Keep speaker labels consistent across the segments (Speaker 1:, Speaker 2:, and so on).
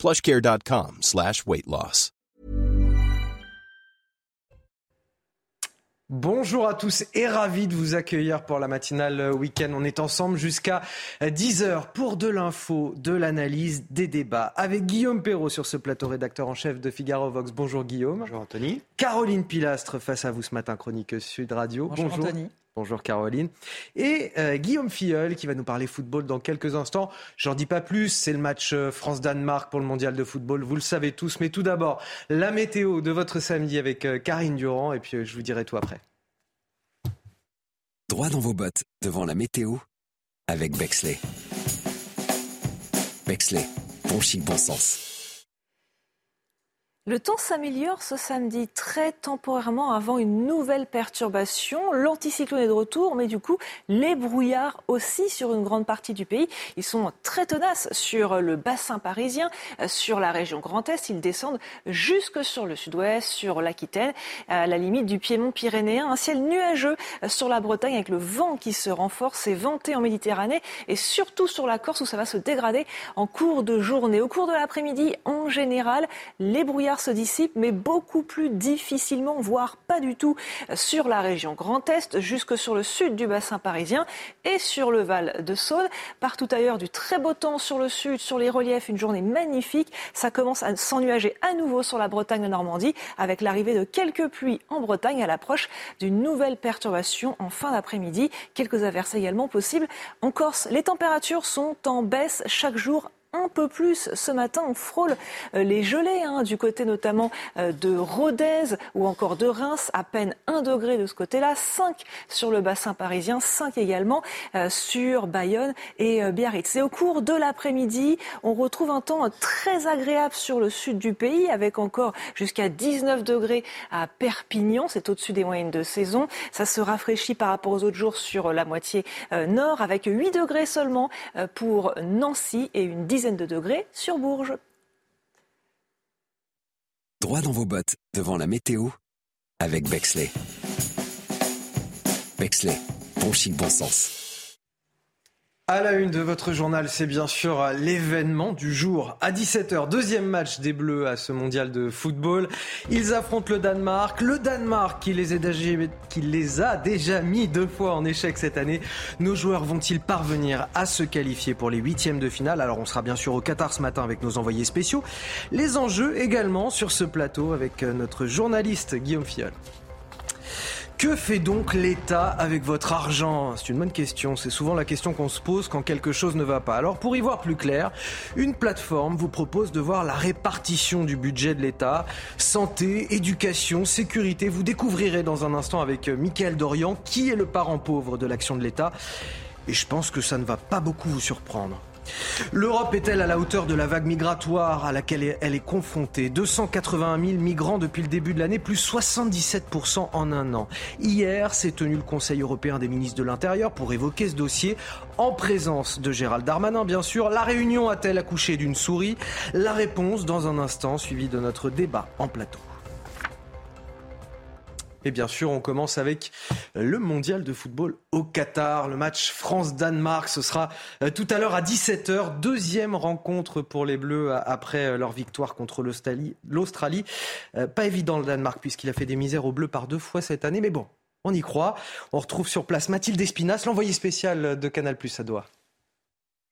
Speaker 1: plushcare.com slash weight loss.
Speaker 2: Bonjour à tous et ravi de vous accueillir pour la matinale week-end. On est ensemble jusqu'à 10h pour de l'info, de l'analyse, des débats avec Guillaume Perrault sur ce plateau, rédacteur en chef de Figaro Vox. Bonjour Guillaume.
Speaker 3: Bonjour Anthony.
Speaker 2: Caroline Pilastre face à vous ce matin, chronique Sud Radio.
Speaker 4: Bonjour, Anthony.
Speaker 2: Bonjour Caroline. Et euh, Guillaume Filleul qui va nous parler football dans quelques instants. J'en dis pas plus, c'est le match euh, France-Danemark pour le mondial de football, vous le savez tous. Mais tout d'abord, la météo de votre samedi avec euh, Karine Durand et puis je vous dirai tout après.
Speaker 5: Droit dans vos bottes devant la météo avec Bexley. Bexley, bon chic, bon sens.
Speaker 4: Le temps s'améliore ce samedi très temporairement avant une nouvelle perturbation. L'anticyclone est de retour, mais du coup, les brouillards aussi sur une grande partie du pays. Ils sont très tenaces sur le bassin parisien, sur la région Grand Est. Ils descendent jusque sur le sud-ouest, sur l'Aquitaine, à la limite du Piémont pyrénéen. Un ciel nuageux sur la Bretagne avec le vent qui se renforce et venté en Méditerranée et surtout sur la Corse où ça va se dégrader en cours de journée. Au cours de l'après-midi, en général, les brouillards se dissipent, mais beaucoup plus difficilement, voire pas du tout, sur la région Grand Est, jusque sur le sud du bassin parisien et sur le Val de Saône. Partout ailleurs, du très beau temps sur le sud, sur les reliefs, une journée magnifique. Ça commence à s'ennuager à nouveau sur la Bretagne de Normandie, avec l'arrivée de quelques pluies en Bretagne à l'approche d'une nouvelle perturbation en fin d'après-midi. Quelques averses également possibles en Corse. Les températures sont en baisse chaque jour un peu plus. Ce matin, on frôle euh, les gelées, hein, du côté notamment euh, de Rodez ou encore de Reims, à peine 1 degré de ce côté-là, 5 sur le bassin parisien, 5 également euh, sur Bayonne et Biarritz. Et au cours de l'après-midi, on retrouve un temps très agréable sur le sud du pays, avec encore jusqu'à 19 degrés à Perpignan, c'est au-dessus des moyennes de saison. Ça se rafraîchit par rapport aux autres jours sur la moitié nord, avec 8 degrés seulement pour Nancy et une degrés sur Bourges.
Speaker 5: Droit dans vos bottes devant la météo avec Bexley. Bexley, bon chic, bon sens.
Speaker 2: À la une de votre journal, c'est bien sûr l'événement du jour. À 17h, deuxième match des Bleus à ce mondial de football. Ils affrontent le Danemark. Le Danemark qui les, a déjà, mis deux fois en échec cette année. Nos joueurs vont-ils parvenir à se qualifier pour les huitièmes de finale? Alors on sera bien sûr au Qatar ce matin avec nos envoyés spéciaux. Les enjeux également sur ce plateau avec notre journaliste Guillaume Fiol. Que fait donc l'État avec votre argent? C'est une bonne question. C'est souvent la question qu'on se pose quand quelque chose ne va pas. Alors pour y voir plus clair, une plateforme vous propose de voir la répartition du budget de l'État. Santé, éducation, sécurité. Vous découvrirez dans un instant avec Mickaël Dorian qui est le parent pauvre de l'action de l'État. Et je pense que ça ne va pas beaucoup vous surprendre. L'Europe est-elle à la hauteur de la vague migratoire à laquelle elle est confrontée? 281 000 migrants depuis le début de l'année, plus 77% en un an. Hier s'est tenu le Conseil européen des ministres de l'Intérieur pour évoquer ce dossier en présence de Gérald Darmanin, bien sûr. La réunion a-t-elle accouché d'une souris? La réponse dans un instant, suivi de notre débat en plateau. Et bien sûr, on commence avec le mondial de football au Qatar. Le match France-Danemark, ce sera euh, tout à l'heure à 17h. Deuxième rencontre pour les Bleus après euh, leur victoire contre l'Australie. Euh, pas évident le Danemark puisqu'il a fait des misères aux Bleus par deux fois cette année. Mais bon, on y croit. On retrouve sur place Mathilde Espinas, l'envoyé spécial de Canal Plus à Doha.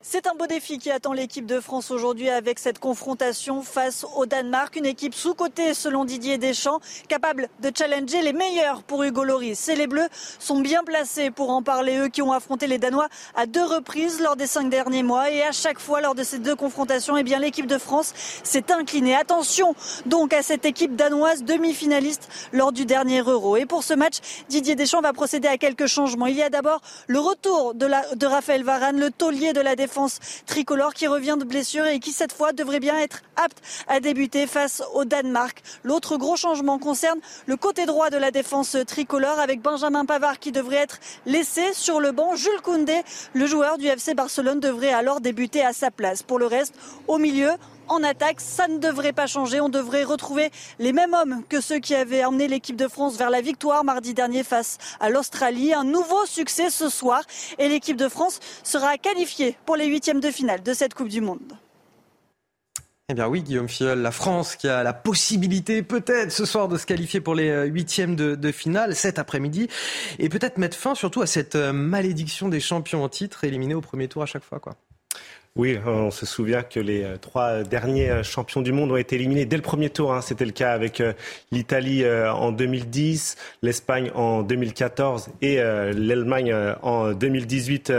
Speaker 6: C'est un beau défi qui attend l'équipe de France aujourd'hui avec cette confrontation face au Danemark. Une équipe sous-cotée selon Didier Deschamps, capable de challenger les meilleurs pour Hugo Loris. Et les Bleus sont bien placés pour en parler, eux qui ont affronté les Danois à deux reprises lors des cinq derniers mois. Et à chaque fois, lors de ces deux confrontations, eh bien, l'équipe de France s'est inclinée. Attention donc à cette équipe danoise demi-finaliste lors du dernier Euro. Et pour ce match, Didier Deschamps va procéder à quelques changements. Il y a d'abord le retour de, de Raphaël Varane, le taulier de la défense défense tricolore qui revient de blessure et qui cette fois devrait bien être apte à débuter face au Danemark. L'autre gros changement concerne le côté droit de la défense tricolore avec Benjamin Pavard qui devrait être laissé sur le banc. Jules Koundé, le joueur du FC Barcelone, devrait alors débuter à sa place. Pour le reste, au milieu, en attaque. Ça ne devrait pas changer. On devrait retrouver les mêmes hommes que ceux qui avaient emmené l'équipe de France vers la victoire mardi dernier face à l'Australie. Un nouveau succès ce soir et l'équipe de France sera qualifiée pour les huitièmes de finale de cette Coupe du Monde.
Speaker 2: Eh bien oui, Guillaume Fiol, la France qui a la possibilité peut-être ce soir de se qualifier pour les euh, huitièmes de, finale cet après-midi et peut-être mettre fin surtout à cette euh, malédiction des champions en titre éliminés au premier tour à chaque fois.
Speaker 7: Oui, on se souvient que les euh, trois derniers euh, champions du monde ont été éliminés dès le premier tour. Hein. C'était le cas avec euh, l'Italie en 2010, l'Espagne en 2014 et l'Allemagne en 2018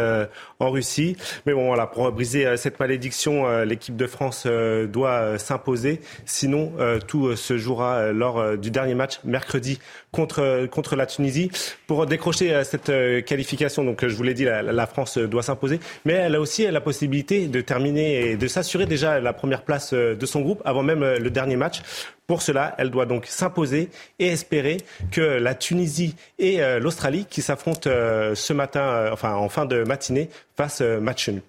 Speaker 7: en Russie. Mais bon, voilà, pour briser cette malédiction, l'équipe de France doit s'imposer. Sinon, tout se jouera lors du dernier match mercredi contre, la Tunisie. Pour décrocher cette qualification, donc je vous l'ai dit, la France doit s'imposer. Mais elle a aussi la possibilité de terminer et de s'assurer déjà la première place euh, de son groupe avant même euh, le dernier match. Pour cela, elle doit donc s'imposer et espérer que la Tunisie et euh, l'Australie, qui s'affrontent ce matin, enfin en fin de matinée, fassent match nul.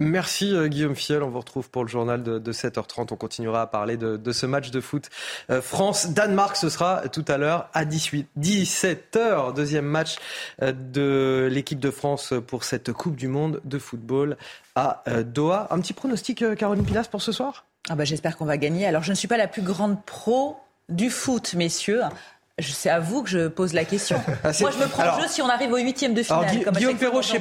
Speaker 2: Merci euh, Guillaume Fiel. On vous retrouve pour le journal de, 7h30. On continuera à parler de, ce match de foot euh, France-Danemark. Ce sera tout à l'heure à 18, 17h. Deuxième match euh, de l'équipe de France pour cette Coupe du Monde de football à Doha. Un petit pronostic, Caroline Pilas, pour ce soir?
Speaker 8: Ah bah, J'espère qu'on va gagner. Alors je ne suis pas la plus grande pro du foot, messieurs. C'est à vous que je pose la question. Ah, moi, je me prends le jeu si on arrive au huitième de finale.
Speaker 2: Alors, Guillaume Perrault, je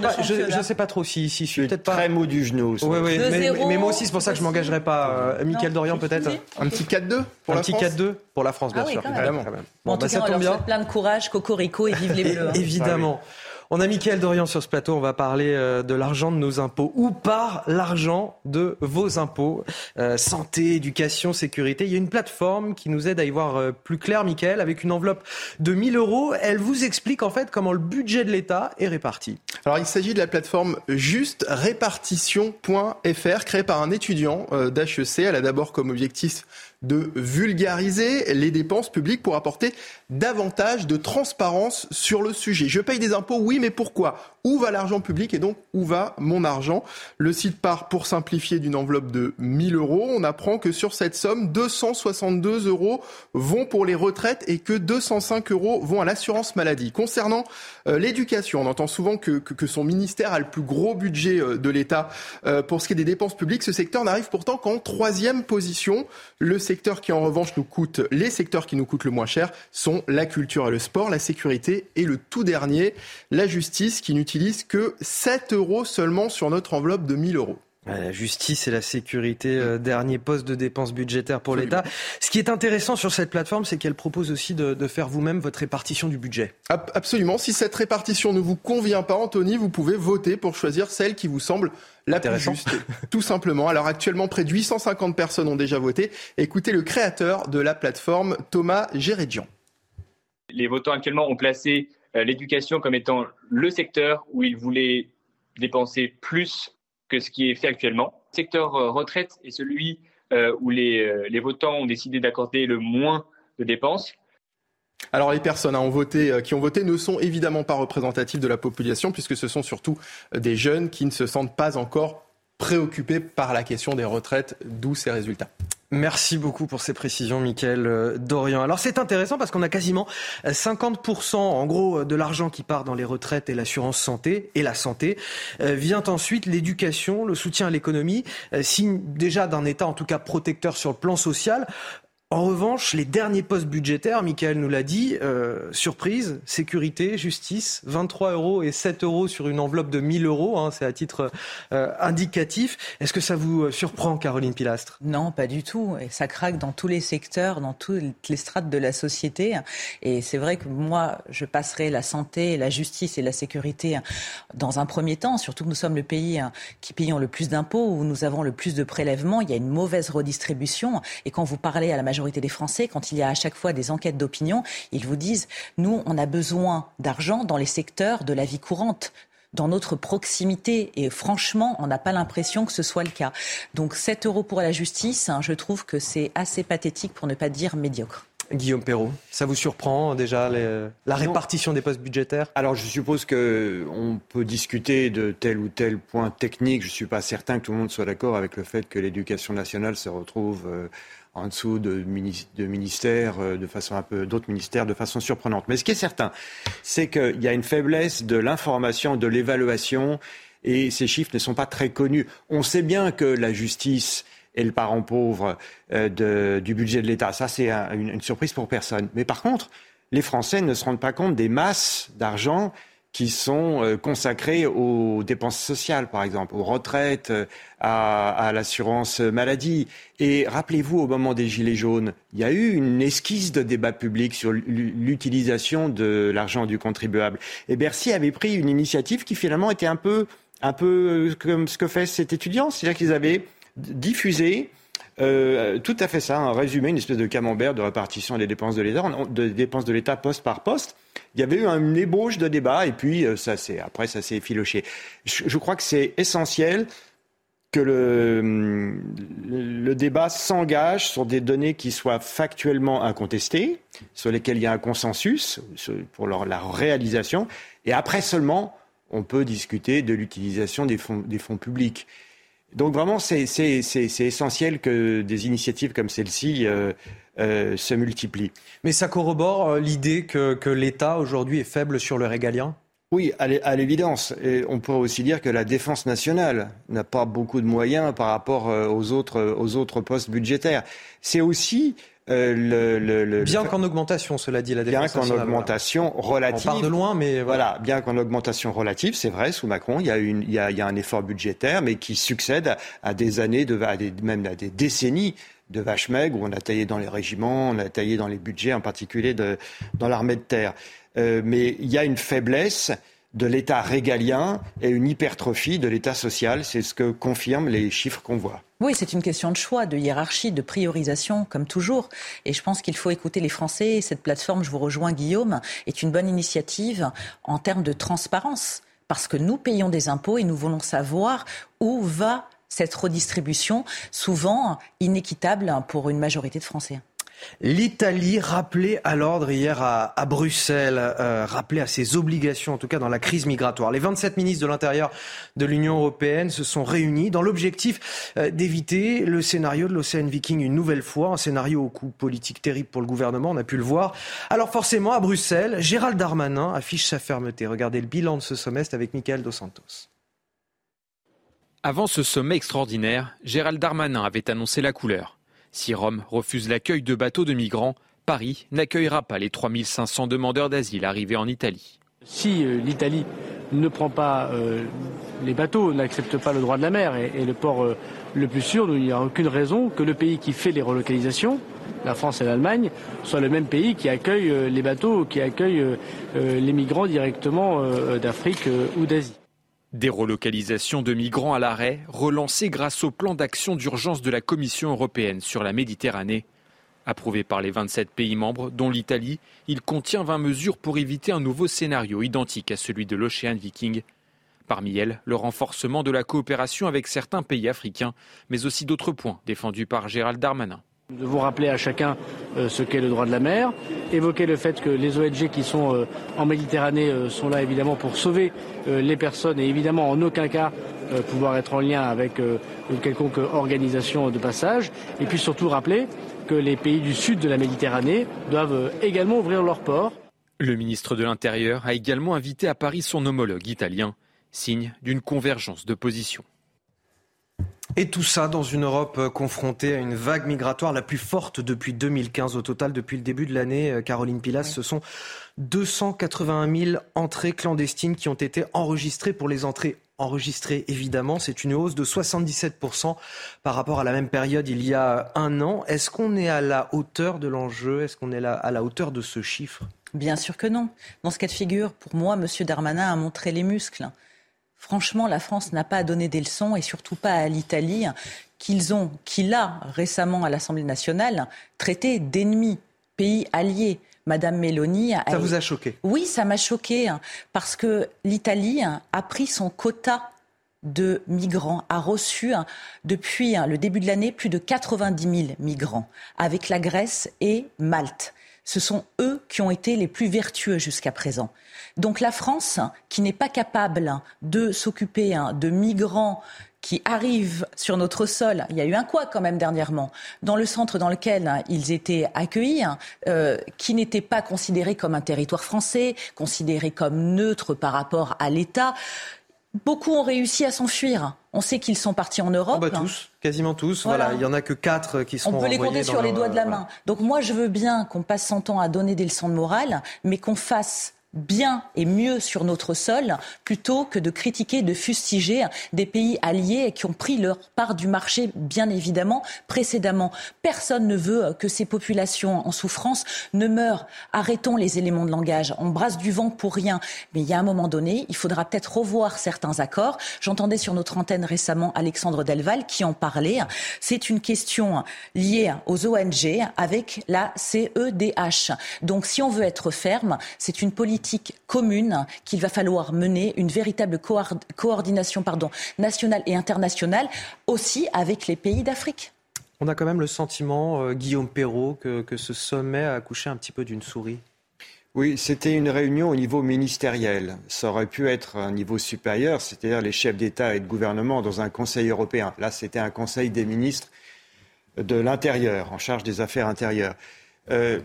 Speaker 2: ne sais, pas trop si, si je suis peut-être pas.
Speaker 9: Très mot du genou.
Speaker 2: Oui, oui, mais, moi aussi, c'est pour ça que je ne m'engagerai pas. Euh, Michael Dorian, peut-être
Speaker 9: Un petit 4-2 pour
Speaker 2: Un
Speaker 9: la
Speaker 2: petit 4-2 pour la France, bien
Speaker 8: ah
Speaker 2: sûr.
Speaker 8: évidemment. Bon, en bah, tout cas, ça tombe bien. plein de courage, Cocorico et vive les Bleus. Hein.
Speaker 2: Évidemment. On a Mickaël Dorian sur ce plateau. On va parler euh, de l'argent de nos impôts ou par l'argent de vos impôts. Euh, santé, éducation, sécurité. Il y a une plateforme qui nous aide à y voir euh, plus clair, Mickaël, avec une enveloppe de 1000 euros. Elle vous explique en fait comment le budget de l'État est réparti.
Speaker 9: Alors il s'agit de la plateforme justerépartition.fr créée par un étudiant d'HEC. Elle a d'abord comme objectif de vulgariser les dépenses publiques pour apporter davantage de transparence sur le sujet. Je paye des impôts, oui, mais pourquoi? Où va l'argent public et donc où va mon argent? Le site part pour simplifier d'une enveloppe de 1000 euros. On apprend que sur cette somme, 262 euros vont pour les retraites et que 205 euros vont à l'assurance maladie. Concernant euh, l'éducation, on entend souvent que, son ministère a le plus gros budget euh, de l'État euh, pour ce qui est des dépenses publiques. Ce secteur n'arrive pourtant qu'en troisième position. Le secteurs qui en revanche nous coûtent, les secteurs qui nous coûtent le moins cher sont la culture et le sport, la sécurité et le tout dernier, la justice qui n'utilise que 7 euros seulement sur notre enveloppe de 1000 euros.
Speaker 2: La justice et la sécurité, euh, dernier poste de dépenses budgétaires pour l'État. Ce qui est intéressant sur cette plateforme, c'est qu'elle propose aussi de, de faire vous-même votre répartition du budget.
Speaker 9: Absolument. Si cette répartition ne vous convient pas, Anthony, vous pouvez voter pour choisir celle qui vous semble la plus juste, tout simplement. Alors actuellement, près de 850 personnes ont déjà voté. Écoutez le créateur de la plateforme, Thomas Gérédian.
Speaker 10: Les votants actuellement ont placé euh, l'éducation comme étant le secteur où ils voulaient dépenser plus que ce qui est fait actuellement. Le secteur euh, retraite est celui euh, où les, votants ont décidé d'accorder le moins de dépenses.
Speaker 9: Alors les personnes qui ont voté ne sont évidemment pas représentatives de la population puisque ce sont surtout des jeunes qui ne se sentent pas encore préoccupés par la question des retraites, d'où ces résultats.
Speaker 2: Merci beaucoup pour ces précisions, Mickaël euh, Dorian. Alors c'est intéressant parce qu'on a quasiment 50% en gros de l'argent qui part dans les retraites et l'assurance santé et la santé. vient ensuite l'éducation, le soutien à l'économie, signe déjà d'un État en tout cas protecteur sur le plan social. En revanche, les derniers postes budgétaires, Michael nous l'a dit, euh, surprise, sécurité, justice, 23 euros et 7 euros sur une enveloppe de 1000 euros, hein, c'est à titre euh, indicatif. Est-ce que ça vous euh, surprend, Caroline Pilastre?
Speaker 8: Non, pas du tout. Et ça craque dans tous les secteurs, dans toutes les strates de la société. Et c'est vrai que moi, je passerai la santé, la justice et la sécurité dans un premier temps, surtout que nous sommes le pays hein, qui payons le plus d'impôts, où nous avons le plus de prélèvements. Il y a une mauvaise redistribution. Et quand vous parlez à la majorité majorité des Français, quand il y a à chaque fois des enquêtes d'opinion, ils vous disent, nous, on a besoin d'argent dans les secteurs de la vie courante dans notre proximité. Et franchement, on n'a pas l'impression que ce soit le cas. Donc 7 euros pour la justice, hein, je trouve que c'est assez pathétique pour ne pas dire médiocre.
Speaker 2: Guillaume Perrault, ça vous surprend déjà la répartition des postes budgétaires?
Speaker 3: Alors je suppose qu'on peut discuter de tel ou tel point technique. Je ne suis pas certain que tout le monde soit d'accord avec le fait que l'éducation nationale se retrouve euh, en dessous de, ministères, euh, de façon un peu d'autres ministères, de façon surprenante. Mais ce qui est certain, c'est qu'il y a une faiblesse de l'information, de l'évaluation, et ces chiffres ne sont pas très connus. On sait bien que la justice est le parent pauvre euh, du budget de l'État. Ça, c'est une surprise pour personne. Mais par contre, les Français ne se rendent pas compte des masses d'argent qui sont euh, consacrés aux dépenses sociales, par exemple, aux retraites, euh, à, l'assurance maladie. Et rappelez-vous, au moment des Gilets jaunes, il y a eu une esquisse de débat public sur l'utilisation de l'argent du contribuable. Et Bercy avait pris une initiative qui finalement était un peu, un peu comme ce que fait cet étudiant, c'est-à-dire qu'ils avaient diffusé euh, tout à fait ça, un résumé, une espèce de camembert de répartition des dépenses de l'État, de dépenses de l'État poste par poste. Il y avait eu une ébauche de débat et puis euh, ça c'est après ça s'est effiloché. Je, crois que c'est essentiel que le, le débat s'engage sur des données qui soient factuellement incontestées, sur lesquelles il y a un consensus pour leur, la réalisation, et après seulement on peut discuter de l'utilisation des fonds, des fonds publics. Donc vraiment, c'est essentiel que des initiatives comme celle-ci euh, euh, se multiplient.
Speaker 2: Mais ça corrobore euh, l'idée que, que l'État aujourd'hui est faible sur le régalien?
Speaker 3: Oui, à l'évidence. Et on pourrait aussi dire que la défense nationale n'a pas beaucoup de moyens par rapport aux autres, aux autres postes budgétaires. C'est aussi
Speaker 2: euh, le, le, bien qu'en augmentation, cela dit, la
Speaker 3: défense Bien qu'en augmentation relative.
Speaker 2: On part de loin, mais
Speaker 3: voilà. bien qu'en augmentation relative, c'est vrai. Sous Macron, il y a une, il y a, il y a un effort budgétaire, mais qui succède à, des années, de, à des, même à des décennies de vaches maigres où on a taillé dans les régiments, on a taillé dans les budgets, en particulier de, dans l'armée de terre. Euh, mais il y a une faiblesse de l'État régalien et une hypertrophie de l'État social. C'est ce que confirment les chiffres qu'on voit.
Speaker 8: Oui, c'est une question de choix, de hiérarchie, de priorisation, comme toujours. Et je pense qu'il faut écouter les Français. Cette plateforme, je vous rejoins Guillaume, est une bonne initiative en termes de transparence. Parce que nous payons des impôts et nous voulons savoir où va cette redistribution, souvent inéquitable pour une majorité de Français.
Speaker 2: L'Italie rappelée à l'ordre hier à, Bruxelles, euh, rappelée à ses obligations, en tout cas dans la crise migratoire. Les 27 ministres de l'Intérieur de l'Union européenne se sont réunis dans l'objectif euh, d'éviter le scénario de l'Océan Viking une nouvelle fois, un scénario au coût politique terrible pour le gouvernement, on a pu le voir. Alors forcément, à Bruxelles, Gérald Darmanin affiche sa fermeté. Regardez le bilan de ce sommet avec Michael Dos Santos.
Speaker 11: Avant ce sommet extraordinaire, Gérald Darmanin avait annoncé la couleur. Si Rome refuse l'accueil de bateaux de migrants, Paris n'accueillera pas les 3500 demandeurs d'asile arrivés en Italie.
Speaker 12: Si euh, l'Italie ne prend pas euh, les bateaux, n'accepte pas le droit de la mer et, le port euh, le plus sûr, il n'y a aucune raison que le pays qui fait les relocalisations, la France et l'Allemagne, soit le même pays qui accueille les bateaux, qui accueille les migrants directement d'Afrique ou d'Asie.
Speaker 11: Des relocalisations de migrants à l'arrêt, relancées grâce au plan d'action d'urgence de la Commission européenne sur la Méditerranée. Approuvé par les 27 pays membres, dont l'Italie, il contient 20 mesures pour éviter un nouveau scénario identique à celui de l'Ocean Viking. Parmi elles, le renforcement de la coopération avec certains pays africains, mais aussi d'autres points défendus par Gérald Darmanin.
Speaker 12: Nous devons rappeler à chacun euh, ce qu'est le droit de la mer, évoquer le fait que les ONG qui sont euh, en Méditerranée euh, sont là évidemment pour sauver les personnes et évidemment en aucun cas pouvoir être en lien avec une quelconque organisation de passage. Et puis surtout rappeler que les pays du sud de la Méditerranée doivent également ouvrir leurs ports.
Speaker 11: Le ministre de l'Intérieur a également invité à Paris son homologue italien, signe d'une convergence de positions.
Speaker 2: Et tout ça dans une Europe euh, confrontée à une vague migratoire la plus forte depuis 2015. Au total, depuis le début de l'année, euh, Caroline Pilas, ce sont 281 000 entrées clandestines qui ont été enregistrées pour les entrées enregistrées, évidemment. C'est une hausse de 77% par rapport à la même période il y a un an. Est-ce qu'on est à la hauteur de l'enjeu? Est-ce qu'on est à la hauteur de ce chiffre?
Speaker 8: Bien sûr que non. Dans ce cas de figure, pour moi, M. Darmanin a montré les muscles. Franchement, la France n'a pas à donner des leçons et surtout pas à l'Italie qu'ils ont, qu'il a récemment à l'Assemblée nationale traité d'ennemis, pays alliés. Madame Meloni.
Speaker 2: Ça vous a choqué?
Speaker 8: Oui, ça m'a choqué hein, parce que l'Italie a pris son quota de migrants, a reçu hein, depuis hein, le début de l'année plus de 90 000 migrants, avec la Grèce et Malte. Ce sont eux qui ont été les plus vertueux jusqu'à présent. Donc la France, qui n'est pas capable de s'occuper de migrants qui arrivent sur notre sol, il y a eu un quoi quand même dernièrement, dans le centre dans lequel ils étaient accueillis, euh, qui n'était pas considéré comme un territoire français, considéré comme neutre par rapport à l'État. Beaucoup ont réussi à s'enfuir. On sait qu'ils sont partis en Europe.
Speaker 2: Oh bah tous, quasiment tous. Voilà. il y en a que quatre qui sont.
Speaker 8: On peut les compter sur les doigts de la main. Donc moi, je veux bien qu'on passe son temps à donner des leçons de morale, mais qu'on fasse bien et mieux sur notre sol plutôt que de critiquer, de fustiger des pays alliés qui ont pris leur part du marché, bien évidemment, précédemment. Personne ne veut que ces populations en souffrance ne meurent. Arrêtons les éléments de langage. On brasse du vent pour rien. Mais il y a un moment donné, il faudra peut-être revoir certains accords. J'entendais sur notre antenne récemment Alexandre Delval qui en parlait. C'est une question liée aux ONG avec la CEDH. Donc si on veut être ferme, c'est une politique commune qu'il va falloir mener, une véritable coordination pardon, nationale et internationale, aussi avec les pays d'Afrique.
Speaker 2: On a quand même le sentiment, euh, Guillaume Perrault, que, que ce sommet a accouché un petit peu d'une souris.
Speaker 3: Oui, c'était une réunion au niveau ministériel. Ça aurait pu être un niveau supérieur, c'est-à-dire les chefs d'État et de gouvernement dans un Conseil européen. Là, c'était un Conseil des ministres de l'Intérieur, en charge des affaires intérieures. Euh,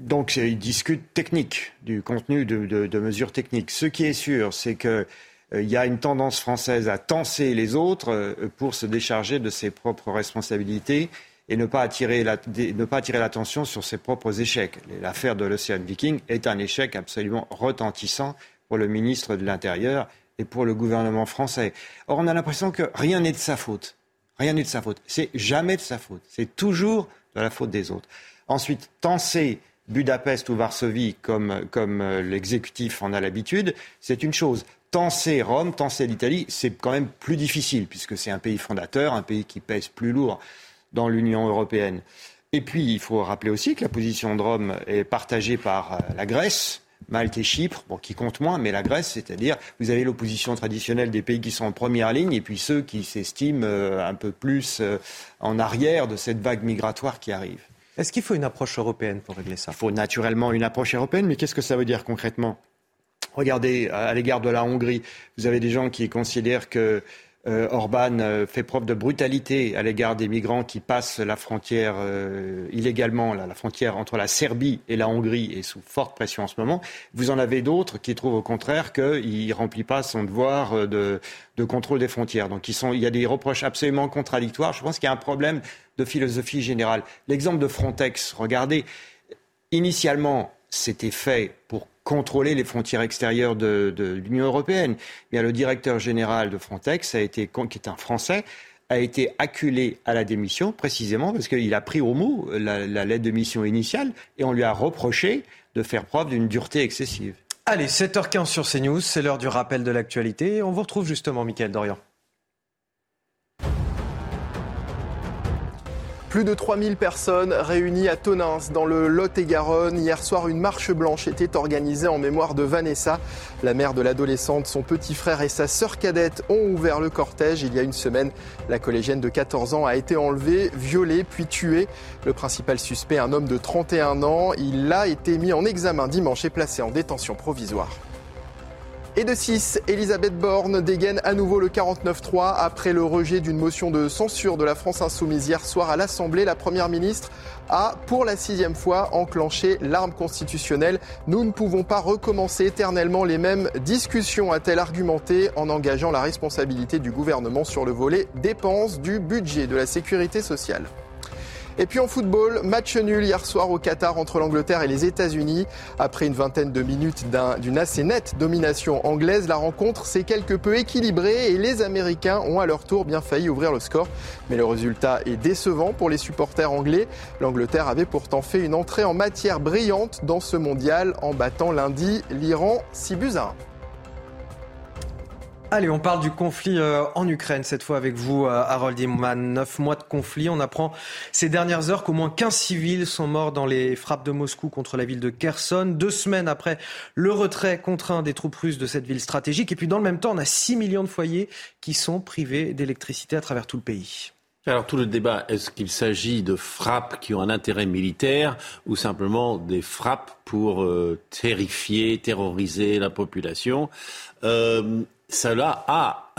Speaker 3: donc, ils discutent technique, du contenu de, mesures techniques. Ce qui est sûr, c'est qu'il euh, y a une tendance française à tenser les autres euh, pour se décharger de ses propres responsabilités et ne pas attirer l'attention sur ses propres échecs. L'affaire de l'Océan Viking est un échec absolument retentissant pour le ministre de l'Intérieur et pour le gouvernement français. Or, on a l'impression que rien n'est de sa faute. Rien n'est de sa faute. C'est jamais de sa faute. C'est toujours de la faute des autres. Ensuite, tenser Budapest ou Varsovie, comme, euh, l'exécutif en a l'habitude, c'est une chose. Tenser Rome, tenser l'Italie, c'est quand même plus difficile, puisque c'est un pays fondateur, un pays qui pèse plus lourd dans l'Union européenne. Et puis, il faut rappeler aussi que la position de Rome est partagée par euh, la Grèce, Malte et Chypre, qui comptent moins, mais la Grèce, c'est-à-dire, vous avez l'opposition traditionnelle des pays qui sont en première ligne et puis ceux qui s'estiment euh, un peu plus en arrière de cette vague migratoire qui arrive.
Speaker 2: Est-ce qu'il faut une approche européenne pour régler ça?
Speaker 3: Il faut naturellement une approche européenne, mais qu'est-ce que ça veut dire concrètement? Regardez, à l'égard de la Hongrie, vous avez des gens qui considèrent que euh, Orban euh, fait preuve de brutalité à l'égard des migrants qui passent la frontière euh, illégalement, la frontière entre la Serbie et la Hongrie est sous forte pression en ce moment. Vous en avez d'autres qui trouvent au contraire qu'il ne remplit pas son devoir de, contrôle des frontières. Donc il y a des reproches absolument contradictoires. Je pense qu'il y a un problème de philosophie générale. L'exemple de Frontex, regardez, initialement, c'était fait pour contrôler les frontières extérieures de, l'Union européenne. Bien, le directeur général de Frontex, a été, qui est un Français, a été acculé à la démission précisément parce qu'il a pris au mot la, la lettre de mission initiale et on lui a reproché de faire preuve d'une dureté excessive.
Speaker 2: Allez, 7h15 sur CNews, c'est l'heure du rappel de l'actualité. On vous retrouve justement, Mickaël Dorian.
Speaker 9: Plus de 3000 personnes réunies à Tonins dans le Lot-et-Garonne. Hier soir, une marche blanche était organisée en mémoire de Vanessa. La mère de l'adolescente, son petit frère et sa sœur cadette ont ouvert le cortège. Il y a une semaine, la collégienne de 14 ans a été enlevée, violée puis tuée. Le principal suspect, un homme de 31 ans, il a été mis en examen dimanche et placé en détention provisoire. Et de 6, Elisabeth Borne dégaine à nouveau le 49-3 après le rejet d'une motion de censure de la France insoumise hier soir à l'Assemblée. La Première ministre a, pour la sixième fois, enclenché l'arme constitutionnelle. Nous ne pouvons pas recommencer éternellement les mêmes discussions, a-t-elle argumenté en engageant la responsabilité du gouvernement sur le volet dépenses du budget de la sécurité sociale. Et puis en football, match nul hier soir au Qatar entre l'Angleterre et les États-Unis. Après une vingtaine de minutes d'une assez nette domination anglaise, la rencontre s'est quelque peu équilibrée et les Américains ont à leur tour bien failli ouvrir le score. Mais le résultat est décevant pour les supporters anglais. L'Angleterre avait pourtant fait une entrée en matière brillante dans ce mondial en battant lundi l'Iran 6 buts à 1.
Speaker 2: Allez, on parle du conflit euh, en Ukraine, cette fois avec vous, euh, Harold Iman. Neuf mois de conflit. On apprend ces dernières heures qu'au moins 15 civils sont morts dans les frappes de Moscou contre la ville de Kherson. Deux semaines après le retrait contraint des troupes russes de cette ville stratégique. Et puis, dans le même temps, on a 6 millions de foyers qui sont privés d'électricité à travers tout le pays.
Speaker 13: Alors tout le débat, est-ce qu'il s'agit de frappes qui ont un intérêt militaire ou simplement des frappes pour euh, terrifier, terroriser la population? Cela a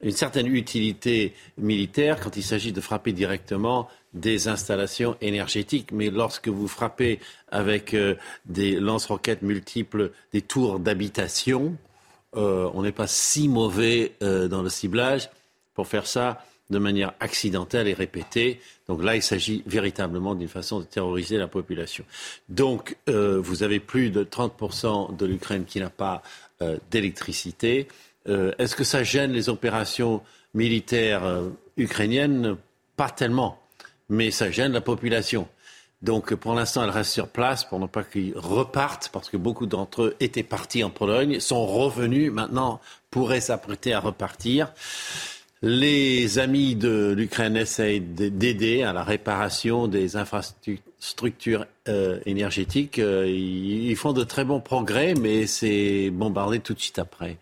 Speaker 13: une certaine utilité militaire quand il s'agit de frapper directement des installations énergétiques. Mais lorsque vous frappez avec euh, des lance-roquettes multiples des tours d'habitation, on n'est pas si mauvais dans le ciblage pour faire ça de manière accidentelle et répétée. Donc là, il s'agit véritablement d'une façon de terroriser la population. Donc, euh, vous avez plus de 30% de l'Ukraine qui n'a pas euh, d'électricité. Euh, est-ce que ça gêne les opérations militaires ukrainiennes? Pas tellement, mais ça gêne la population. Donc pour l'instant, elle reste sur place pour ne pas qu'ils repartent, parce que beaucoup d'entre eux étaient partis en Pologne, sont revenus, maintenant pourraient s'apprêter à repartir. Les amis de l'Ukraine essayent d'aider à la réparation des infrastructures euh, énergétiques. Euh, ils, font de très bons progrès, mais c'est bombardé tout de suite après.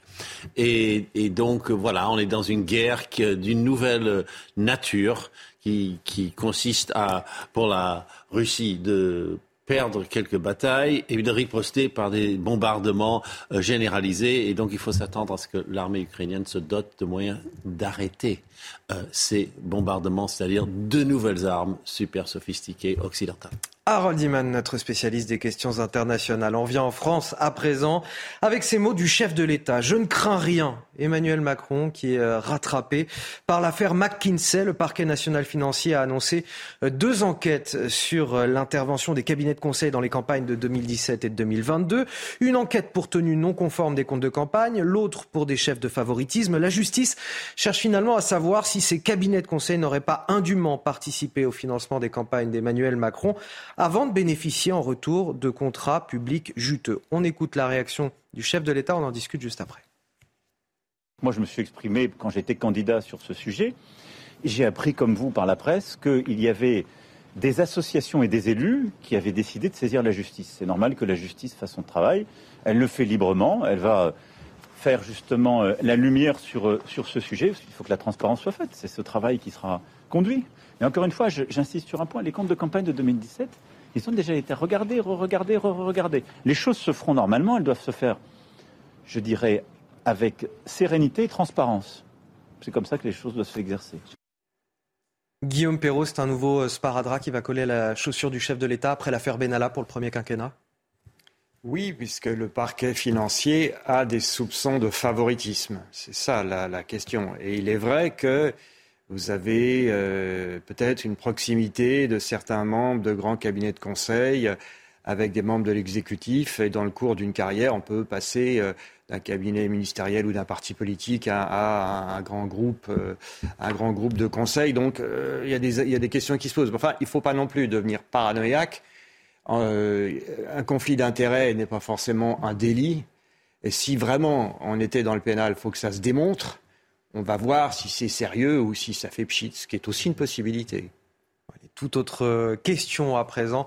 Speaker 13: Et, donc voilà, on est dans une guerre d'une nouvelle nature qui, consiste à, pour la Russie, de perdre quelques batailles et de riposter par des bombardements euh, généralisés. Et donc il faut s'attendre à ce que l'armée ukrainienne se dote de moyens d'arrêter euh, ces bombardements, c'est-à-dire de nouvelles armes super sophistiquées occidentales.
Speaker 2: Harold Iman, notre spécialiste des questions internationales. On vient en France à présent avec ces mots du chef de l'État. Je ne crains rien. Emmanuel Macron qui est euh, rattrapé par l'affaire McKinsey. Le parquet national financier a annoncé euh, deux enquêtes sur euh, l'intervention des cabinets de conseil dans les campagnes de 2017 et de 2022. Une enquête pour tenue non conforme des comptes de campagne, l'autre pour des chefs de favoritisme. La justice cherche finalement à savoir si ces cabinets de conseil n'auraient pas indûment participé au financement des campagnes d'Emmanuel Macron avant de bénéficier en retour de contrats publics juteux. On écoute la réaction du chef de l'État, on en discute juste après.
Speaker 14: Moi, je me suis exprimé quand j'étais candidat sur ce sujet. J'ai appris, comme vous, par la presse, qu'il y avait des associations et des élus qui avaient décidé de saisir la justice. C'est normal que la justice fasse son travail. Elle le fait librement. Elle va faire justement euh, la lumière sur, euh, sur ce sujet. Il faut que la transparence soit faite. C'est ce travail qui sera conduit. Et encore une fois, j'insiste sur un point, les comptes de campagne de 2017, ils ont déjà été regardés, re-regardés, re-regardés. Les choses se feront normalement, elles doivent se faire, je dirais, avec sérénité et transparence. C'est comme ça que les choses doivent s'exercer.
Speaker 2: Guillaume Perrault, c'est un nouveau sparadrap qui va coller la chaussure du chef de l'État après l'affaire Benalla pour le premier quinquennat?
Speaker 3: Oui, puisque le parquet financier a des soupçons de favoritisme. C'est ça la, la, question. Et il est vrai que vous avez euh, peut-être une proximité de certains membres de grands cabinets de conseil avec des membres de l'exécutif. Et dans le cours d'une carrière, on peut passer euh, d'un cabinet ministériel ou d'un parti politique à, un, grand groupe, euh, de conseil. Donc il y, a des questions qui se posent. Enfin, il ne faut pas non plus devenir paranoïaque. un conflit d'intérêts n'est pas forcément un délit. Et si vraiment on était dans le pénal, il faut que ça se démontre on va voir si c'est sérieux ou si ça fait pchit, ce qui est aussi une possibilité.
Speaker 2: Toute autre euh, question à présent,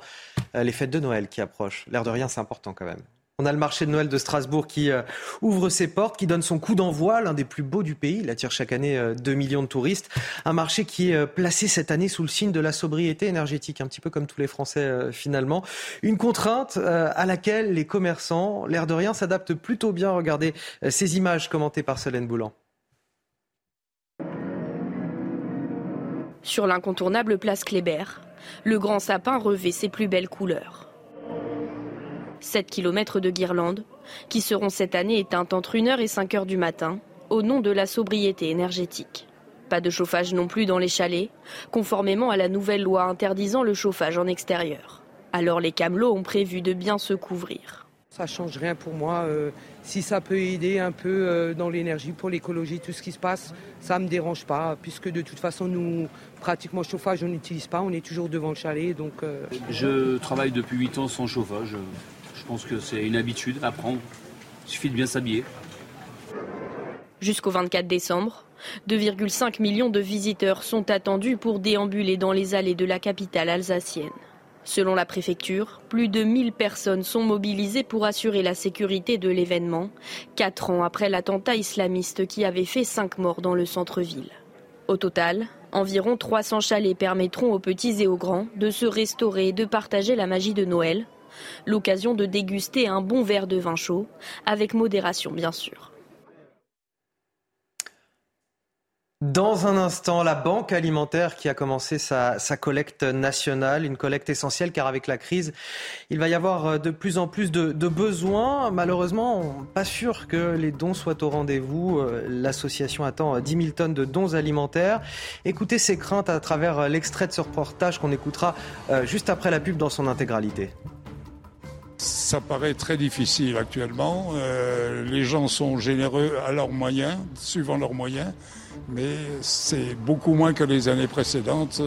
Speaker 2: euh, les fêtes de Noël qui approchent. L'air de rien, c'est important quand même. On a le marché de Noël de Strasbourg qui euh, ouvre ses portes, qui donne son coup d'envoi, l'un des plus beaux du pays. Il attire chaque année 2 millions de touristes. Un marché qui est placé cette année sous le signe de la sobriété énergétique, un petit peu comme tous les Français finalement. Une contrainte à laquelle les commerçants, l'air de rien, s'adaptent plutôt bien. Regardez ces images commentées par Solène Boulan.
Speaker 15: Sur l'incontournable place Kléber, le grand sapin revêt ses plus belles couleurs. 7 km de guirlandes qui seront cette année éteintes entre 1h et 5h du matin au nom de la sobriété énergétique. Pas de chauffage non plus dans les chalets, conformément à la nouvelle loi interdisant le chauffage en extérieur. Alors les camelots ont prévu de bien se couvrir.
Speaker 16: Ça change rien pour moi. Euh, si ça peut aider un peu euh, dans l'énergie, pour l'écologie, tout ce qui se passe, ça ne me dérange pas, puisque de toute façon, nous, pratiquement chauffage, on n'utilise pas, on est toujours devant le chalet. Donc, euh,
Speaker 17: Je travaille depuis 8 ans sans chauffage. Je pense que c'est une habitude à prendre. Il suffit de bien s'habiller.
Speaker 15: Jusqu'au 24 décembre, 2,5 millions de visiteurs sont attendus pour déambuler dans les allées de la capitale alsacienne. Selon la préfecture, plus de 1000 personnes sont mobilisées pour assurer la sécurité de l'événement, quatre ans après l'attentat islamiste qui avait fait cinq morts dans le centre-ville. Au total, environ 300 chalets permettront aux petits et aux grands de se restaurer et de partager la magie de Noël, l'occasion de déguster un bon verre de vin chaud, avec modération bien sûr.
Speaker 2: Dans un instant, la Banque alimentaire qui a commencé sa, collecte nationale, une collecte essentielle car avec la crise, il va y avoir euh, de plus en plus de, besoins. Malheureusement, pas sûr que les dons soient au rendez-vous. Euh, l'association attend 10 000 tonnes de dons alimentaires. Écoutez ces craintes à travers euh, l'extrait de ce reportage qu'on écoutera juste après la pub dans son intégralité.
Speaker 18: Ça paraît très difficile actuellement. les gens sont généreux à leurs moyens, suivant leurs moyens mais c'est beaucoup moins que les années précédentes.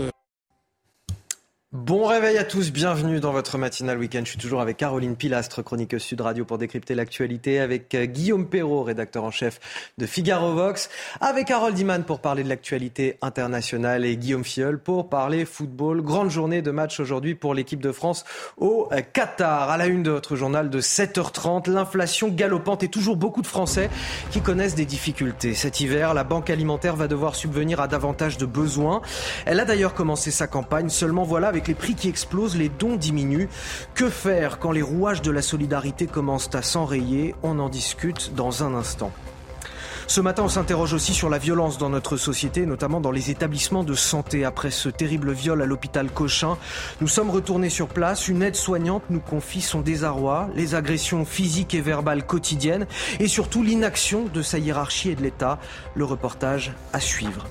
Speaker 2: Bon réveil à tous, bienvenue dans votre matinale week-end. Je suis toujours avec Caroline Pilastre, chroniqueuse Sud Radio pour décrypter l'actualité, avec euh, Guillaume Perrault, rédacteur en chef de Figaro Vox, avec Harold Iman pour parler de l'actualité internationale et Guillaume Fiol pour parler football. Grande journée de match aujourd'hui pour l'équipe de France au euh, Qatar. À la une de votre journal de 7h30, l'inflation galopante et toujours beaucoup de Français qui connaissent des difficultés. Cet hiver, la Banque alimentaire va devoir subvenir à davantage de besoins. Elle a d'ailleurs commencé sa campagne, seulement voilà, avec les prix qui explosent, les dons diminuent. Que faire quand les rouages de la solidarité commencent à s'enrayer? On en discute dans un instant. Ce matin, on s'interroge aussi sur la violence dans notre société, notamment dans les établissements de santé. Après ce terrible viol à l'hôpital Cochin, nous sommes retournés sur place. Une aide-soignante nous confie son désarroi, les agressions physiques et verbales quotidiennes et surtout l'inaction de sa hiérarchie et de l'État. Le reportage à suivre.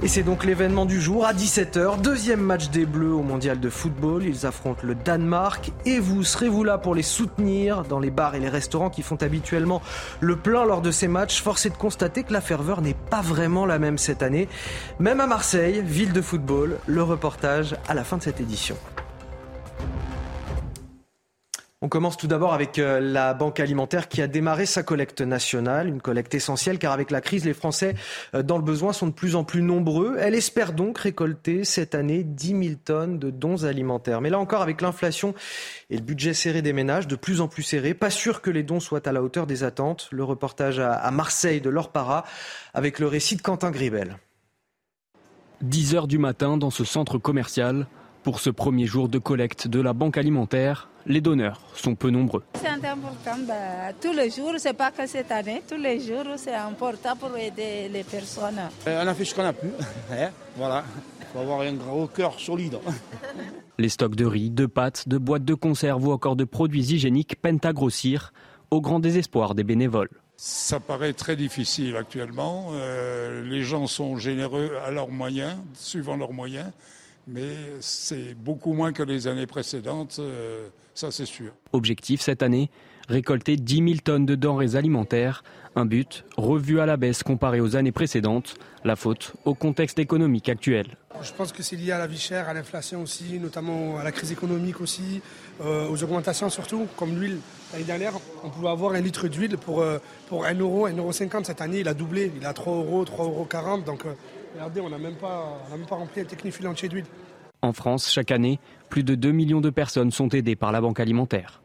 Speaker 2: Et c'est donc l'événement du jour à 17h. Deuxième match des Bleus au mondial de football. Ils affrontent le Danemark. Et vous, serez-vous là pour les soutenir dans les bars et les restaurants qui font habituellement le plein lors de ces matchs Force est de constater que la ferveur n'est pas vraiment la même cette année. Même à Marseille, ville de football, le reportage à la fin de cette édition. On commence tout d'abord avec euh, la Banque alimentaire qui a démarré sa collecte nationale, une collecte essentielle car avec la crise, les Français euh, dans le besoin sont de plus en plus nombreux. Elle espère donc récolter cette année 10 000 tonnes de dons alimentaires. Mais là encore, avec l'inflation et le budget serré des ménages, de plus en plus serré, pas sûr que les dons soient à la hauteur des attentes. Le reportage à Marseille de Laure Para avec le récit de Quentin Gribel.
Speaker 11: 10 heures du matin dans ce centre commercial, pour ce premier jour de collecte de la Banque alimentaire, les donneurs sont peu nombreux.
Speaker 19: C'est important, bah, tous les jours, c'est pas que cette année, tous les jours, c'est important pour aider les personnes.
Speaker 20: Euh, on a fait ce qu'on a pu, hein, voilà. Il faut avoir un gros cœur solide.
Speaker 11: Les stocks de riz, de pâtes, de boîtes de conserve ou encore de produits hygiéniques peinent à grossir, au grand désespoir des bénévoles.
Speaker 18: Ça paraît très difficile actuellement. Euh, les gens sont généreux à leurs moyens, suivant leurs moyens mais c'est beaucoup moins que les années précédentes, euh, ça c'est sûr.
Speaker 11: Objectif cette année, récolter 10 000 tonnes de denrées alimentaires, un but revu à la baisse comparé aux années précédentes, la faute au contexte économique actuel.
Speaker 21: Je pense que c'est lié à la vie chère, à l'inflation aussi, notamment à la crise économique aussi, euh, aux augmentations surtout, comme l'huile. L'année dernière, on pouvait avoir un litre d'huile pour, euh, pour 1 euro, 1,50 euro. Cette année, il a doublé, il a 3 euros, 3,40 euros. Donc Regardez, on n'a même, pas, même pas rempli un technifilant entier d'huile.
Speaker 11: En France, chaque année, plus de 2 millions de personnes sont aidées par la Banque alimentaire.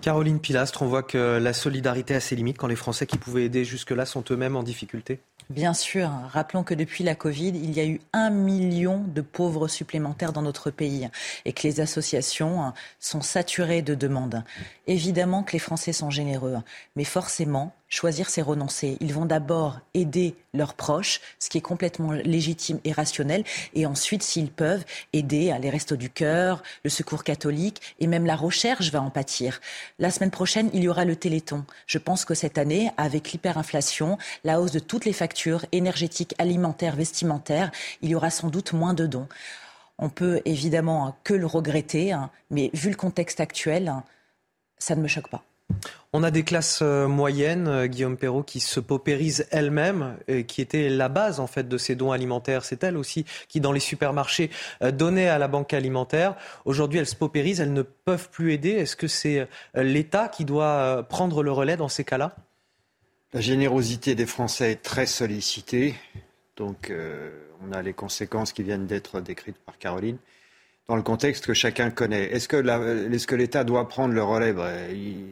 Speaker 2: Caroline Pilastre, on voit que la solidarité a ses limites quand les Français qui pouvaient aider jusque-là sont eux-mêmes en difficulté.
Speaker 8: Bien sûr. Rappelons que depuis la Covid, il y a eu un million de pauvres supplémentaires dans notre pays et que les associations sont saturées de demandes. Évidemment que les Français sont généreux, mais forcément, choisir, c'est renoncer. Ils vont d'abord aider leurs proches, ce qui est complètement légitime et rationnel, et ensuite, s'ils peuvent, aider à les restos du cœur, le secours catholique, et même la recherche va en pâtir. La semaine prochaine, il y aura le Téléthon. Je pense que cette année, avec l'hyperinflation, la hausse de toutes les factures énergétiques, alimentaires, vestimentaires, il y aura sans doute moins de dons. On peut évidemment que le regretter, hein, mais vu le contexte actuel, hein, ça ne me choque pas.
Speaker 2: On a des classes euh, moyennes, euh, Guillaume Perrault, qui se paupérisent elles-mêmes, qui étaient la base en fait de ces dons alimentaires. C'est elles aussi qui, dans les supermarchés, euh, donnaient à la banque alimentaire. Aujourd'hui, elles se paupérisent, elles ne peuvent plus aider. Est-ce que c'est l'État qui doit prendre le relais dans ces cas-là?
Speaker 3: La générosité des Français est très sollicitée. Donc, on a les conséquences qui viennent d'être décrites par Caroline dans le contexte que chacun connaît. Est-ce que, l'État doit prendre le relais?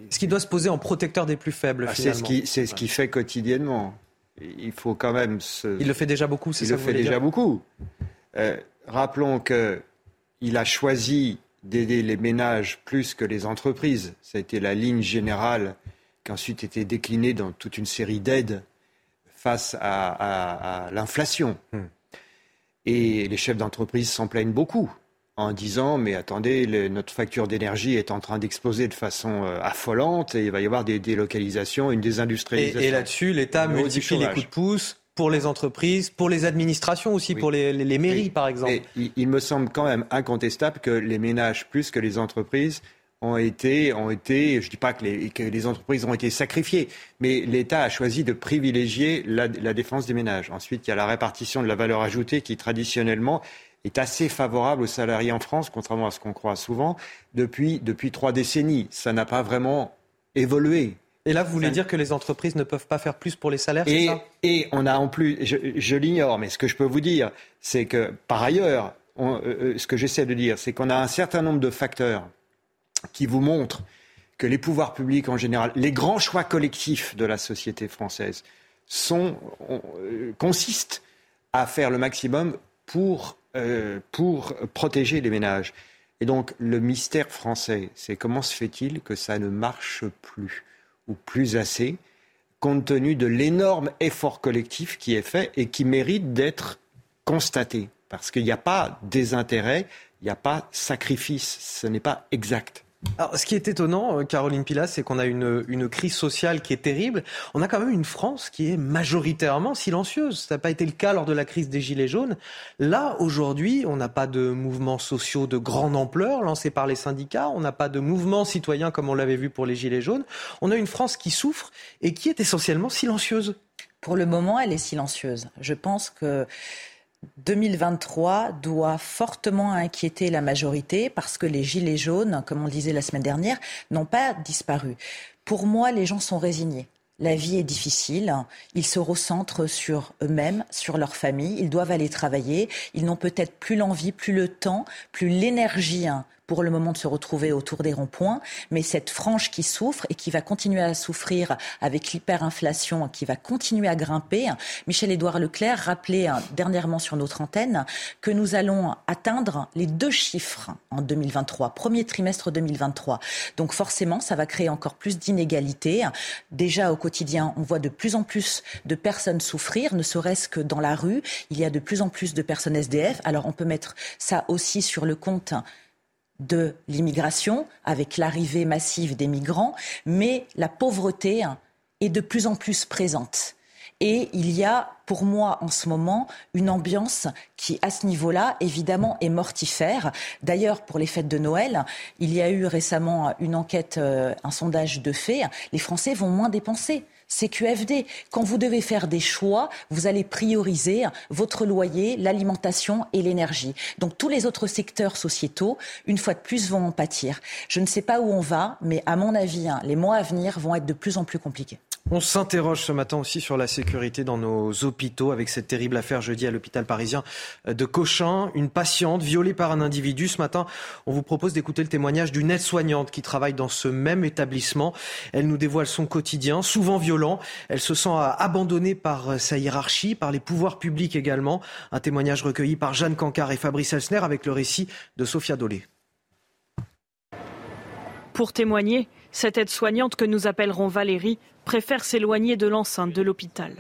Speaker 2: Est-ce qu'il doit se poser en protecteur des plus faibles
Speaker 3: ah, C'est ce qu'il ce fait quotidiennement. Il faut quand même se...
Speaker 2: Il le fait déjà beaucoup, c'est
Speaker 3: ça
Speaker 2: Il le
Speaker 3: fait déjà beaucoup. Euh, rappelons qu'il a choisi d'aider les ménages plus que les entreprises. Ça a été la ligne générale qui a ensuite été déclinée dans toute une série d'aides face à, l'inflation. Hmm. Et les chefs d'entreprise s'en plaignent beaucoup en disant mais attendez, notre facture d'énergie est en train d'exploser de façon euh, affolante et il va y avoir des délocalisations, une désindustrialisation.
Speaker 2: Et, là-dessus, l'État multiplie les coups de pouce pour les entreprises, pour les administrations aussi, pour les, mairies par exemple.
Speaker 3: il, me semble quand même incontestable que les ménages plus que les entreprises ont été, ont été je ne dis pas que les, que les, entreprises ont été sacrifiées, mais l'État a choisi de privilégier la, la défense des ménages. Ensuite, il y a la répartition de la valeur ajoutée qui traditionnellement est assez favorable aux salariés en France, contrairement à ce qu'on croit souvent, depuis, depuis trois décennies. Ça n'a pas vraiment évolué.
Speaker 2: Et là, vous voulez dire que les entreprises ne peuvent pas faire plus pour les salaires,
Speaker 3: et,
Speaker 2: ça?
Speaker 3: Et on a en plus, je, l'ignore, mais ce que je peux vous dire, c'est que par ailleurs, euh, euh, ce que j'essaie de dire, c'est qu'on a un certain nombre de facteurs qui vous montrent que les pouvoirs publics en général, les grands choix collectifs de la société française, sont, euh, consistent à faire le maximum pour euh, pour protéger les ménages. Et donc le mystère français, c'est comment se fait-il que ça ne marche plus ou plus assez, compte tenu de l'énorme effort collectif qui est fait et qui mérite d'être constaté? Parce qu'il n'y a pas désintérêt, il n'y a pas sacrifice, ce n'est pas exact.
Speaker 2: Alors, ce qui est étonnant, euh, Caroline Pilas, c'est qu'on a une, une, crise sociale qui est terrible. On a quand même une France qui est majoritairement silencieuse. Ça n'a pas été le cas lors de la crise des Gilets jaunes. Là, aujourd'hui, on n'a pas de mouvements sociaux de grande ampleur lancés par les syndicats. On n'a pas de mouvements citoyens comme on l'avait vu pour les Gilets jaunes. On a une France qui souffre et qui est essentiellement silencieuse.
Speaker 8: Pour le moment, elle est silencieuse. Je pense que 2023 doit fortement inquiéter la majorité parce que les gilets jaunes, comme on disait la semaine dernière, n'ont pas disparu. Pour moi, les gens sont résignés. La vie est difficile. Ils se recentrent sur eux-mêmes, sur leur famille. Ils doivent aller travailler. Ils n'ont peut-être plus l'envie, plus le temps, plus l'énergie hein, pour le moment de se retrouver autour des ronds-points, mais cette frange qui souffre et qui va continuer à souffrir avec l'hyperinflation qui va continuer à grimper. Michel-Édouard Leclerc rappelait hein, dernièrement sur notre antenne que nous allons atteindre les deux chiffres en 2023, premier trimestre 2023. Donc forcément, ça va créer encore plus d'inégalités. Déjà au quotidien, on voit de plus en plus de personnes souffrir, ne serait-ce que dans la rue. Il y a de plus en plus de personnes SDF. Alors on peut mettre ça aussi sur le compte de l'immigration, avec l'arrivée massive des migrants, mais la pauvreté est de plus en plus présente. Et il y a, pour moi, en ce moment, une ambiance qui, à ce niveau-là, évidemment, est mortifère. D'ailleurs, pour les fêtes de Noël, il y a eu récemment une enquête, euh, un sondage de fait. Les Français vont moins dépenser. CQFD. Quand vous devez faire des choix, vous allez prioriser votre loyer, l'alimentation et l'énergie. Donc tous les autres secteurs sociétaux, une fois de plus, vont en pâtir. Je ne sais pas où on va, mais à mon avis, hein, les mois à venir vont être de plus en plus compliqués.
Speaker 2: On s'interroge ce matin aussi sur la sécurité dans nos hôpitaux avec cette terrible affaire jeudi à l'hôpital parisien de Cochin. Une patiente violée par un individu. Ce matin, on vous propose d'écouter le témoignage d'une aide-soignante qui travaille dans ce même établissement. Elle nous dévoile son quotidien, souvent violent. Elle se sent abandonnée par sa hiérarchie, par les pouvoirs publics également. Un témoignage recueilli par Jeanne Cancard et Fabrice Elsner avec le récit de Sophia Dolé.
Speaker 22: Pour témoigner, cette aide-soignante que nous appellerons Valérie préfère s'éloigner de l'enceinte de l'hôpital.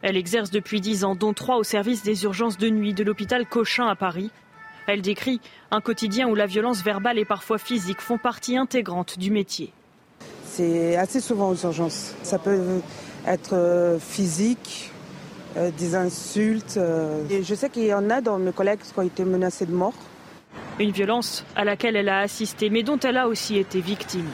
Speaker 22: Elle exerce depuis dix ans, dont trois au service des urgences de nuit de l'hôpital Cochin à Paris. Elle décrit un quotidien où la violence verbale et parfois physique font partie intégrante du métier.
Speaker 23: C'est assez souvent aux urgences. Ça peut être euh, physique, euh, des insultes. Euh. je sais qu'il y en a dans mes collègues qui ont été menacés de mort.
Speaker 22: Une violence à laquelle elle a assisté, mais dont elle a aussi été victime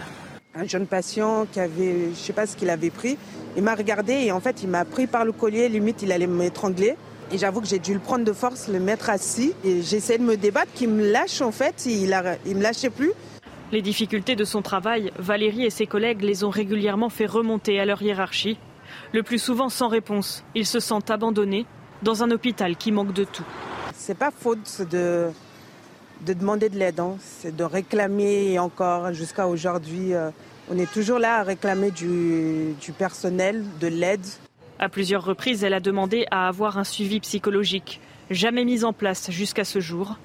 Speaker 23: un jeune patient qui avait, je ne sais pas ce qu'il avait pris. Il m'a regardé et en fait, il m'a pris par le collier, limite, il allait m'étrangler. Et j'avoue que j'ai dû le prendre de force, le mettre assis. Et j'essaie de me débattre, qu'il me lâche en fait, il ne me lâchait plus.
Speaker 22: Les difficultés de son travail, Valérie et ses collègues les ont régulièrement fait remonter à leur hiérarchie.
Speaker 24: Le plus souvent sans réponse, ils se sentent abandonnés dans un hôpital qui manque de tout.
Speaker 23: C'est pas faute de, de demander de l'aide, hein. c'est de réclamer encore jusqu'à aujourd'hui. Euh, on est toujours là à réclamer du, du personnel, de l'aide.
Speaker 24: À plusieurs reprises, elle a demandé à avoir un suivi psychologique, jamais mis en place jusqu'à ce jour.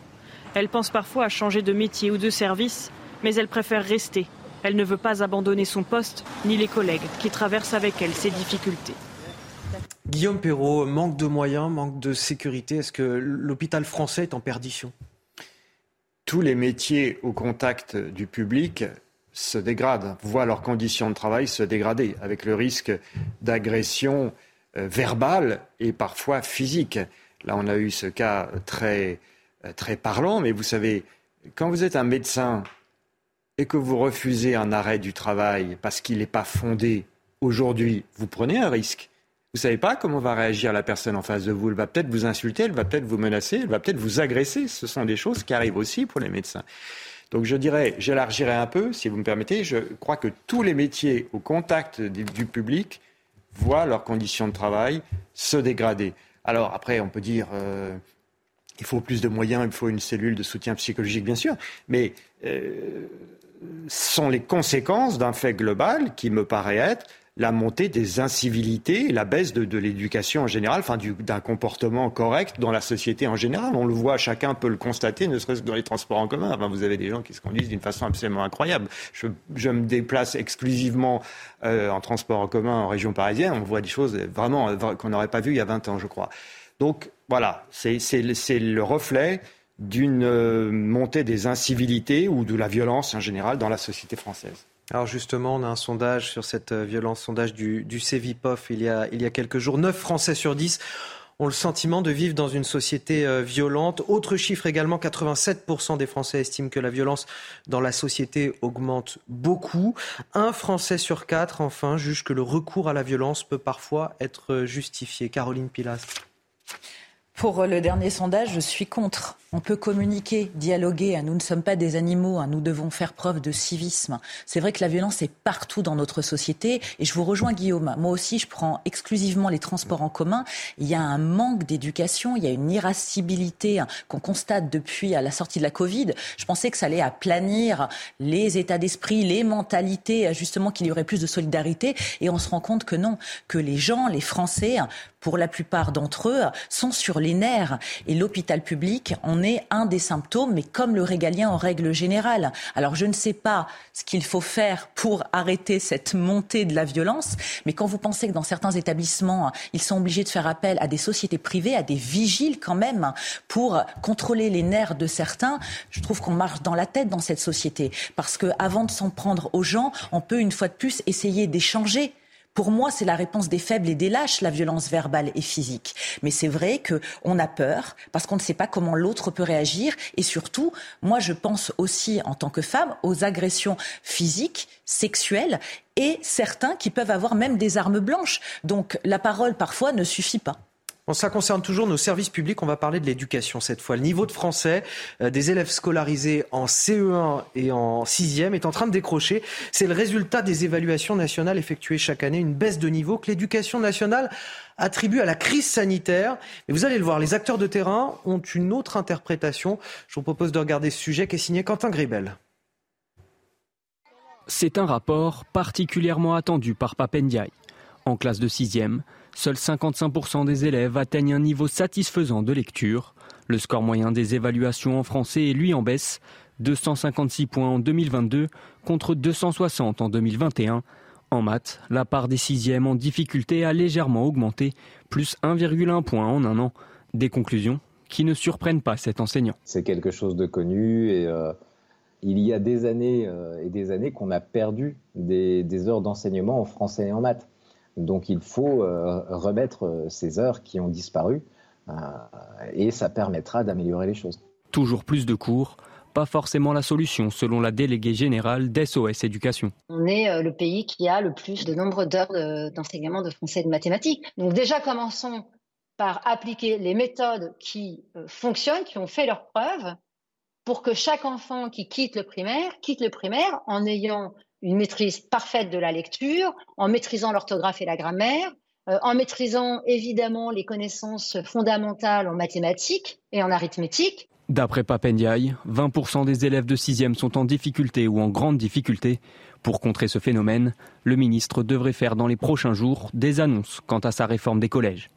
Speaker 24: Elle pense parfois à changer de métier ou de service, mais elle préfère rester. Elle ne veut pas abandonner son poste, ni les collègues qui traversent avec elle ces difficultés.
Speaker 2: Guillaume Perrault, manque de moyens, manque de sécurité. Est-ce que l'hôpital français est en perdition?
Speaker 3: Tous les métiers au contact du public se dégradent, voient leurs conditions de travail se dégrader, avec le risque d'agression euh, verbale et parfois physique. Là, on a eu ce cas très, euh, très parlant, mais vous savez, quand vous êtes un médecin et que vous refusez un arrêt du travail parce qu'il n'est pas fondé aujourd'hui, vous prenez un risque. Vous savez pas comment va réagir la personne en face de vous. Elle va peut-être vous insulter, elle va peut-être vous menacer, elle va peut-être vous agresser. Ce sont des choses qui arrivent aussi pour les médecins. Donc je dirais, j'élargirai un peu, si vous me permettez, je crois que tous les métiers au contact du public voient leurs conditions de travail se dégrader. Alors après, on peut dire, euh, il faut plus de moyens, il faut une cellule de soutien psychologique, bien sûr, mais euh, sont les conséquences d'un fait global qui me paraît être la montée des incivilités, la baisse de, l'éducation en général, enfin d'un comportement correct dans la société en général. On le voit, chacun peut le constater, ne serait-ce que dans les transports en commun. vous avez des gens qui se conduisent d'une façon absolument incroyable. Je, me déplace exclusivement euh, en transport en commun en région parisienne. On voit des choses vraiment euh, qu'on n'aurait pas vues il y a 20 ans, je crois. Donc voilà, c'est le reflet d'une euh, montée des incivilités ou de la violence en général dans la société française.
Speaker 2: Alors justement, on a un sondage sur cette euh, violence, sondage du, du CEVIPOF il y, a, il y a quelques jours. 9 Français sur 10 ont le sentiment de vivre dans une société euh, violente. Autre chiffre également, 87% des Français estiment que la violence dans la société augmente beaucoup. Un Français sur quatre, enfin, juge que le recours à la violence peut parfois être justifié. Caroline Pilas.
Speaker 8: Pour le dernier sondage, je suis contre. On peut communiquer, dialoguer. Nous ne sommes pas des animaux. Nous devons faire preuve de civisme. C'est vrai que la violence est partout dans notre société. Et je vous rejoins, Guillaume. Moi aussi, je prends exclusivement les transports en commun. Il y a un manque d'éducation. Il y a une irascibilité qu'on constate depuis la sortie de la Covid. Je pensais que ça allait aplanir les états d'esprit, les mentalités, justement qu'il y aurait plus de solidarité. Et on se rend compte que non, que les gens, les Français, pour la plupart d'entre eux, sont sur les nerfs. Et l'hôpital public en un des symptômes, mais comme le régalien en règle générale. Alors je ne sais pas ce qu'il faut faire pour arrêter cette montée de la violence, mais quand vous pensez que dans certains établissements, ils sont obligés de faire appel à des sociétés privées, à des vigiles quand même, pour contrôler les nerfs de certains, je trouve qu'on marche dans la tête dans cette société. Parce que avant de s'en prendre aux gens, on peut une fois de plus essayer d'échanger pour moi, c'est la réponse des faibles et des lâches, la violence verbale et physique. Mais c'est vrai qu'on a peur parce qu'on ne sait pas comment l'autre peut réagir. Et surtout, moi, je pense aussi, en tant que femme, aux agressions physiques, sexuelles et certains qui peuvent avoir même des armes blanches. Donc la parole, parfois, ne suffit pas.
Speaker 2: Bon, ça concerne toujours nos services publics. On va parler de l'éducation cette fois. Le niveau de français euh, des élèves scolarisés en CE1 et en 6e est en train de décrocher. C'est le résultat des évaluations nationales effectuées chaque année. Une baisse de niveau que l'éducation nationale attribue à la crise sanitaire. Mais vous allez le voir, les acteurs de terrain ont une autre interprétation. Je vous propose de regarder ce sujet qui est signé Quentin Gribel.
Speaker 11: C'est un rapport particulièrement attendu par Papendiaï. En classe de 6e, Seuls 55% des élèves atteignent un niveau satisfaisant de lecture. Le score moyen des évaluations en français est lui en baisse, 256 points en 2022 contre 260 en 2021. En maths, la part des sixièmes en difficulté a légèrement augmenté, plus 1,1 point en un an. Des conclusions qui ne surprennent pas cet enseignant.
Speaker 5: C'est quelque chose de connu et euh, il y a des années euh, et des années qu'on a perdu des heures d'enseignement en français et en maths. Donc il faut euh, remettre euh, ces heures qui ont disparu euh, et ça permettra d'améliorer les choses.
Speaker 11: Toujours plus de cours, pas forcément la solution selon la déléguée générale d'SOS Éducation.
Speaker 25: On est le pays qui a le plus de nombre d'heures d'enseignement de français et de mathématiques. Donc déjà commençons par appliquer les méthodes qui fonctionnent, qui ont fait leurs preuves, pour que chaque enfant qui quitte le primaire quitte le primaire en ayant
Speaker 26: une maîtrise parfaite de la lecture, en maîtrisant l'orthographe et la grammaire, euh, en maîtrisant évidemment les connaissances fondamentales en mathématiques et en arithmétique.
Speaker 27: D'après Papendiaï, 20% des élèves de 6e sont en difficulté ou en grande difficulté. Pour contrer ce phénomène, le ministre devrait faire dans les prochains jours des annonces quant à sa réforme des collèges.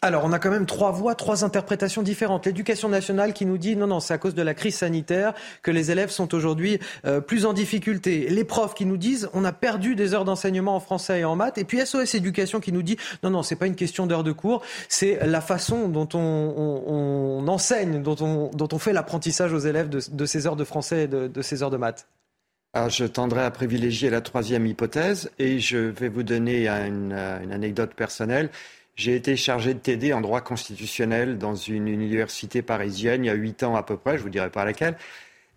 Speaker 2: Alors, on a quand même trois voix, trois interprétations différentes. L'éducation nationale qui nous dit non, non, c'est à cause de la crise sanitaire que les élèves sont aujourd'hui euh, plus en difficulté. Les profs qui nous disent on a perdu des heures d'enseignement en français et en maths. Et puis SOS Éducation qui nous dit non, non, c'est pas une question d'heures de cours, c'est la façon dont on, enseigne, dont on, fait l'apprentissage aux élèves de, ces heures de français et de, ces heures de maths.
Speaker 3: Alors, je tendrai à privilégier la troisième hypothèse et je vais vous donner une anecdote personnelle. J'ai été chargé de TD en droit constitutionnel dans une université parisienne il y a huit ans à peu près, je vous dirai pas laquelle.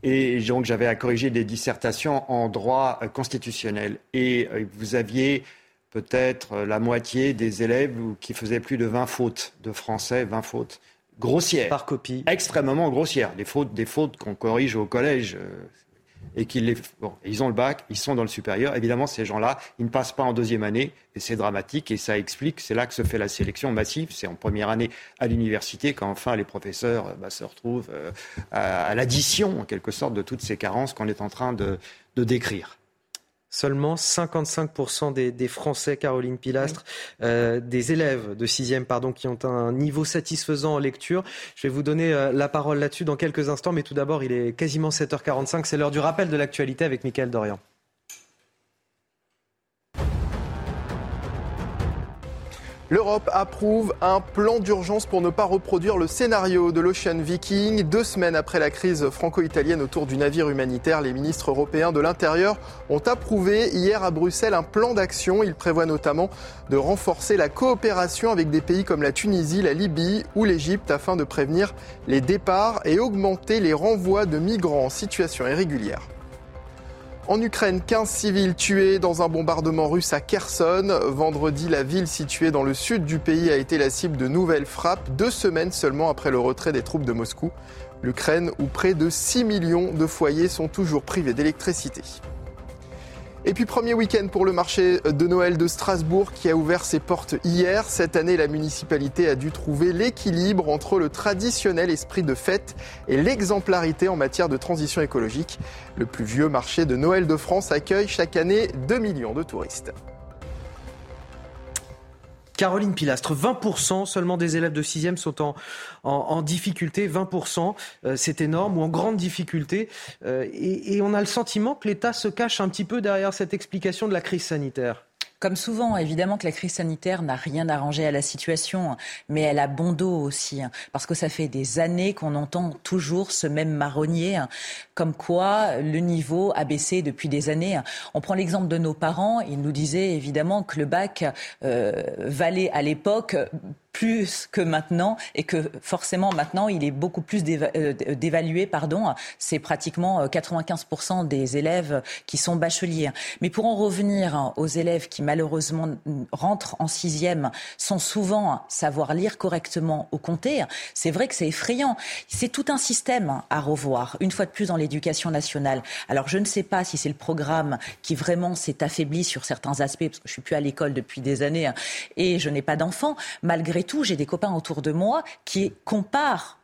Speaker 3: Et donc j'avais à corriger des dissertations en droit euh, constitutionnel. Et euh, vous aviez peut-être la moitié des élèves qui faisaient plus de 20 fautes de français, 20 fautes grossières.
Speaker 2: Par copie.
Speaker 3: Extrêmement grossières. Des fautes, des fautes qu'on corrige au collège. Euh, et qu'ils les... bon, ils ont le bac, ils sont dans le supérieur. Évidemment, ces gens-là, ils ne passent pas en deuxième année et c'est dramatique et ça explique, c'est là que se fait la sélection massive. C'est en première année à l'université qu'enfin les professeurs bah, se retrouvent euh, à, l'addition, en quelque sorte, de toutes ces carences qu'on est en train de décrire
Speaker 2: seulement 55% des, Français, Caroline Pilastre, euh, des élèves de 6e pardon, qui ont un niveau satisfaisant en lecture. Je vais vous donner euh, la parole là-dessus dans quelques instants, mais tout d'abord, il est quasiment 7h45, c'est l'heure du rappel de l'actualité avec Mickaël Dorian.
Speaker 9: L'Europe approuve un plan d'urgence pour ne pas reproduire le scénario de l'Ocean Viking. Deux semaines après la crise franco-italienne autour du navire humanitaire, les ministres européens de l'Intérieur ont approuvé hier à Bruxelles un plan d'action. Il prévoit notamment de renforcer la coopération avec des pays comme la Tunisie, la Libye ou l'Égypte afin de prévenir les départs et augmenter les renvois de migrants en situation irrégulière. En Ukraine, 15 civils tués dans un bombardement russe à Kherson. Vendredi, la ville située dans le sud du pays a été la cible de nouvelles frappes, deux semaines seulement après le retrait des troupes de Moscou. L'Ukraine, où près de 6 millions de foyers sont toujours privés d'électricité. Et puis premier week-end pour le marché de Noël de Strasbourg qui a ouvert ses portes hier. Cette année, la municipalité a dû trouver l'équilibre entre le traditionnel esprit de fête et l'exemplarité en matière de transition écologique. Le plus vieux marché de Noël de France accueille chaque année 2 millions de touristes.
Speaker 2: Caroline Pilastre, 20% seulement des élèves de 6e sont en, difficulté, 20%, euh, c'est énorme, ou en grande difficulté. Euh, et on a le sentiment que l'État se cache un petit peu derrière cette explication de la crise sanitaire.
Speaker 8: Comme souvent, évidemment que la crise sanitaire n'a rien arrangé à la situation, mais elle a bon dos aussi, hein, parce que ça fait des années qu'on entend toujours ce même marronnier, hein, comme quoi le niveau a baissé depuis des années. On prend l'exemple de nos parents, ils nous disaient évidemment que le bac euh, valait à l'époque plus que maintenant et que forcément maintenant il est beaucoup plus euh, d'évalué pardon. C'est pratiquement 95% euh, des élèves qui sont bacheliers. Mais pour en revenir aux élèves qui malheureusement rentrent en sixième sans souvent savoir lire correctement ou compter c'est vrai que c'est effrayant. C'est tout un système à revoir une fois de plus dans l'éducation nationale. Alors je ne sais pas si c'est le programme qui vraiment s'est affaibli sur certains aspects parce que je suis plus à l'école depuis des années hein, et je n'ai pas d'enfants malgré tout, j'ai des copains autour de moi qui comparent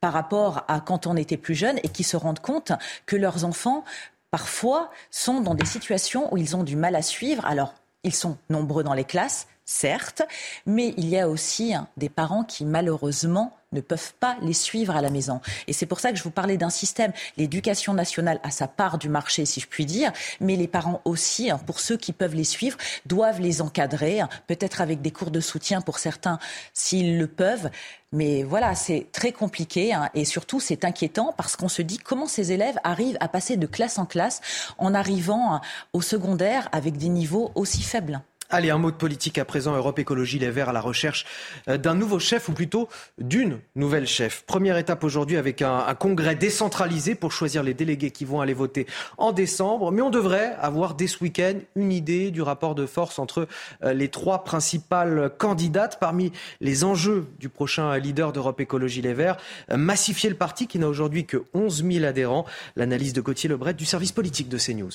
Speaker 8: par rapport à quand on était plus jeune et qui se rendent compte que leurs enfants, parfois, sont dans des situations où ils ont du mal à suivre. Alors, ils sont nombreux dans les classes, certes, mais il y a aussi hein, des parents qui, malheureusement, ne peuvent pas les suivre à la maison. Et c'est pour ça que je vous parlais d'un système. L'éducation nationale a sa part du marché, si je puis dire, mais les parents aussi, hein, pour ceux qui peuvent les suivre, doivent les encadrer, hein, peut-être avec des cours de soutien pour certains s'ils le peuvent. Mais voilà, c'est très compliqué hein, et surtout c'est inquiétant parce qu'on se dit comment ces élèves arrivent à passer de classe en classe en arrivant au secondaire avec des niveaux aussi faibles.
Speaker 2: Allez, un mot de politique à présent. Europe Écologie Les Verts à la recherche euh, d'un nouveau chef, ou plutôt d'une nouvelle chef. Première étape aujourd'hui avec un, congrès décentralisé pour choisir les délégués qui vont aller voter en décembre. Mais on devrait avoir dès ce week-end une idée du rapport de force entre euh, les trois principales candidates. Parmi les enjeux du prochain leader d'Europe Écologie Les Verts, euh, massifier le parti qui n'a aujourd'hui que 11 000 adhérents. L'analyse de Gauthier Lebret du service politique de CNews.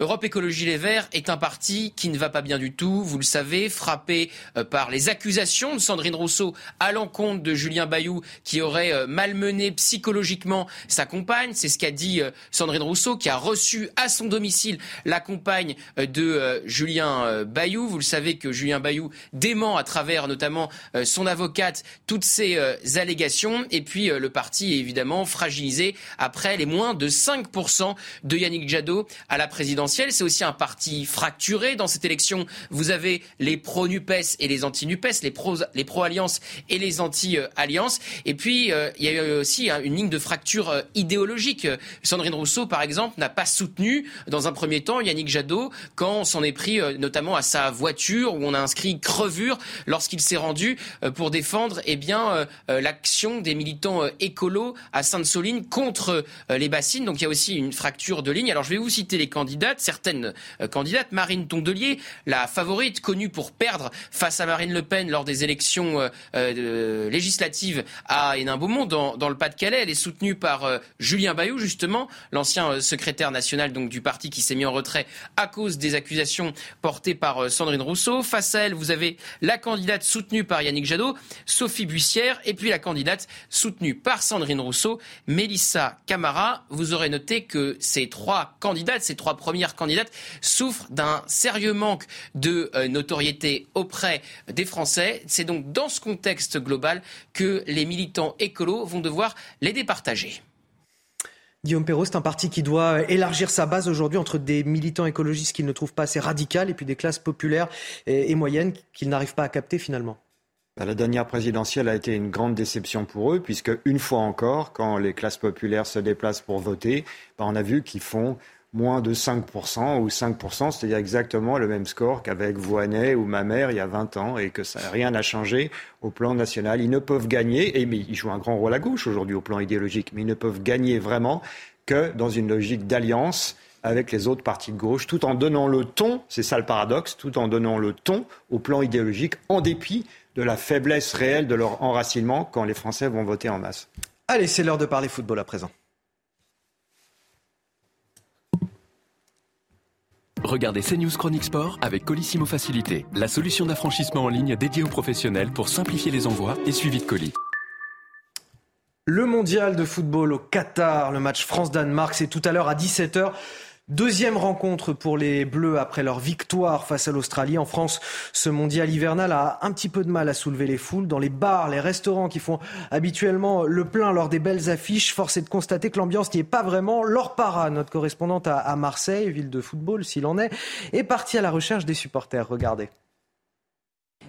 Speaker 18: Europe Écologie Les Verts est un parti qui ne va pas bien du tout, vous le savez, frappé euh, par les accusations de Sandrine Rousseau à l'encontre de Julien Bayou qui aurait euh, malmené psychologiquement sa compagne. C'est ce qu'a dit euh, Sandrine Rousseau qui a reçu à son domicile la compagne de Julien Bayou. Vous le savez que Julien Bayou dément à travers notamment son avocate toutes ces allégations et puis le parti est évidemment fragilisé après les moins de 5% de Yannick Jadot à la présidence c'est aussi un parti fracturé dans cette élection. Vous avez les pro-NUPES et les anti-NUPES, les pro-alliance et les anti-alliance. Et puis, euh, il y a aussi hein, une ligne de fracture euh, idéologique. Sandrine Rousseau, par exemple, n'a pas soutenu, dans un premier temps, Yannick Jadot quand on s'en est pris euh, notamment à sa voiture où on a inscrit crevure lorsqu'il s'est rendu pour défendre eh bien, l'action des militants écolos à Sainte-Soline contre les bassines. Donc il y a aussi une fracture de ligne. Alors je vais vous citer les candidats certaines euh, candidates. Marine Tondelier, la favorite, connue pour perdre face à Marine Le Pen lors des élections euh, euh, législatives à Hénin-Beaumont, dans, dans, le Pas-de-Calais. Elle est soutenue par Julien Bayou, justement, l'ancien secrétaire national donc, du parti qui s'est mis en retrait à cause des accusations portées par Sandrine Rousseau. Face à elle, vous avez la candidate soutenue par Yannick Jadot, Sophie Bussière, et puis la candidate soutenue par Sandrine Rousseau, Mélissa Camara. Vous aurez noté que ces trois candidates, ces trois première candidate, souffre d'un sérieux manque de euh, notoriété auprès des Français. C'est donc dans ce contexte global que les militants écolos vont devoir les départager.
Speaker 2: Guillaume Perrault, c'est un parti qui doit élargir sa base aujourd'hui entre des militants écologistes qu'il ne trouve pas assez radicales et puis des classes populaires et, moyennes qu'il n'arrive pas à capter finalement.
Speaker 3: Bah, la dernière présidentielle a été une grande déception pour eux, puisque une fois encore, quand les classes populaires se déplacent pour voter, bah, on a vu qu'ils font moins de 5% ou 5%, c'est-à-dire exactement le même score qu'avec Voinet ou ma mère il y a 20 ans et que rien n'a changé au plan national. Ils ne peuvent gagner, et ils jouent un grand rôle à gauche aujourd'hui au plan idéologique, mais ils ne peuvent gagner vraiment que dans une logique d'alliance avec les autres partis de gauche, tout en donnant le ton, c'est ça le paradoxe, tout en donnant le ton au plan idéologique, en dépit de la faiblesse réelle de leur enracinement quand les Français vont voter en masse.
Speaker 2: Allez, c'est l'heure de parler football à présent.
Speaker 28: Regardez CNews Chronique Sport avec Colissimo Facilité, la solution d'affranchissement en ligne dédiée aux professionnels pour simplifier les envois et suivi de colis.
Speaker 2: Le mondial de football au Qatar, le match France-Danemark, c'est tout à l'heure à 17h. Deuxième rencontre pour les Bleus après leur victoire face à l'Australie. En France, ce mondial hivernal a un petit peu de mal à soulever les foules. Dans les bars, les restaurants qui font habituellement le plein lors des belles affiches, force est de constater que l'ambiance n'y est pas vraiment. Laure Para, notre correspondante à Marseille, ville de football s'il en est, est partie à la recherche des supporters. Regardez.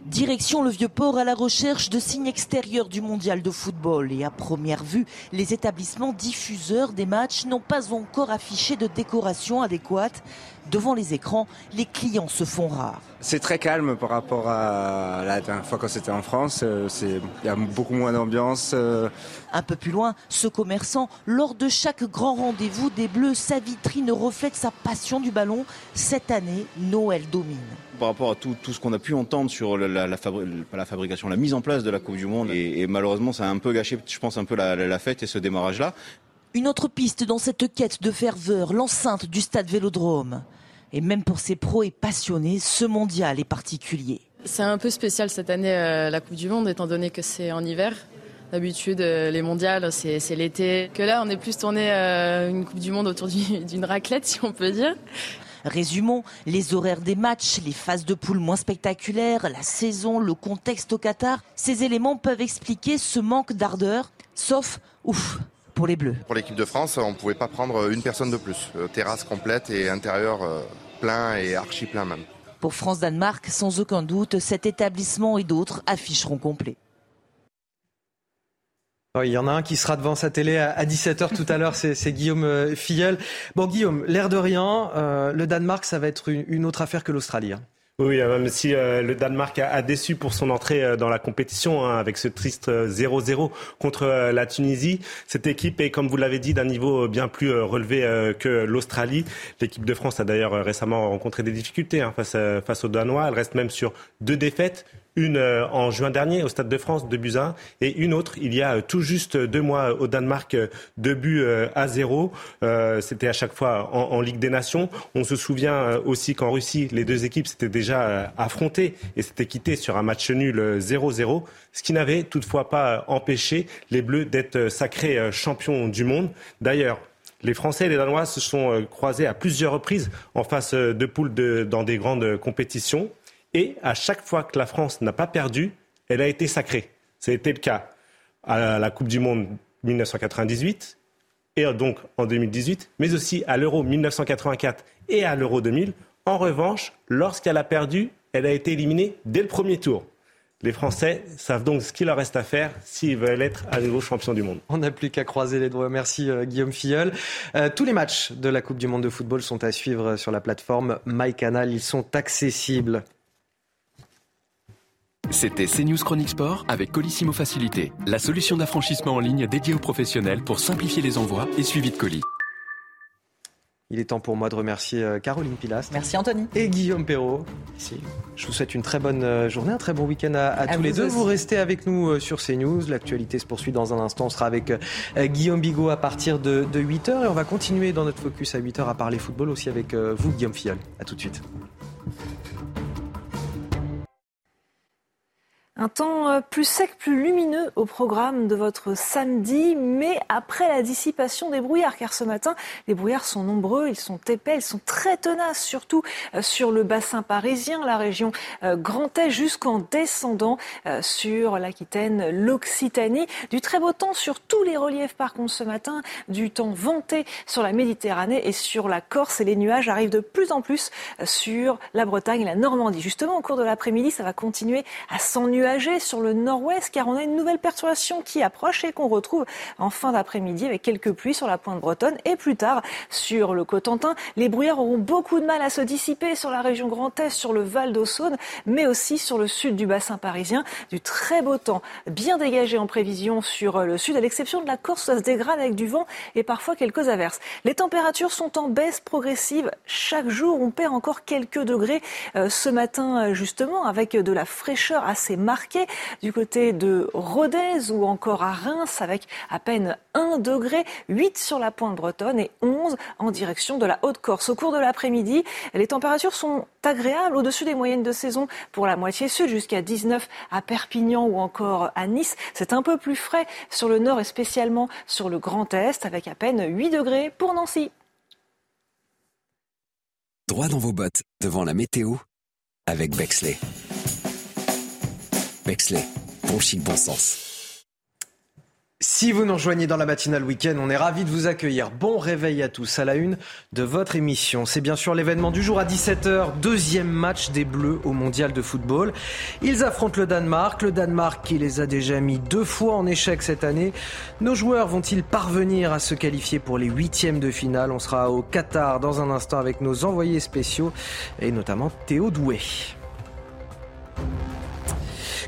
Speaker 29: Direction le Vieux-Port à la recherche de signes extérieurs du mondial de football. Et à première vue, les établissements diffuseurs des matchs n'ont pas encore affiché de décoration adéquate. Devant les écrans, les clients se font rares.
Speaker 30: C'est très calme par rapport à la dernière fois quand c'était en France. Euh, il y a beaucoup moins d'ambiance. Euh.
Speaker 29: Un peu plus loin, ce commerçant, lors de chaque grand rendez-vous des Bleus, sa vitrine reflète sa passion du ballon. Cette année, Noël domine
Speaker 31: par rapport à tout, ce qu'on a pu entendre sur la, la, fabrication, la mise en place de la Coupe du Monde. Et, malheureusement, ça a un peu gâché, je pense, un peu la, fête et ce démarrage-là.
Speaker 29: Une autre piste dans cette quête de ferveur, l'enceinte du stade Vélodrome. Et même pour ses pros et passionnés, ce mondial est particulier.
Speaker 32: C'est un peu spécial cette année, euh, la Coupe du Monde, étant donné que c'est en hiver. D'habitude, euh, les mondiales, c'est l'été. Que là, on est plus tourné euh, une Coupe du Monde autour d'une raclette, si on peut dire.
Speaker 29: Résumons les horaires des matchs, les phases de poule moins spectaculaires, la saison, le contexte au Qatar. Ces éléments peuvent expliquer ce manque d'ardeur, sauf, ouf, pour les Bleus.
Speaker 33: Pour l'équipe de France, on ne pouvait pas prendre une personne de plus. Euh, terrasse complète et intérieur euh, plein et archi plein même.
Speaker 29: Pour France-Danemark, sans aucun doute, cet établissement et d'autres afficheront complet.
Speaker 2: Il y en a un qui sera devant sa télé à 17h tout à l'heure, c'est Guillaume euh, Filleul. Bon, Guillaume, l'air de rien, euh, le Danemark, ça va être une, autre affaire que l'Australie. Hein.
Speaker 7: Oui, euh, même si le Danemark a, déçu pour son entrée dans la compétition hein, avec ce triste 0-0 contre la Tunisie, cette équipe est, comme vous l'avez dit, d'un niveau bien plus relevé que l'Australie. L'équipe de France a d'ailleurs récemment rencontré des difficultés hein, face aux Danois. Elle reste même sur deux défaites, une euh, en juin dernier au Stade de France, de buts à 1, et une autre il y a tout juste deux mois au Danemark, deux buts à zéro. C'était à chaque fois en, Ligue des Nations. On se souvient aussi qu'en Russie, les deux équipes s'étaient déjà affrontées et s'étaient quittées sur un match nul 0-0, ce qui n'avait toutefois pas empêché les Bleus d'être sacrés champions du monde. D'ailleurs, les Français et les Danois se sont euh, croisés à plusieurs reprises en face euh, de poules dans des grandes compétitions. Et à chaque fois que la France n'a pas perdu, elle a été sacrée. Été le cas à la Coupe du Monde 1998 et donc en 2018, mais aussi à l'Euro 1984 et à l'Euro 2000. En revanche, lorsqu'elle a perdu, elle a été éliminée dès le premier tour. Les Français savent donc ce qu'il leur reste à faire s'ils veulent être à nouveau champions du monde.
Speaker 2: On n'a plus qu'à croiser les doigts. Merci euh, Guillaume Filleul. Euh, tous les matchs de la Coupe du Monde de football sont à suivre sur la plateforme MyCanal. Ils sont accessibles.
Speaker 28: C'était CNews Chronique Sport avec Colissimo Facilité, la solution d'affranchissement en ligne dédiée aux professionnels pour simplifier les envois et suivi de colis.
Speaker 2: Il est temps pour moi de remercier euh, Caroline Pilas.
Speaker 8: Merci Anthony.
Speaker 2: Et Guillaume Perrault. Je vous souhaite une très bonne euh, journée, un très bon week-end à, tous les deux. Vous restez avec nous euh, sur CNews. L'actualité se poursuit dans un instant. On sera avec Guillaume Bigot à partir de, 8h et on va continuer dans notre focus à 8h à parler football aussi avec vous, Guillaume Fiol. À tout de suite.
Speaker 4: Un temps euh, plus sec, plus lumineux au programme de votre samedi, mais après la dissipation des brouillards, car ce matin, les brouillards sont nombreux, ils sont épais, ils sont très tenaces, surtout euh, sur le bassin parisien, la région euh, Grand jusqu'en descendant sur l'Aquitaine, l'Occitanie. Du très beau temps sur tous les reliefs, par contre, ce matin, du temps vanté sur la Méditerranée et sur la Corse, et les nuages arrivent de plus en plus sur la Bretagne et la Normandie. Justement, au cours de l'après-midi, ça va continuer à s'ennuyer sur le nord-ouest car on a une nouvelle perturbation qui approche et qu'on retrouve en fin d'après-midi avec quelques pluies sur la pointe bretonne et plus tard sur le Cotentin. Les brouillards auront beaucoup de mal à se dissiper sur la région Grand Est, sur le Val d'Aussaune, mais aussi sur le sud du bassin parisien. Du très beau temps bien dégagé en prévision sur le sud, à l'exception de la Corse, ça se dégrade avec du vent et parfois quelques averses. Les températures sont en baisse progressive. Chaque jour, on perd encore quelques degrés. Euh, ce matin, justement, avec de la fraîcheur assez du côté de Rodez ou encore à Reims avec à peine 1 degré, 8 sur la pointe bretonne et 11 en direction de la Haute-Corse. Au cours de l'après-midi, les températures sont agréables au-dessus des moyennes de saison pour la moitié sud jusqu'à 19 à Perpignan ou encore à Nice. C'est un peu plus frais sur le nord et spécialement sur le Grand Est avec à peine 8 degrés pour Nancy.
Speaker 34: Droit dans vos bottes devant la météo avec Bexley. Bexley, bon chic, bon sens.
Speaker 2: Si vous nous rejoignez dans la matinale week-end, on est ravis de vous accueillir. Bon réveil à tous à la une de votre émission. C'est bien sûr l'événement du jour à 17h, deuxième match des Bleus au mondial de football. Ils affrontent le Danemark, le Danemark qui les a déjà mis deux fois en échec cette année. Nos joueurs vont-ils parvenir à se qualifier pour les huitièmes de finale? On sera au Qatar dans un instant avec nos envoyés spéciaux et notamment Théo Doué.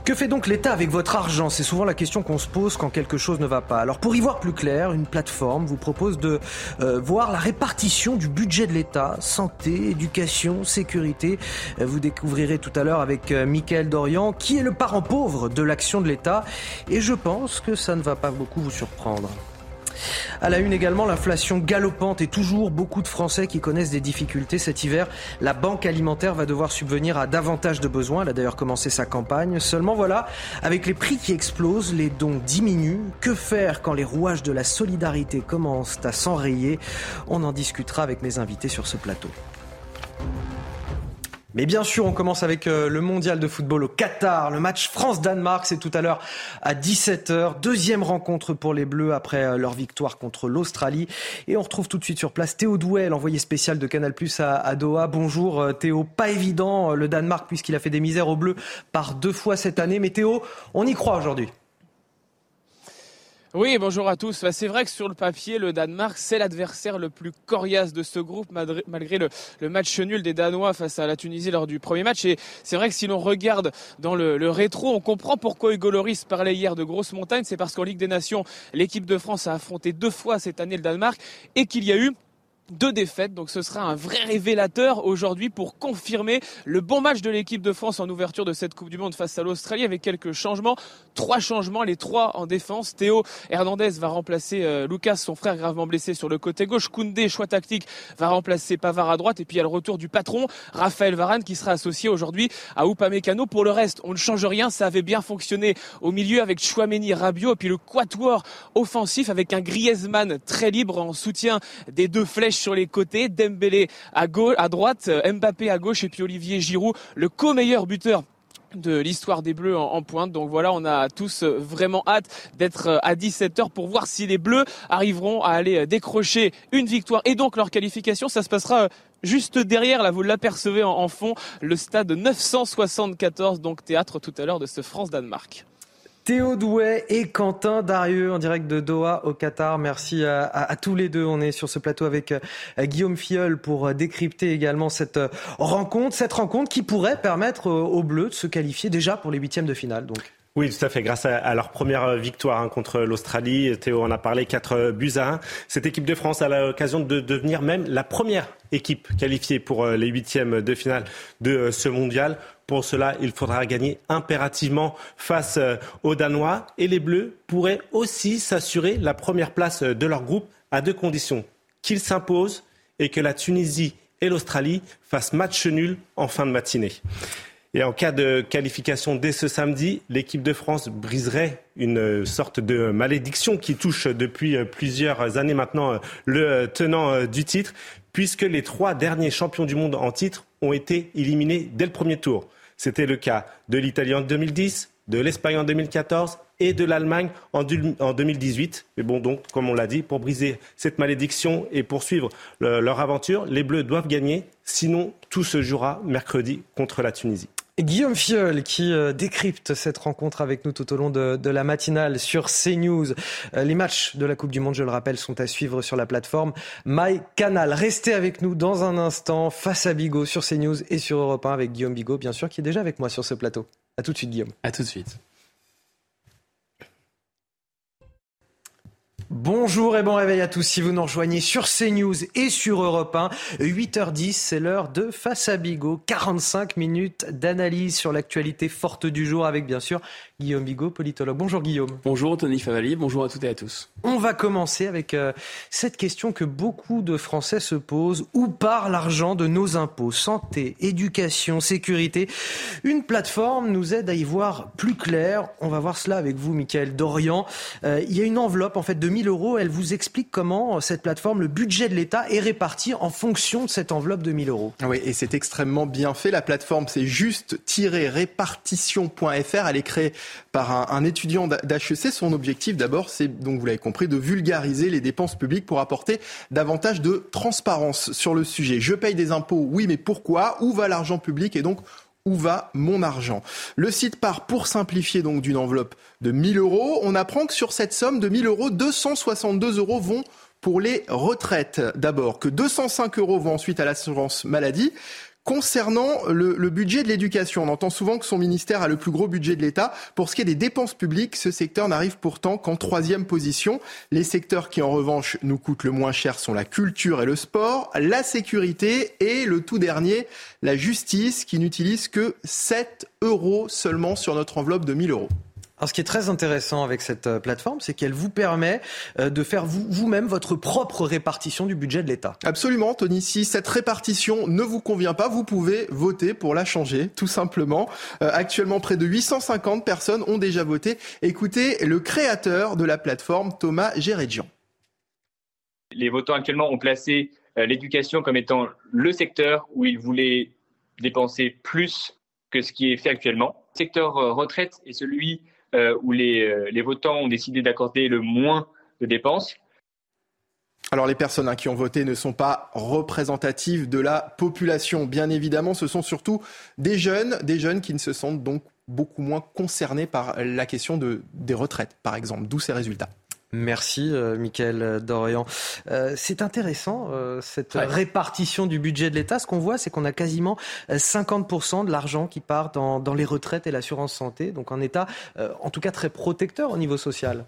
Speaker 2: Que fait donc l'État avec votre argent? C'est souvent la question qu'on se pose quand quelque chose ne va pas. Alors pour y voir plus clair, une plateforme vous propose de euh, voir la répartition du budget de l'État, santé, éducation, sécurité. Euh, vous découvrirez tout à l'heure avec euh, Mickaël Dorian qui est le parent pauvre de l'action de l'État et je pense que ça ne va pas beaucoup vous surprendre. À la une également, l'inflation galopante et toujours beaucoup de Français qui connaissent des difficultés cet hiver. La Banque alimentaire va devoir subvenir à davantage de besoins. Elle a d'ailleurs commencé sa campagne. Seulement voilà, avec les prix qui explosent, les dons diminuent. Que faire quand les rouages de la solidarité commencent à s'enrayer? On en discutera avec mes invités sur ce plateau. Mais bien sûr, on commence avec euh, le mondial de football au Qatar. Le match France-Danemark, c'est tout à l'heure à 17h. Deuxième rencontre pour les Bleus après euh, leur victoire contre l'Australie. Et on retrouve tout de suite sur place Théo Douet, l'envoyé spécial de Canal Plus à, Doha. Bonjour euh, Théo. Pas évident le Danemark puisqu'il a fait des misères aux Bleus par deux fois cette année. Mais Théo, on y croit aujourd'hui.
Speaker 35: Oui, bonjour à tous. Bah, c'est vrai que sur le papier, le Danemark, c'est l'adversaire le plus coriace de ce groupe, malgré le, match nul des Danois face à la Tunisie lors du premier match. Et c'est vrai que si l'on regarde dans le, rétro, on comprend pourquoi Hugo Loris parlait hier de grosses montagnes. C'est parce qu'en Ligue des Nations, l'équipe de France a affronté deux fois cette année le Danemark et qu'il y a eu deux défaites. Donc ce sera un vrai révélateur aujourd'hui pour confirmer le bon match de l'équipe de France en ouverture de cette Coupe du Monde face à l'Australie avec quelques changements. Trois changements, les trois en défense. Théo Hernandez va remplacer euh, Lucas, son frère gravement blessé sur le côté gauche. Koundé, choix tactique, va remplacer Pavard à droite. Et puis il y a le retour du patron, Raphaël Varane, qui sera associé aujourd'hui à Upamecano. Pour le reste, on ne change rien. Ça avait bien fonctionné au milieu avec Chouameni, Rabiot. Et puis le quatuor offensif avec un Griezmann très libre en soutien des deux flèches sur les côtés, Dembélé à à droite, Mbappé à gauche et puis Olivier Giroud, le co-meilleur buteur de l'histoire des Bleus en, pointe. Donc voilà, on a tous vraiment hâte d'être à 17h pour voir si les Bleus arriveront à aller décrocher une victoire et donc leur qualification. Ça se passera juste derrière, là vous l'apercevez en, en fond, le stade 974, donc théâtre tout à l'heure de ce France-Danemark.
Speaker 2: Théo Douet et Quentin Darieux en direct de Doha au Qatar. Merci à, tous les deux. On est sur ce plateau avec euh, Guillaume Filleul pour euh, décrypter également cette euh, rencontre, cette rencontre qui pourrait permettre aux Bleus de se qualifier déjà pour les huitièmes de finale. Donc.
Speaker 7: Oui, tout à fait. Grâce à, leur première victoire hein, contre l'Australie, Théo en a parlé, 4 buts à 1. Cette équipe de France a l'occasion de devenir même la première équipe qualifiée pour les huitièmes de finale de ce mondial. Pour cela, il faudra gagner impérativement face euh, aux Danois. Et les Bleus pourraient aussi s'assurer la première place euh, de leur groupe à deux conditions. Qu'ils s'imposent et que la Tunisie et l'Australie fassent match nul en fin de matinée. Et en cas de qualification dès ce samedi, l'équipe de France briserait une sorte de malédiction qui touche depuis plusieurs années maintenant le tenant du titre, puisque les trois derniers champions du monde en titre ont été éliminés dès le premier tour. C'était le cas de l'Italie en 2010, de l'Espagne en 2014 et de l'Allemagne en 2018. Mais bon, donc, comme on l'a dit, pour briser cette malédiction et poursuivre leur aventure, les Bleus doivent gagner. Sinon, tout se jouera mercredi contre la Tunisie.
Speaker 2: Guillaume Fiol qui euh, décrypte cette rencontre avec nous tout au long de, la matinale sur CNews. Euh, les matchs de la Coupe du Monde, je le rappelle, sont à suivre sur la plateforme MyCanal. Restez avec nous dans un instant face à Bigot sur CNews et sur Europe 1 avec Guillaume Bigot, bien sûr, qui est déjà avec moi sur ce plateau. A tout de suite, Guillaume.
Speaker 36: A tout de suite.
Speaker 2: Bonjour et bon réveil à tous. Si vous nous rejoignez sur CNews et sur Europe 1, 8h10, c'est l'heure de Face à Bigot. 45 minutes d'analyse sur l'actualité forte du jour avec bien sûr Guillaume Bigot, politologue. Bonjour Guillaume.
Speaker 36: Bonjour Tony Favali, bonjour à toutes et à tous.
Speaker 2: On va commencer avec euh, cette question que beaucoup de Français se posent. Où part l'argent de nos impôts? Santé, éducation, sécurité. Une plateforme nous aide à y voir plus clair. On va voir cela avec vous, Michael Dorian. Euh, il y a une enveloppe en fait de 1000 euros. Elle vous explique comment euh, cette plateforme, le budget de l'État est réparti en fonction de cette enveloppe de 1000 euros.
Speaker 9: Oui, et c'est extrêmement bien fait. La plateforme, c'est juste-répartition.fr. Elle est créée par un, étudiant d'HEC. Son objectif, d'abord, c'est, donc vous l'avez compris, de vulgariser les dépenses publiques pour apporter davantage de transparence sur le sujet. Je paye des impôts, oui, mais pourquoi? Où va l'argent public? Et donc, où va mon argent? Le site part pour simplifier donc d'une enveloppe de 1000 euros. On apprend que sur cette somme de 1000 euros, 262 euros vont pour les retraites. D'abord, que 205 euros vont ensuite à l'assurance maladie, Concernant le, budget de l'éducation, on entend souvent que son ministère a le plus gros budget de l'État. Pour ce qui est des dépenses publiques, ce secteur n'arrive pourtant qu'en troisième position. Les secteurs qui, en revanche, nous coûtent le moins cher sont la culture et le sport, la sécurité et le tout dernier, la justice, qui n'utilise que 7 euros seulement sur notre enveloppe de 1000 euros.
Speaker 2: Alors, ce qui est très intéressant avec cette euh, plateforme, c'est qu'elle vous permet euh, de faire vous-même votre propre répartition du budget de l'État.
Speaker 9: Absolument, Tony. Si cette répartition ne vous convient pas, vous pouvez voter pour la changer, tout simplement. Euh, actuellement, près de 850 personnes ont déjà voté. Écoutez le créateur de la plateforme, Thomas Gérégian.
Speaker 10: Les votants actuellement ont placé l'éducation comme étant le secteur où ils voulaient dépenser plus que ce qui est fait actuellement. Le secteur retraite est celui euh, où les, euh, les votants ont décidé d'accorder le moins de dépenses.
Speaker 9: Alors les personnes hein, qui ont voté ne sont pas représentatives de la population, bien évidemment, ce sont surtout des jeunes, des jeunes qui ne se sentent donc beaucoup moins concernés par la question de, des retraites, par exemple, d'où ces résultats.
Speaker 2: Merci, euh, Michael Dorian. Euh, c'est intéressant, euh, cette répartition du budget de l'État. Ce qu'on voit, c'est qu'on a quasiment 50% de l'argent qui part dans, dans, les retraites et l'assurance santé. Donc un État, en tout cas, très protecteur au niveau social.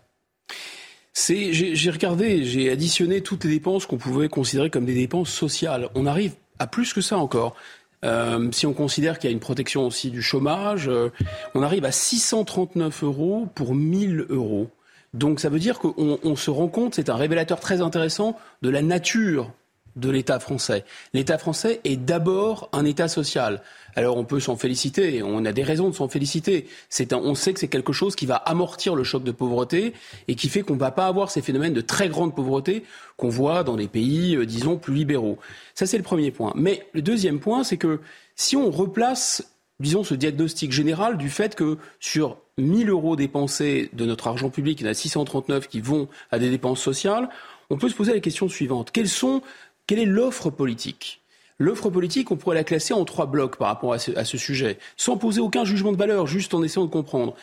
Speaker 36: j'ai regardé, j'ai additionné toutes les dépenses qu'on pouvait considérer comme des dépenses sociales. On arrive à plus que ça encore. Euh, si on considère qu'il y a une protection aussi du chômage, euh, on arrive à 639 euros pour 1000 euros. Donc ça veut dire qu'on se rend compte, c'est un révélateur très intéressant de la nature de l'État français. L'État français est d'abord un État social. Alors on peut s'en féliciter, on a des raisons de s'en féliciter. C'est on sait que c'est quelque chose qui va amortir le choc de pauvreté et qui fait qu'on ne va pas avoir ces phénomènes de très grande pauvreté qu'on voit dans les pays, euh, disons, plus libéraux. Ça c'est le premier point. Mais le deuxième point, c'est que si on replace, disons, ce diagnostic général du fait que sur 1000 euros dépensés de notre argent public, il y en a 639 qui vont à des dépenses sociales, on peut se poser la question suivante. Quelles sont quelle est l'offre politique? L'offre politique, on pourrait la classer en trois blocs par rapport à ce, sujet, sans poser aucun jugement de valeur, juste en essayant de comprendre.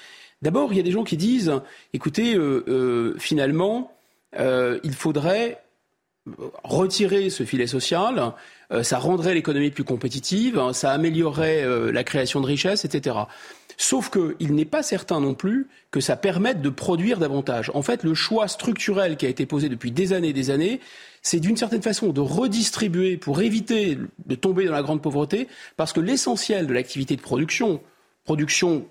Speaker 36: D'abord, il y a des gens qui disent, écoutez, euh, euh, finalement, euh, il faudrait retirer ce filet social, ça rendrait l'économie plus compétitive, ça améliorerait la création de richesses, etc. Sauf qu'il n'est pas certain non plus que ça permette de produire davantage. En fait, le choix structurel qui a été posé depuis des années et des années, c'est d'une certaine façon de redistribuer pour éviter de tomber dans la grande pauvreté, parce que l'essentiel de l'activité de production, production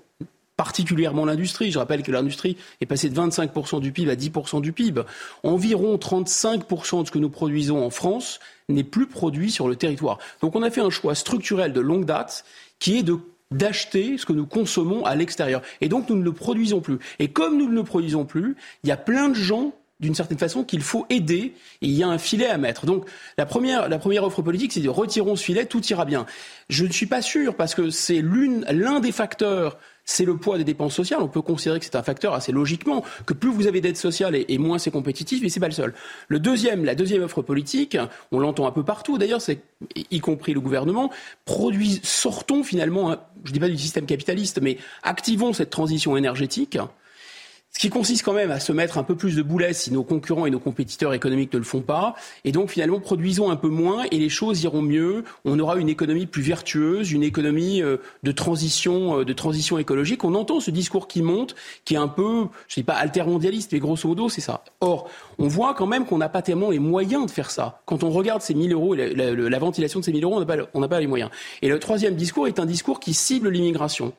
Speaker 36: particulièrement l'industrie. Je rappelle que l'industrie est passée de 25% du PIB à 10% du PIB. Environ 35% de ce que nous produisons en France n'est plus produit sur le territoire. Donc on a fait un choix structurel de longue date qui est de d'acheter ce que nous consommons à l'extérieur. Et donc nous ne le produisons plus. Et comme nous ne le produisons plus, il y a plein de gens d'une certaine façon qu'il faut aider il y a un filet à mettre. Donc la première, la première offre politique, c'est de retirons ce filet, tout ira bien. Je ne suis pas sûr parce que c'est l'un des facteurs c'est le poids des dépenses sociales. On peut considérer que c'est un facteur assez logiquement, que plus vous avez d'aide sociale et, moins c'est compétitif, mais c'est pas le seul. Le deuxième, la deuxième offre politique, on l'entend un peu partout d'ailleurs, c'est y compris le gouvernement, produit, sortons finalement, je dis pas du système capitaliste, mais activons cette transition énergétique ce qui consiste quand même à se mettre un peu plus de boulets si nos concurrents et nos compétiteurs économiques ne le font pas. Et donc finalement, produisons un peu moins et les choses iront mieux. On aura une économie plus vertueuse, une économie euh, de transition, euh, de transition écologique. On entend ce discours qui monte, qui est un peu, je ne dis pas altermondialiste, mais grosso modo, c'est ça. Or, on voit quand même qu'on n'a pas tellement les moyens de faire ça. Quand on regarde ces 1000 euros, la, la, la ventilation de ces 1000 euros, on n'a pas, pas les moyens. Et le troisième discours est un discours qui cible l'immigration.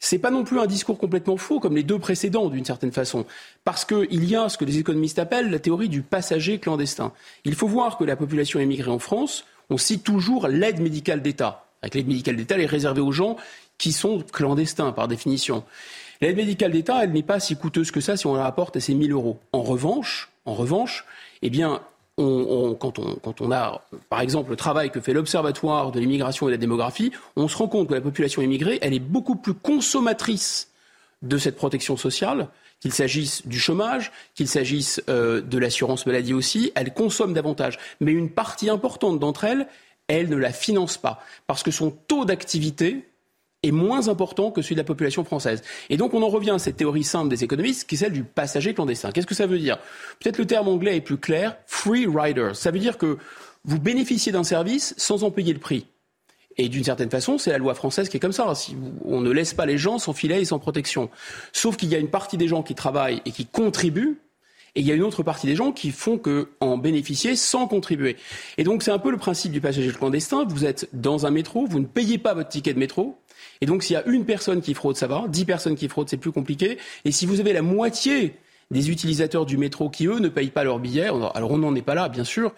Speaker 36: C'est pas non plus un discours complètement faux, comme les deux précédents, d'une certaine façon, parce qu'il y a ce que les économistes appellent la théorie du passager clandestin. Il faut voir que la population émigrée en France, on cite toujours l'aide médicale d'État. Avec l'aide médicale d'État, elle est réservée aux gens qui sont clandestins, par définition. L'aide médicale d'État, elle n'est pas si coûteuse que ça si on la rapporte à ces 1000 euros. En revanche, en revanche, eh bien, quand, on, a, par exemple, le travail que fait l'Observatoire de l'immigration et de la démographie, on se rend compte que la population immigrée, elle est beaucoup plus consommatrice de cette protection sociale, qu'il s'agisse du chômage, qu'il s'agisse euh, de l'assurance maladie aussi, elle consomme davantage. Mais une partie importante d'entre elles, elle ne la finance pas, parce que son taux d'activité est moins important que celui de la population française. Et donc on en revient à cette théorie simple des économistes, qui est celle du passager clandestin. Qu'est-ce que ça veut dire? Peut-être le terme anglais est plus clair, free rider. Ça veut dire que vous bénéficiez d'un service sans en payer le prix. Et d'une certaine façon, c'est la loi française qui est comme ça. on ne laisse pas les gens sans filet et sans protection. Sauf qu'il y a une partie des gens qui travaillent et qui contribuent, et il y a une autre partie des gens qui font que en bénéficier sans contribuer. Et donc c'est un peu le principe du passager clandestin. Vous êtes dans un métro, vous ne payez pas votre ticket de métro, et donc, s'il y a une personne qui fraude, ça va. Dix personnes qui fraudent, c'est plus compliqué. Et si vous avez la moitié des utilisateurs du métro qui, eux, ne payent pas leur billet, alors on n'en est pas là, bien sûr,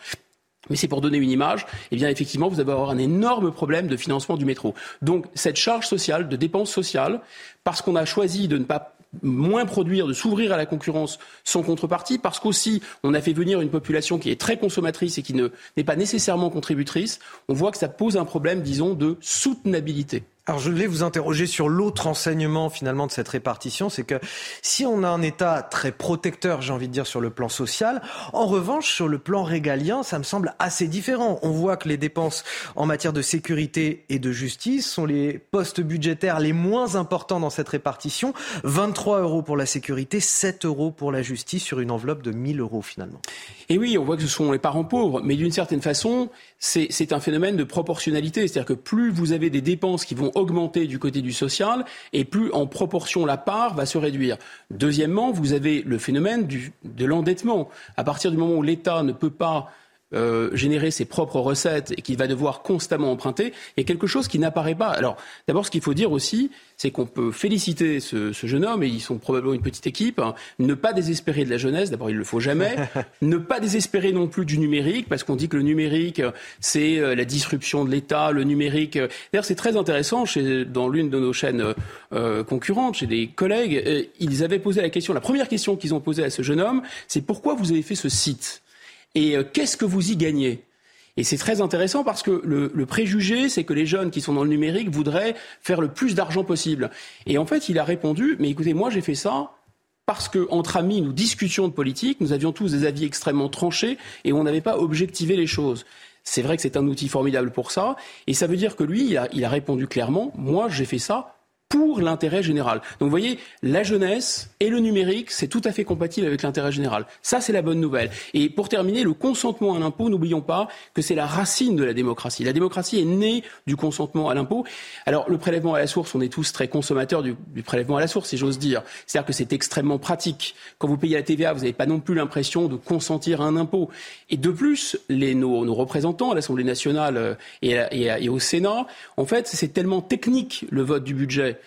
Speaker 36: mais c'est pour donner une image, eh bien effectivement, vous allez avoir un énorme problème de financement du métro. Donc cette charge sociale, de dépenses sociales, parce qu'on a choisi de ne pas moins produire, de s'ouvrir à la concurrence sans contrepartie, parce qu'aussi on a fait venir une population qui est très consommatrice et qui n'est pas nécessairement contributrice, on voit que ça pose un problème, disons, de soutenabilité.
Speaker 2: Alors je voulais vous interroger sur l'autre enseignement finalement de cette répartition, c'est que si on a un État très protecteur, j'ai envie de dire, sur le plan social, en revanche, sur le plan régalien, ça me semble assez différent. On voit que les dépenses en matière de sécurité et de justice sont les postes budgétaires les moins importants dans cette répartition. 23 euros pour la sécurité, 7 euros pour la justice sur une enveloppe de 1000 euros finalement.
Speaker 36: Et oui, on voit que ce sont les parents pauvres, mais d'une certaine façon, c'est un phénomène de proportionnalité. C'est-à-dire que plus vous avez des dépenses qui vont augmenter du côté du social et plus en proportion la part va se réduire. Deuxièmement, vous avez le phénomène de l'endettement. À partir du moment où l'État ne peut pas euh, générer ses propres recettes et qu'il va devoir constamment emprunter, il y a quelque chose qui n'apparaît pas. Alors, d'abord, ce qu'il faut dire aussi, c'est qu'on peut féliciter ce, ce, jeune homme, et ils sont probablement une petite équipe, hein, ne pas désespérer de la jeunesse, d'abord il ne le faut jamais, ne pas désespérer non plus du numérique, parce qu'on dit que le numérique, c'est euh, la disruption de l'État, le numérique. Euh, d'ailleurs, c'est très intéressant, chez, dans l'une de nos chaînes euh, concurrentes, chez des collègues, ils avaient posé la question, la première question qu'ils ont posée à ce jeune homme, c'est pourquoi vous avez fait ce site? Et euh, qu'est-ce que vous y gagnez? Et c'est très intéressant parce que le, le préjugé, c'est que les jeunes qui sont dans le numérique voudraient faire le plus d'argent possible. Et en fait, il a répondu, mais écoutez, moi j'ai fait ça parce que entre amis, nous discutions de politique, nous avions tous des avis extrêmement tranchés et on n'avait pas objectivé les choses. C'est vrai que c'est un outil formidable pour ça, et ça veut dire que lui, il a, il a répondu clairement, moi j'ai fait ça pour l'intérêt général. Donc vous voyez, la jeunesse et le numérique, c'est tout à fait compatible avec l'intérêt général. Ça, c'est la bonne nouvelle. Et pour terminer, le consentement à l'impôt, n'oublions pas que c'est la racine de la démocratie. La démocratie est née du consentement à l'impôt. Alors le prélèvement à la source, on est tous très consommateurs du, prélèvement à la source, si j'ose dire. C'est-à-dire que c'est extrêmement pratique. Quand vous payez la TVA, vous n'avez pas non plus l'impression de consentir à un impôt. Et de plus, les, nos, représentants à l'Assemblée nationale euh, et au Sénat, en fait, c'est tellement technique le vote du budget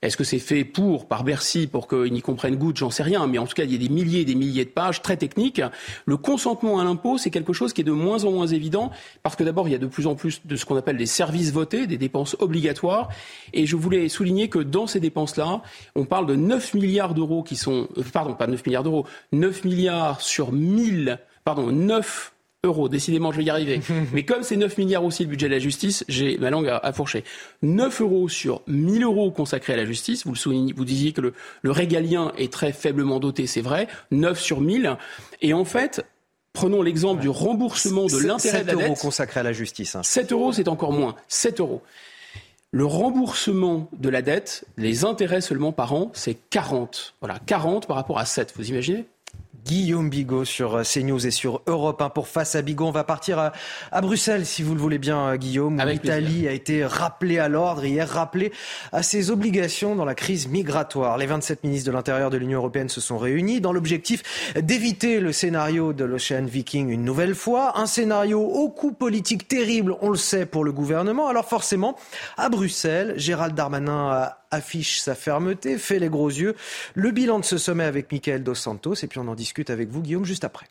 Speaker 36: est-ce que c'est fait pour, par Bercy, pour qu'ils n'y comprennent goutte J'en sais rien. Mais en tout cas, il y a des milliers et des milliers de pages très techniques. Le consentement à l'impôt, c'est quelque chose qui est de moins en moins évident parce que d'abord, il y a de plus en plus de ce qu'on appelle des services votés, des dépenses obligatoires. Et je voulais souligner que dans ces dépenses-là, on parle de 9 milliards d'euros qui sont, euh, pardon, pas 9 milliards d'euros, 9 milliards sur 1000, pardon, 9 euros. Décidément, je vais y arriver. Mais comme c'est 9 milliards aussi le budget de la justice, j'ai ma langue à, à, fourcher. 9 euros sur 1000 euros consacrés à la justice. Vous le soulignez, vous disiez que le, le régalien est très faiblement doté, c'est vrai. 9 sur 1000. Et en fait, Prenons l'exemple du remboursement de l'intérêt de la dette. 7
Speaker 2: euros consacrés à la justice. Hein.
Speaker 36: 7 euros, c'est encore moins. 7 euros. Le remboursement de la dette, les intérêts seulement par an, c'est 40. Voilà, 40 par rapport à 7. Vous imaginez?
Speaker 2: Guillaume Bigot sur euh, CNews et sur Europe 1 pour Face à Bigot. On va partir à, à Bruxelles, si vous le voulez bien, euh, Guillaume, où l'Italie a été rappelée à l'ordre hier, rappelée à ses obligations dans la crise migratoire. Les 27 ministres de l'Intérieur de l'Union européenne se sont réunis dans l'objectif d'éviter le scénario de l'Ocean Viking une nouvelle fois. Un scénario au coût politique terrible, on le sait, pour le gouvernement. Alors forcément, à Bruxelles, Gérald Darmanin a affiche sa fermeté, fait les gros yeux. Le bilan de ce sommet avec Michael Dos Santos, et puis on en discute avec vous, Guillaume, juste après.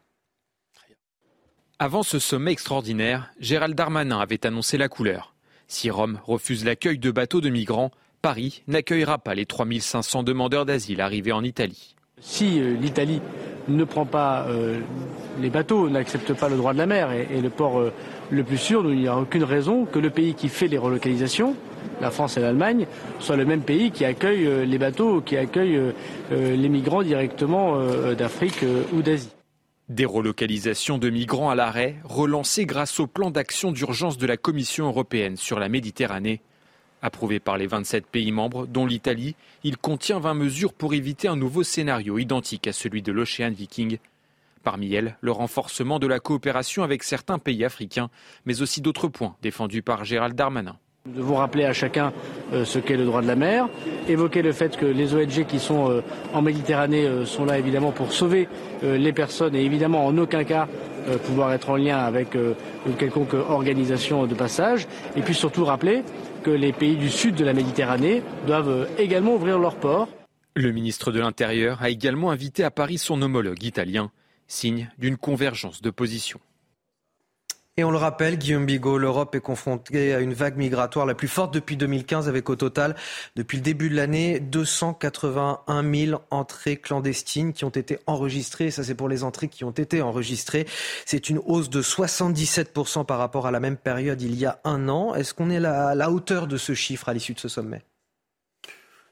Speaker 11: Avant ce sommet extraordinaire, Gérald Darmanin avait annoncé la couleur. Si Rome refuse l'accueil de bateaux de migrants, Paris n'accueillera pas les 3500 demandeurs d'asile arrivés en Italie.
Speaker 37: Si euh, l'Italie ne prend pas euh, les bateaux, n'accepte pas le droit de la mer et, et le port euh, le plus sûr, il n'y a aucune raison que le pays qui fait les relocalisations, la France et l'Allemagne, soit le même pays qui accueille euh, les bateaux, qui accueille euh, les migrants directement euh, d'Afrique ou d'Asie.
Speaker 11: Des relocalisations de migrants à l'arrêt, relancées grâce au plan d'action d'urgence de la Commission européenne sur la Méditerranée. Approuvé par les 27 pays membres, dont l'Italie, il contient 20 mesures pour éviter un nouveau scénario identique à celui de l'Ocean Viking. Parmi elles, le renforcement de la coopération avec certains pays africains, mais aussi d'autres points défendus par Gérald Darmanin.
Speaker 37: Nous devons rappeler à chacun euh, ce qu'est le droit de la mer, évoquer le fait que les ONG qui sont euh, en Méditerranée euh, sont là évidemment pour sauver les personnes et évidemment en aucun cas pouvoir être en lien avec une quelconque organisation de passage. Et puis surtout rappeler que les pays du sud de la Méditerranée doivent également ouvrir leurs ports.
Speaker 11: Le ministre de l'Intérieur a également invité à Paris son homologue italien, signe d'une convergence de positions.
Speaker 2: Et on le rappelle, Guillaume Bigot, l'Europe est confrontée à une vague migratoire la plus forte depuis 2015 avec au total, depuis le début de l'année, 281 000 entrées clandestines qui ont été enregistrées. Ça, c'est pour les entrées qui ont été enregistrées. C'est une hausse de 77% par rapport à la même période il y a un an. Est-ce qu'on est à la hauteur de ce chiffre à l'issue de ce sommet?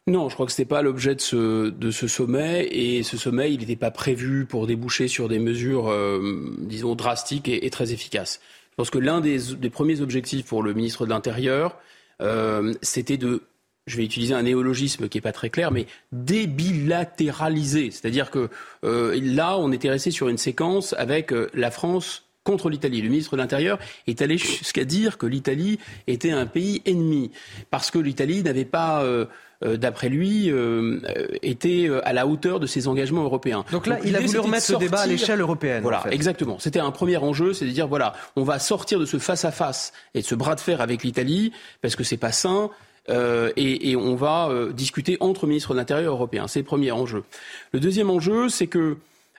Speaker 36: Non, je crois que ce n'était pas l'objet de ce, de ce sommet. Et ce sommet, il n'était pas prévu pour déboucher sur des mesures, euh, disons, drastiques et, très efficaces. Je pense que l'un des, des, premiers objectifs pour le ministre de l'Intérieur, euh, c'était de, je vais utiliser un néologisme qui n'est pas très clair, mais débilatéraliser. C'est-à-dire que euh, là, on était resté sur une séquence avec euh, la France contre l'Italie. Le ministre de l'Intérieur est allé jusqu'à dire que l'Italie était un pays ennemi, parce que l'Italie n'avait pas... Euh, d'après lui, euh, été à la hauteur de ses engagements européens.
Speaker 2: Donc là, il a voulu remettre ce débat à l'échelle européenne.
Speaker 36: Voilà, exactement. C'était un premier enjeu, c'est de dire voilà, on va sortir de ce face à face et de ce bras de fer avec l'Italie parce que c'est pas sain. et, et, on va discuter entre ministres de l'Intérieur européens. C'est le premier enjeu. Le deuxième enjeu, c'est que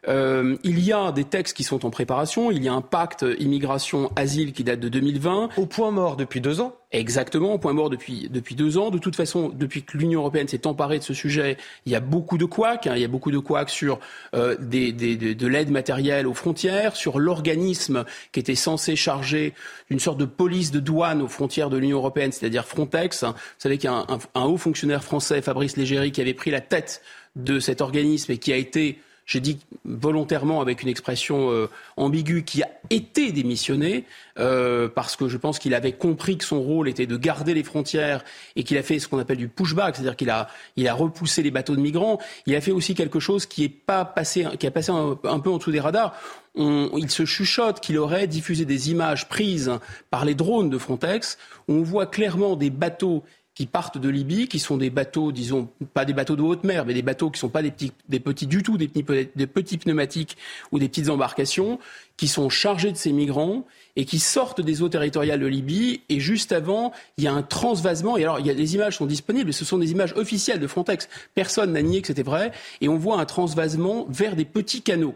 Speaker 36: euh, il y a des textes qui sont en préparation. Il y a un pacte immigration-asile qui date de 2020.
Speaker 2: Au point mort depuis deux ans
Speaker 36: Exactement, au point mort depuis, depuis deux ans. De toute façon, depuis que l'Union européenne s'est emparée de ce sujet, il y a beaucoup de couacs. Hein. il y a beaucoup de couacs sur euh, des, des, de l'aide matérielle aux frontières, sur l'organisme qui était censé charger d'une sorte de police de douane aux frontières de l'Union européenne, c'est-à-dire Frontex. Vous savez qu'il y a un, un, haut fonctionnaire français, Fabrice Légéry, qui avait pris la tête de cet organisme et qui a été j'ai dit volontairement avec une expression euh, ambiguë, qui a été démissionné, euh, parce que je pense qu'il avait compris que son rôle était de garder les frontières et qu'il a fait ce qu'on appelle du pushback, c'est-à-dire qu'il a, il a repoussé les bateaux de migrants. Il a fait aussi quelque chose qui, est pas passé, qui a passé un, peu en dessous des radars. On, il se chuchote qu'il aurait diffusé des images prises par les drones de Frontex, où on voit clairement des bateaux qui partent de Libye, qui sont des bateaux, disons, pas des bateaux de haute mer, mais des bateaux qui ne sont pas des petits, des petits du tout, des petits, pneumatiques ou des petites embarcations, qui sont chargés de ces migrants et qui sortent des eaux territoriales de Libye. Et juste avant, il y a un transvasement. Et alors, il y a, les images sont disponibles, ce sont des images officielles de Frontex. Personne n'a nié que c'était vrai. Et on voit un transvasement vers des petits canaux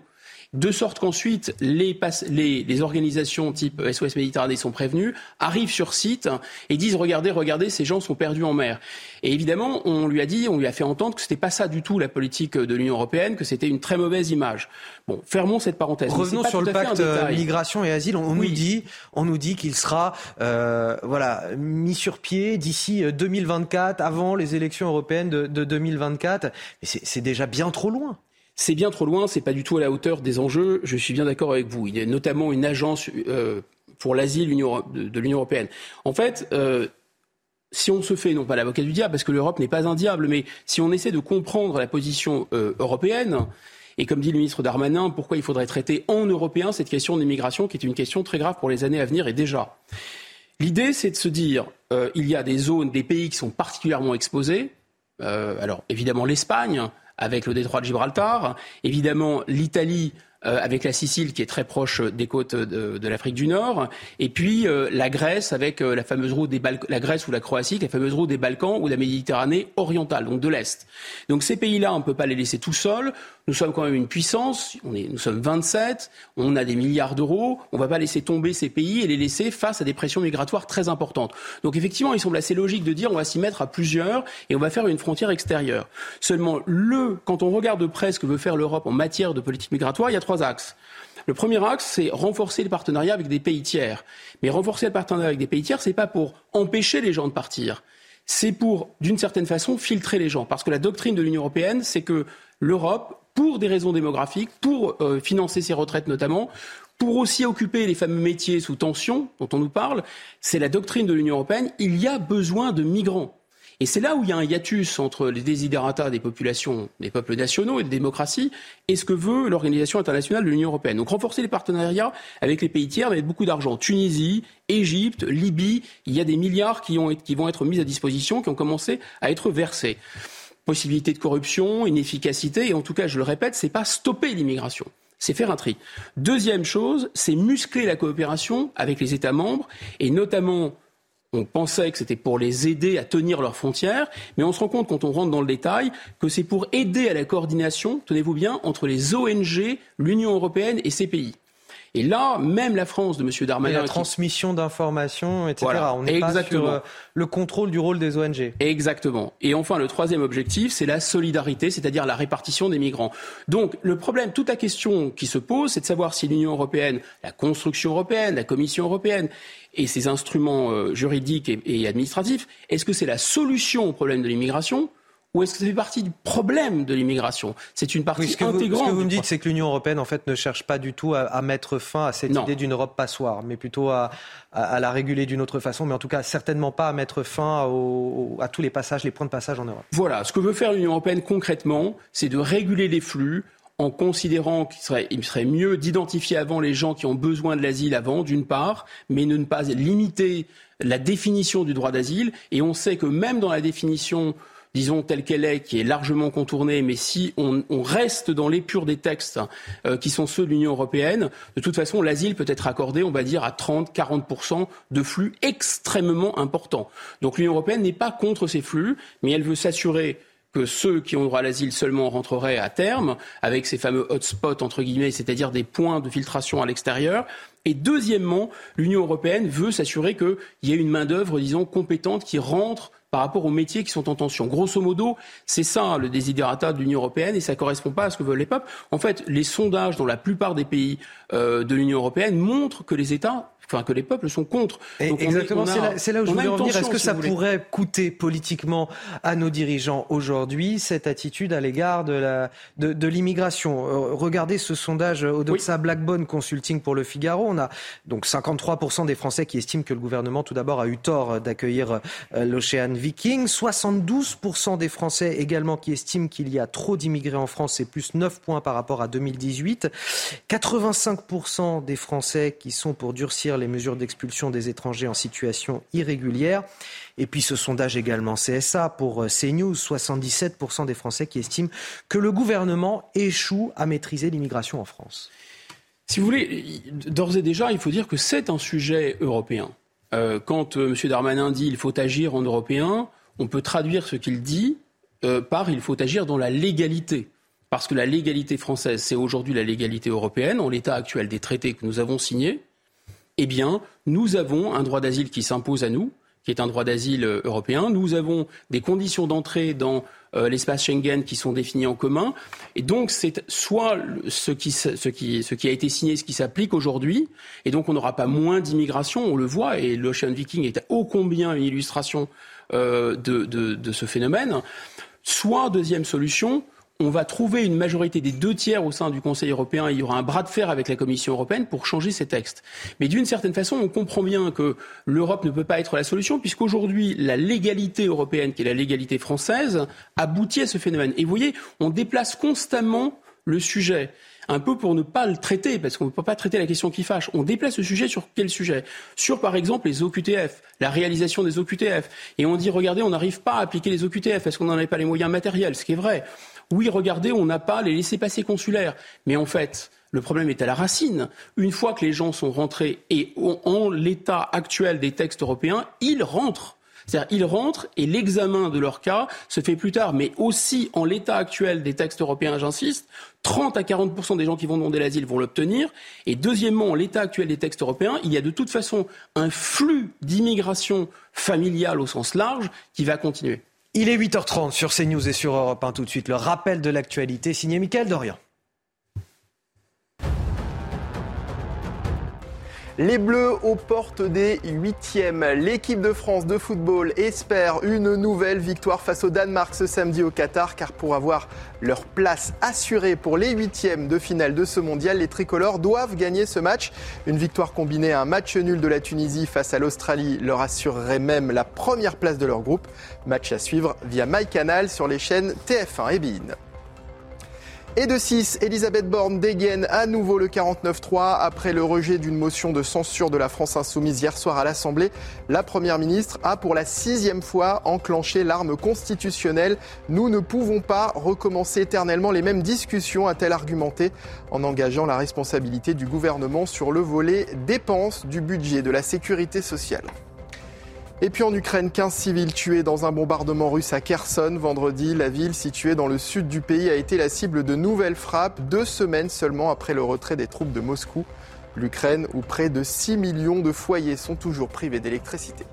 Speaker 36: de sorte qu'ensuite les, les, les, organisations type SOS Méditerranée sont prévenues, arrivent sur site et disent regardez, regardez, ces gens sont perdus en mer. Et évidemment, on lui a dit, on lui a fait entendre que c'était pas ça du tout la politique de l'Union européenne, que c'était une très mauvaise image. Bon, fermons cette parenthèse.
Speaker 2: Revenons sur le pacte migration et asile. On, nous dit, on nous dit qu'il sera, euh, voilà, mis sur pied d'ici 2024, avant les élections européennes de, de 2024. Mais c'est déjà bien trop loin.
Speaker 36: C'est bien trop loin, c'est pas du tout à la hauteur des enjeux. Je suis bien d'accord avec vous. Il y a notamment une agence euh, pour l'asile de l'Union européenne. En fait, euh, si on se fait, non pas l'avocat du diable, parce que l'Europe n'est pas un diable, mais si on essaie de comprendre la position euh, européenne, et comme dit le ministre Darmanin, pourquoi il faudrait traiter en européen cette question de l'immigration, qui est une question très grave pour les années à venir et déjà. L'idée, c'est de se dire, il y a des zones, des pays qui sont particulièrement exposés. alors évidemment l'Espagne, avec le détroit de Gibraltar. Évidemment, l'Italie euh, avec la Sicile qui est très proche des côtes de, l'Afrique du Nord, et puis euh, la Grèce avec euh, la fameuse route des Balkans, la Grèce ou la Croatie, la fameuse route des Balkans ou la Méditerranée orientale, donc de l'Est. Donc ces pays-là, on ne peut pas les laisser tout seuls. Nous sommes quand même une puissance, on est, nous sommes 27, on a des milliards d'euros, on ne va pas laisser tomber ces pays et les laisser face à des pressions migratoires très importantes. Donc effectivement, il semble assez logique de dire on va s'y mettre à plusieurs et on va faire une frontière extérieure. Seulement, le, quand on regarde de près ce que veut faire l'Europe en matière de politique migratoire, il y a trois axes. Le premier axe, c'est renforcer les partenariats avec des pays tiers. Mais renforcer le partenariat avec des pays tiers, c'est pas pour empêcher les gens de partir. C'est pour, d'une certaine façon, filtrer les gens. Parce que la doctrine de l'Union européenne, c'est que l'Europe pour des raisons démographiques, pour euh, financer ses retraites notamment, pour aussi occuper les fameux métiers sous tension dont on nous parle, c'est la doctrine de l'Union européenne, il y a besoin de migrants. Et c'est là où il y a un hiatus entre les désiderata des populations, des peuples nationaux et des démocraties, et ce que veut l'Organisation internationale de l'Union européenne. Donc renforcer les partenariats avec les pays tiers avec beaucoup d'argent. Tunisie, Égypte, Libye, il y a des milliards qui vont être mis à disposition, qui ont commencé à être versés possibilité de corruption, inefficacité, et en tout cas, je le répète, c'est pas stopper l'immigration c'est faire un tri. Deuxième chose, c'est muscler la coopération avec les États membres, et notamment, on pensait que c'était pour les aider à tenir leurs frontières, mais on se rend compte quand on rentre dans le détail que c'est pour aider à la coordination, tenez-vous bien, entre les ONG, l'Union européenne et ces pays. Et là, même la France de M. Darmanin...
Speaker 2: Et la transmission d'informations, etc. On n'est pas sur euh, le contrôle du rôle des ONG.
Speaker 36: Exactement. Et enfin, le troisième objectif, c'est la solidarité, c'est-à-dire la répartition des migrants. Donc, le problème, toute la question qui se pose, c'est de savoir si l'Union européenne, la construction européenne, la Commission européenne et ses instruments euh, juridiques et administratifs, est-ce que c'est la solution au problème de l'immigration ou est-ce que ça fait partie du problème de l'immigration? C'est une partie
Speaker 2: ce
Speaker 36: intégrante.
Speaker 2: ce que vous me dites, c'est que l'Union européenne, en fait, ne cherche pas du tout à, mettre fin à cette idée d'une Europe passoire, mais plutôt à, la réguler d'une autre façon, mais en tout cas, certainement pas à mettre fin à tous les passages, les points de passage en Europe.
Speaker 36: Voilà, ce que veut faire l'Union européenne concrètement, c'est de réguler les flux en considérant qu'il serait, il serait mieux d'identifier avant les gens qui ont besoin de l'asile avant, d'une part, mais ne pas limiter la définition du droit d'asile. Et on sait que même dans la définition disons, telle qu'elle est, qui est largement contournée, mais si on, reste dans l'épure des textes euh, qui sont ceux de l'Union européenne, de toute façon, l'asile peut être accordé, on va dire, à 30-40% de flux extrêmement importants. Donc l'Union européenne n'est pas contre ces flux, mais elle veut s'assurer que ceux qui ont droit à l'asile seulement rentreraient à terme, avec ces fameux hotspots, entre guillemets, c'est-à-dire des points de filtration à l'extérieur. Et deuxièmement, l'Union européenne veut s'assurer qu'il y ait une main-d'œuvre, disons, compétente qui rentre par rapport aux métiers qui sont en tension. Grosso modo, c'est ça le désiderata de l'Union européenne et ça ne correspond pas à ce que veulent les peuples. En fait, les sondages dans la plupart des pays euh, de l'Union européenne montrent que les États enfin que les peuples sont contre.
Speaker 2: exactement, c'est là, où je voulais revenir. Est-ce que ça pourrait coûter politiquement à nos dirigeants aujourd'hui cette attitude à l'égard de la de, l'immigration? Euh, Regardez ce sondage Odoxa Blackbone Consulting pour Le Figaro. On a donc 53% des Français qui estiment que le gouvernement, tout d'abord, a eu tort d'accueillir euh, l'Ocean Viking. 72% des Français également qui estiment qu'il y a trop d'immigrés en France, c'est plus 9 points par rapport à 2018. 85% des Français qui sont pour durcir les mesures d'expulsion des étrangers en situation irrégulière. Et puis ce sondage également CSA pour euh, CNews, 77% des Français qui estiment que le gouvernement échoue à maîtriser l'immigration en France.
Speaker 36: Si vous voulez, d'ores et déjà, il faut dire que c'est un sujet européen. Euh, quand euh, M. Darmanin dit il faut agir en européen, on peut traduire ce qu'il dit par il faut agir dans la légalité. Parce que la légalité française, c'est aujourd'hui la légalité européenne, en l'état actuel des traités que nous avons signés eh bien, nous avons un droit d'asile qui s'impose à nous, qui est un droit d'asile euh, européen. Nous avons des conditions d'entrée dans euh, l'espace Schengen qui sont définies en commun. Et donc, c'est soit ce qui, a été signé, ce qui s'applique aujourd'hui. Et donc, on n'aura pas moins d'immigration, on le voit. Et l'Ocean Viking est ô combien une illustration euh, de ce phénomène. Soit, deuxième solution, on va trouver une majorité des deux tiers au sein du Conseil européen et il y aura un bras de fer avec la Commission européenne pour changer ces textes. Mais d'une certaine façon, on comprend bien que l'Europe ne peut pas être la solution puisqu'aujourd'hui, la légalité européenne, qui est la légalité française, aboutit à ce phénomène. Et vous voyez, on déplace constamment le sujet un peu pour ne pas le traiter, parce qu'on ne peut pas traiter la question qui fâche. On déplace le sujet sur quel sujet? Sur, par exemple, les OQTF, la réalisation des OQTF. Et on dit, regardez, on n'arrive pas à appliquer les OQTF, parce qu'on n'en avait pas les moyens matériels, ce qui est vrai oui, regardez, on n'a pas les laissés-passer consulaires. Mais en fait, le problème est à la racine. Une fois que les gens sont rentrés et en l'état actuel des textes européens, ils rentrent. C'est-à-dire, ils rentrent et l'examen de leur cas se fait plus tard. Mais aussi, en l'état actuel des textes européens, j'insiste, 30 à 40 des gens qui vont demander l'asile vont l'obtenir. Et deuxièmement, en l'état actuel des textes européens, il y a de toute façon un flux d'immigration familiale au sens large qui va continuer.
Speaker 2: Il est 8h30 sur CNews et sur Europe 1 tout de suite. Le rappel de l'actualité signé Mickaël Dorian.
Speaker 9: Les Bleus aux portes des huitièmes. L'équipe de France de football espère une nouvelle victoire face au Danemark ce samedi au Qatar, car pour avoir leur place assurée pour les huitièmes de finale de ce mondial, les tricolores doivent gagner ce match. Une victoire combinée à un match nul de la Tunisie face à l'Australie leur assurerait même la première place de leur groupe. Match à suivre via MyCanal sur les chaînes TF1 et BIN. Et de 6, Elisabeth Borne dégaine à nouveau le 49-3 après le rejet d'une motion de censure de la France insoumise hier soir à l'Assemblée. La Première ministre a pour la sixième fois enclenché l'arme constitutionnelle. Nous ne pouvons pas recommencer éternellement les mêmes discussions, a-t-elle argumenté, en engageant la responsabilité du gouvernement sur le volet dépenses du budget de la sécurité sociale. Et puis en Ukraine, 15 civils tués dans un bombardement russe à Kherson. Vendredi, la ville située dans le sud du pays a été la cible de nouvelles frappes, deux semaines seulement après le retrait des troupes de Moscou. L'Ukraine, où près de 6 millions de foyers sont toujours privés d'électricité.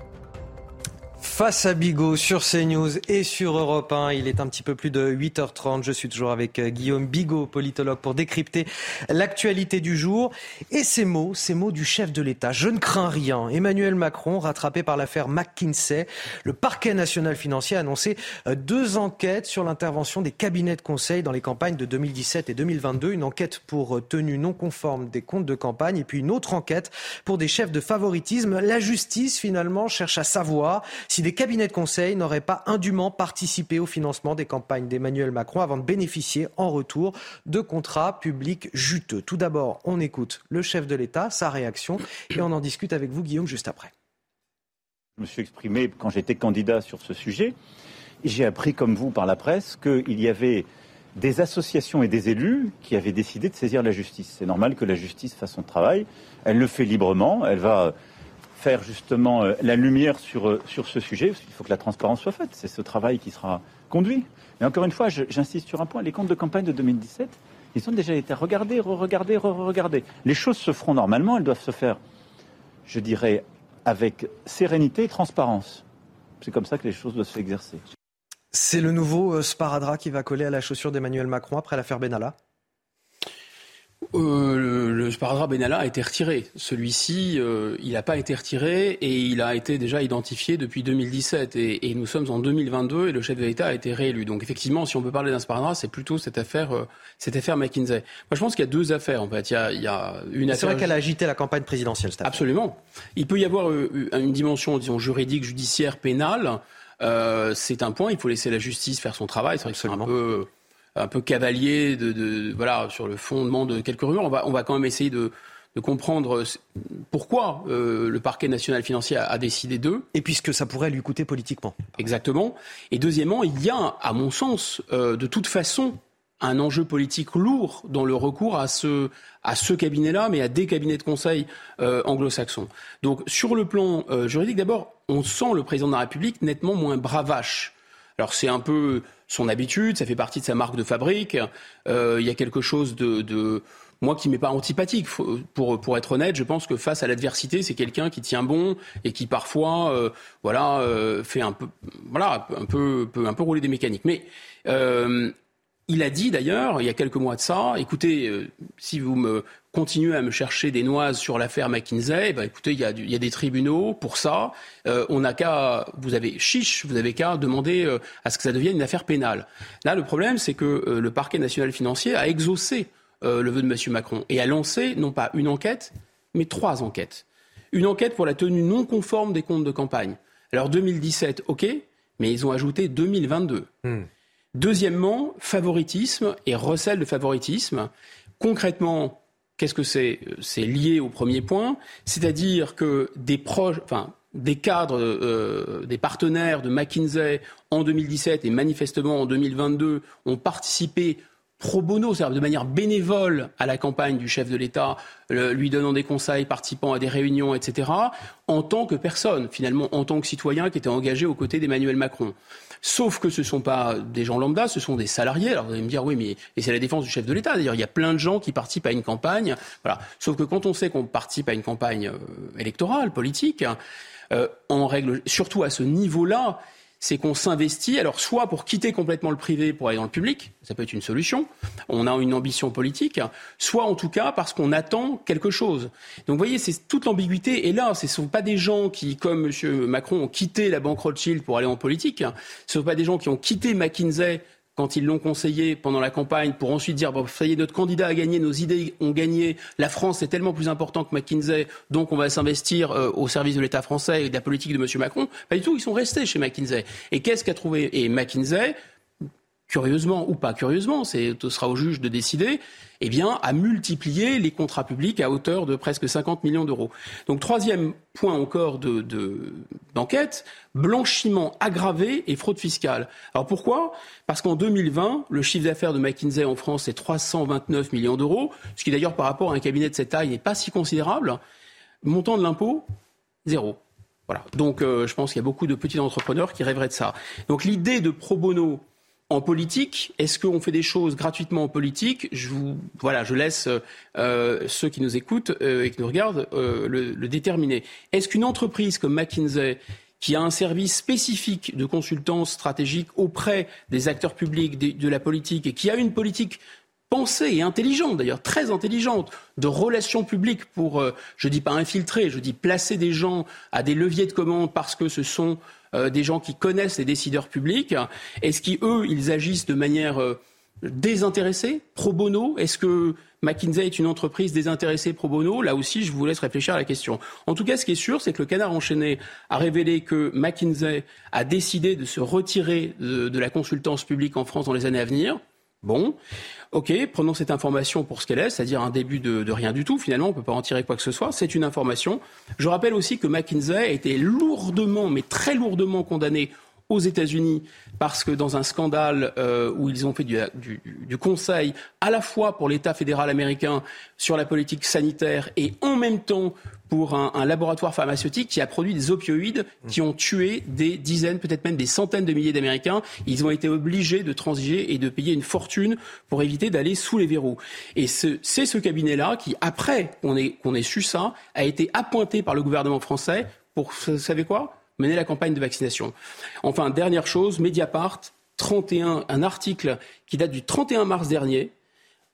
Speaker 2: Face à Bigot sur CNews et sur Europe 1, il est un petit peu plus de 8h30. Je suis toujours avec euh, Guillaume Bigot, politologue, pour décrypter l'actualité du jour. Et ces mots, ces mots du chef de l'État. Je ne crains rien. Emmanuel Macron, rattrapé par l'affaire McKinsey, le parquet national financier a annoncé euh, deux enquêtes sur l'intervention des cabinets de conseil dans les campagnes de 2017 et 2022. Une enquête pour euh, tenue non conforme des comptes de campagne et puis une autre enquête pour des chefs de favoritisme. La justice, finalement, cherche à savoir si les cabinets de conseil n'auraient pas indûment participé au financement des campagnes d'Emmanuel Macron avant de bénéficier en retour de contrats publics juteux. Tout d'abord, on écoute le chef de l'État, sa réaction, et on en discute avec vous, Guillaume, juste après.
Speaker 38: Je me suis exprimé quand j'étais candidat sur ce sujet. J'ai appris, comme vous, par la presse, qu'il y avait des associations et des élus qui avaient décidé de saisir la justice. C'est normal que la justice fasse son travail. Elle le fait librement. Elle va faire justement euh, la lumière sur, euh, sur ce sujet. Il faut que la transparence soit faite. C'est ce travail qui sera conduit. Mais encore une fois, j'insiste sur un point. Les comptes de campagne de 2017, ils ont déjà été regardés, re-regardés, re-regardés. Les choses se feront normalement. Elles doivent se faire, je dirais, avec sérénité et transparence. C'est comme ça que les choses doivent s'exercer.
Speaker 2: C'est le nouveau euh, sparadrap qui va coller à la chaussure d'Emmanuel Macron après l'affaire Benalla
Speaker 36: euh, le, le sparadrap Benalla a été retiré. Celui-ci, euh, il n'a pas été retiré et il a été déjà identifié depuis 2017. Et, et, nous sommes en 2022 et le chef de l'État a été réélu. Donc effectivement, si on peut parler d'un sparadrap, c'est plutôt cette affaire, euh, cette affaire McKinsey. Moi, je pense qu'il y a deux affaires en fait. Il y a, il y a une
Speaker 2: C'est vrai qu'elle a agité la campagne présidentielle. Cette
Speaker 36: Absolument. Il peut y avoir euh, une dimension, disons, juridique, judiciaire, pénale. Euh, c'est un point. Il faut laisser la justice faire son travail. C'est vrai que c'est un peu un peu cavalier de, de, voilà sur le fondement de quelques rumeurs. On va on va quand même essayer de, de comprendre pourquoi euh, le parquet national financier a, a décidé d'eux.
Speaker 2: Et puisque ça pourrait lui coûter politiquement.
Speaker 36: Exactement. Et deuxièmement, il y a, à mon sens, euh, de toute façon, un enjeu politique lourd dans le recours à ce, à ce cabinet-là, mais à des cabinets de conseil euh, anglo-saxons. Donc, sur le plan euh, juridique, d'abord, on sent le président de la République nettement moins bravache. Alors, c'est un peu son habitude, ça fait partie de sa marque de fabrique. Euh, il y a quelque chose de, de moi qui m'est pas antipathique. Pour, pour être honnête, je pense que face à l'adversité, c'est quelqu'un qui tient bon et qui parfois, euh, voilà, euh, fait un peu, voilà, un peu, un peu rouler des mécaniques. Mais il a dit d'ailleurs, il y a quelques mois de ça, écoutez, euh, si vous me continuez à me chercher des noises sur l'affaire McKinsey, bah, écoutez, il y, a, il y, a, des tribunaux pour ça. Euh, on n'a qu'à, vous avez chiche, vous avez qu'à demander euh, à ce que ça devienne une affaire pénale. Là, le problème, c'est que le parquet national financier a exaucé le vœu de M. Macron et a lancé non pas une enquête, mais trois enquêtes. Une enquête pour la tenue non conforme des comptes de campagne. Alors 2017, ok, mais ils ont ajouté 2022. Hmm. Deuxièmement, favoritisme et recel de favoritisme. Concrètement, qu'est-ce que c'est C'est lié au premier point, c'est-à-dire que des cadres, euh, des partenaires de McKinsey en 2017 et manifestement en 2022 ont participé pro bono, c'est-à-dire de manière bénévole à la campagne du chef de l'État, lui donnant des conseils, participant à des réunions, etc., en tant que personne, finalement, en tant que citoyen qui était engagé aux côtés d'Emmanuel Macron. Sauf que ce ne sont pas des gens lambda, ce sont des salariés. Alors vous allez me dire, oui, mais et c'est la défense du chef de l'État. D'ailleurs, il y a plein de gens qui participent à une campagne. Voilà. Sauf que quand on sait qu'on participe à une campagne euh, électorale, politique, euh, règle, surtout à ce niveau-là, c'est qu'on s'investit, alors soit pour quitter complètement le privé pour aller dans le public, ça peut être une solution, on a une ambition politique, soit en tout cas parce qu'on attend quelque chose. Donc vous voyez, c'est toute l'ambiguïté. Et là, ce ne sont pas des gens qui, comme M. Macron, ont quitté la banque Rothschild pour aller en politique, ce ne sont pas des gens qui ont quitté McKinsey quand ils l'ont conseillé pendant la campagne pour ensuite dire bon, ça y notre candidat a gagné, nos idées ont gagné, la France est tellement plus important que McKinsey, donc on va s'investir euh, au service de l'État français et de la politique de M. Macron. Pas du tout, ils sont restés chez McKinsey. Et qu'est-ce qu'a trouvé Et McKinsey, curieusement ou pas curieusement, ce sera au juge de décider, eh bien, à multiplier les contrats publics à hauteur de presque 50 millions d'euros. Donc, troisième point encore d'enquête, de, blanchiment aggravé et fraude fiscale. Alors pourquoi? Parce qu'en 2020, le chiffre d'affaires de McKinsey en France est 329 millions d'euros, ce qui d'ailleurs par rapport à un cabinet de cette taille n'est pas si considérable. Montant de l'impôt, zéro. Voilà. Donc, euh, je pense qu'il y a beaucoup de petits entrepreneurs qui rêveraient de ça. Donc, l'idée de pro bono en politique, est-ce qu'on fait des choses gratuitement en politique? Je, vous, voilà, je laisse euh, ceux qui nous écoutent euh, et qui nous regardent euh, le, déterminer. Est-ce qu'une entreprise comme McKinsey, qui a un service spécifique de consultance stratégique auprès des acteurs publics, de, la politique, et qui a une politique pensée et intelligente, d'ailleurs très intelligente, de relations publiques pour, euh, je dis pas infiltrer, je dis placer des gens à des leviers de commande parce que ce sont euh, des gens qui connaissent les décideurs publics Est-ce qu'eux, ils agissent de manière euh, désintéressée, pro bono? Est-ce que McKinsey est une entreprise désintéressée pro bono? Là aussi, je vous laisse réfléchir à la question. En tout cas, ce qui est sûr, c'est que le canard enchaîné a révélé que McKinsey a décidé de se retirer de, de la consultance publique en France dans les années à venir. Bon, ok, prenons cette information pour ce qu'elle est, c'est-à-dire un début de, rien du tout. Finalement, on ne peut pas en tirer quoi que ce soit. C'est une information. Je rappelle aussi que McKinsey a été lourdement, mais très lourdement condamné aux États-Unis parce que dans un scandale euh, où ils ont fait du, du, du, conseil à la fois pour l'État fédéral américain sur la politique sanitaire et en même temps pour un, un, laboratoire pharmaceutique qui a produit des opioïdes qui ont tué des dizaines, peut-être même des centaines de milliers d'Américains. Ils ont été obligés de transiger et de payer une fortune pour éviter d'aller sous les verrous. Et c'est ce, ce cabinet-là qui, après qu'on ait, qu'on ait su ça, a été appointé par le gouvernement français pour, vous savez quoi? Mener la campagne de vaccination. Enfin, dernière chose, Mediapart, 31, un article qui date du 31 mars dernier.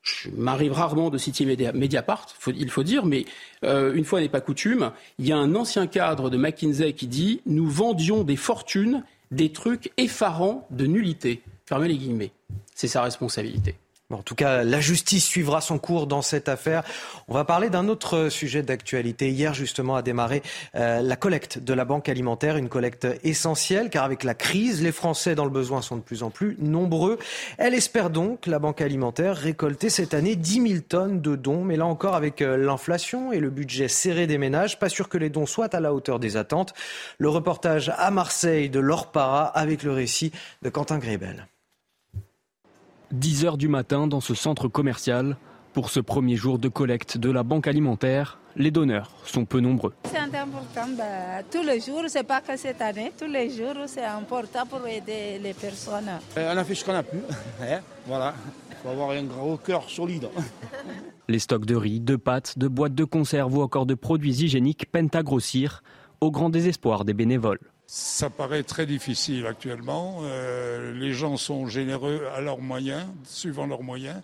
Speaker 36: Je m'arrive rarement de citer Mediapart, il faut dire, mais euh, une fois n'est pas coutume, il y a un ancien cadre de McKinsey qui dit Nous vendions des fortunes, des trucs effarants de nullité. Fermez les guillemets. C'est sa responsabilité.
Speaker 2: En tout cas, la justice suivra son cours dans cette affaire. On va parler d'un autre sujet d'actualité. Hier, justement, a démarré euh, la collecte de la banque alimentaire, une collecte essentielle, car avec la crise, les Français dans le besoin sont de plus en plus nombreux. Elle espère donc, la banque alimentaire, récolter cette année 10 000 tonnes de dons. Mais là encore, avec euh, l'inflation et le budget serré des ménages, pas sûr que les dons soient à la hauteur des attentes. Le reportage à Marseille de Laure Para avec le récit de Quentin Grébel.
Speaker 11: 10 heures du matin dans ce centre commercial. Pour ce premier jour de collecte de la banque alimentaire, les donneurs sont peu nombreux.
Speaker 39: C'est important. Bah, tous les jours, c'est pas que cette année, tous les jours, c'est important pour aider les personnes.
Speaker 20: On a fait ce qu'on a pu. voilà. Il faut avoir un gros cœur solide.
Speaker 11: Les stocks de riz, de pâtes, de boîtes de conserve ou encore de produits hygiéniques peinent à grossir, au grand désespoir des bénévoles.
Speaker 40: Ça paraît très difficile actuellement. Euh, les gens sont généreux à leurs moyens, suivant leurs moyens,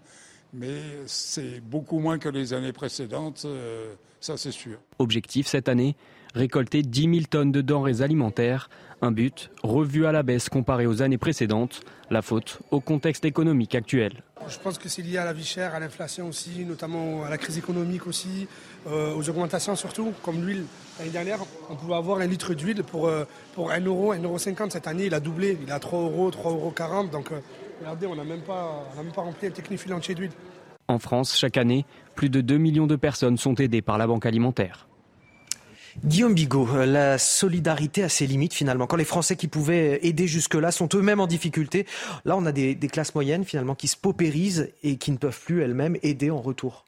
Speaker 40: mais c'est beaucoup moins que les années précédentes, euh, ça c'est sûr.
Speaker 11: Objectif cette année, récolter 10 000 tonnes de denrées alimentaires, un but revu à la baisse comparé aux années précédentes, la faute au contexte économique actuel.
Speaker 21: Je pense que c'est lié à la vie chère, à l'inflation aussi, notamment à la crise économique aussi, euh, aux augmentations surtout, comme l'huile. L'année dernière, on pouvait avoir un litre d'huile pour, euh, pour 1 euro, 1,50 euro. Cette année, il a doublé, il a 3 euros, 3,40 euros. Donc, euh, regardez, on n'a même, pas, même pas rempli un technifilant entier d'huile.
Speaker 11: En France, chaque année, plus de 2 millions de personnes sont aidées par la Banque alimentaire.
Speaker 2: Guillaume Bigot, la solidarité a ses limites finalement. Quand les Français qui pouvaient aider jusque-là sont eux-mêmes en difficulté, là on a des, des, classes moyennes finalement qui se paupérisent et qui ne peuvent plus elles-mêmes aider en retour.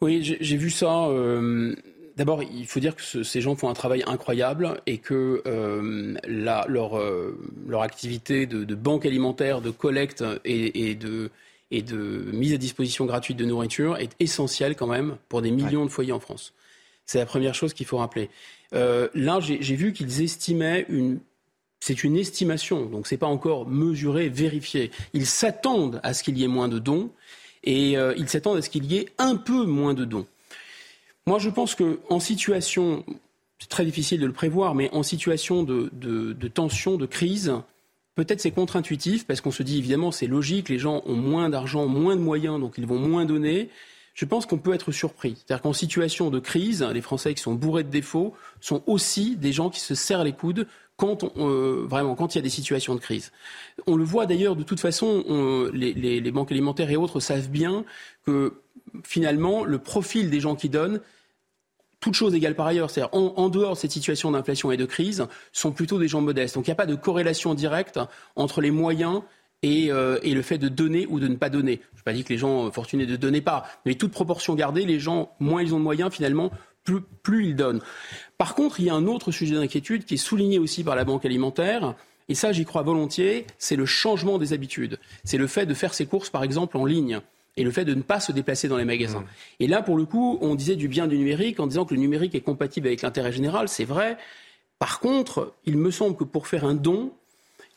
Speaker 36: Oui, j'ai vu ça. Euh, D'abord, il faut dire que ce, ces gens font un travail incroyable et que euh, la, leur, euh, leur, activité de, de, banque alimentaire, de collecte et, et, de, et, de, mise à disposition gratuite de nourriture est essentielle quand même pour des millions ouais. de foyers en France. C'est la première chose qu'il faut rappeler. Euh, là, j'ai vu qu'ils estimaient une. C'est une estimation, donc c'est pas encore mesuré, vérifié. Ils s'attendent à ce qu'il y ait moins de dons et euh, ils s'attendent à ce qu'il y ait un peu moins de dons. Moi, je pense qu'en situation, c'est très difficile de le prévoir, mais en situation de, de, de tension, de crise, peut-être c'est contre-intuitif parce qu'on se dit évidemment c'est logique, les gens ont moins d'argent, moins de moyens, donc ils vont moins donner je pense qu'on peut être surpris? C'est-à-dire qu'en situation de crise, les Français qui sont bourrés de défauts sont aussi des gens qui se serrent les coudes quand euh, vraiment quand il y a des situations de crise. On le voit d'ailleurs de toute façon, on, les, les, les, banques alimentaires et autres savent bien que finalement le profil des gens qui donnent toutes choses égales par ailleurs, c'est-à-dire en, en, dehors de cette situation d'inflation et de crise, sont plutôt des gens modestes. Donc il n'y a pas de corrélation directe entre les moyens et, euh, et, le fait de donner ou de ne pas donner. Je n'ai pas dit que les gens fortunés ne donnaient pas, mais toute proportion gardée, les gens, moins ils ont de moyens, finalement, plus, plus ils donnent. Par contre, il y a un autre sujet d'inquiétude qui est souligné aussi par la Banque alimentaire, et ça j'y crois volontiers, c'est le changement des habitudes. C'est le fait de faire ses courses, par exemple, en ligne et le fait de ne pas se déplacer dans les magasins. Mmh. Et là, pour le coup, on disait du bien du numérique en disant que le numérique est compatible avec l'intérêt général, c'est vrai. Par contre, il me semble que pour faire un don,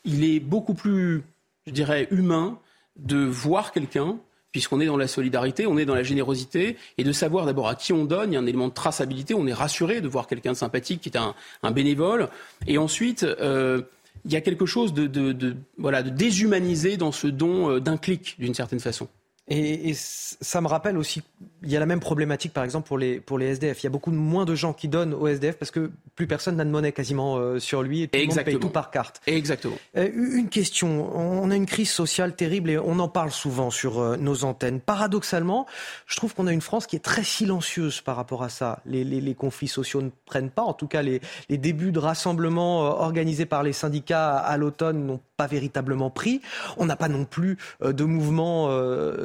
Speaker 36: il est beaucoup plus je dirais, humain de voir quelqu'un, puisqu'on est dans la solidarité, on est dans la générosité, et de savoir d'abord à qui on donne. Il y a un élément de traçabilité, on est rassuré de voir quelqu'un de sympathique qui est un, bénévole. Et ensuite, euh, il y a quelque chose de, voilà, de déshumanisé dans ce don d'un clic, d'une certaine façon.
Speaker 2: Et, ça me rappelle aussi, il y a la même problématique par exemple pour les, pour les SDF. Il y a beaucoup moins de gens qui donnent aux SDF parce que plus personne n'a de monnaie quasiment euh, sur lui et tout le monde paye tout par carte.
Speaker 36: Exactement.
Speaker 2: Euh, une question, on a une crise sociale terrible et on en parle souvent sur euh, nos antennes. Paradoxalement, je trouve qu'on a une France qui est très silencieuse par rapport à ça. Les, les, les conflits sociaux ne prennent pas, en tout cas les, les débuts de rassemblements organisés par les syndicats à, l'automne n'ont pas véritablement pris. On n'a pas non plus de mouvement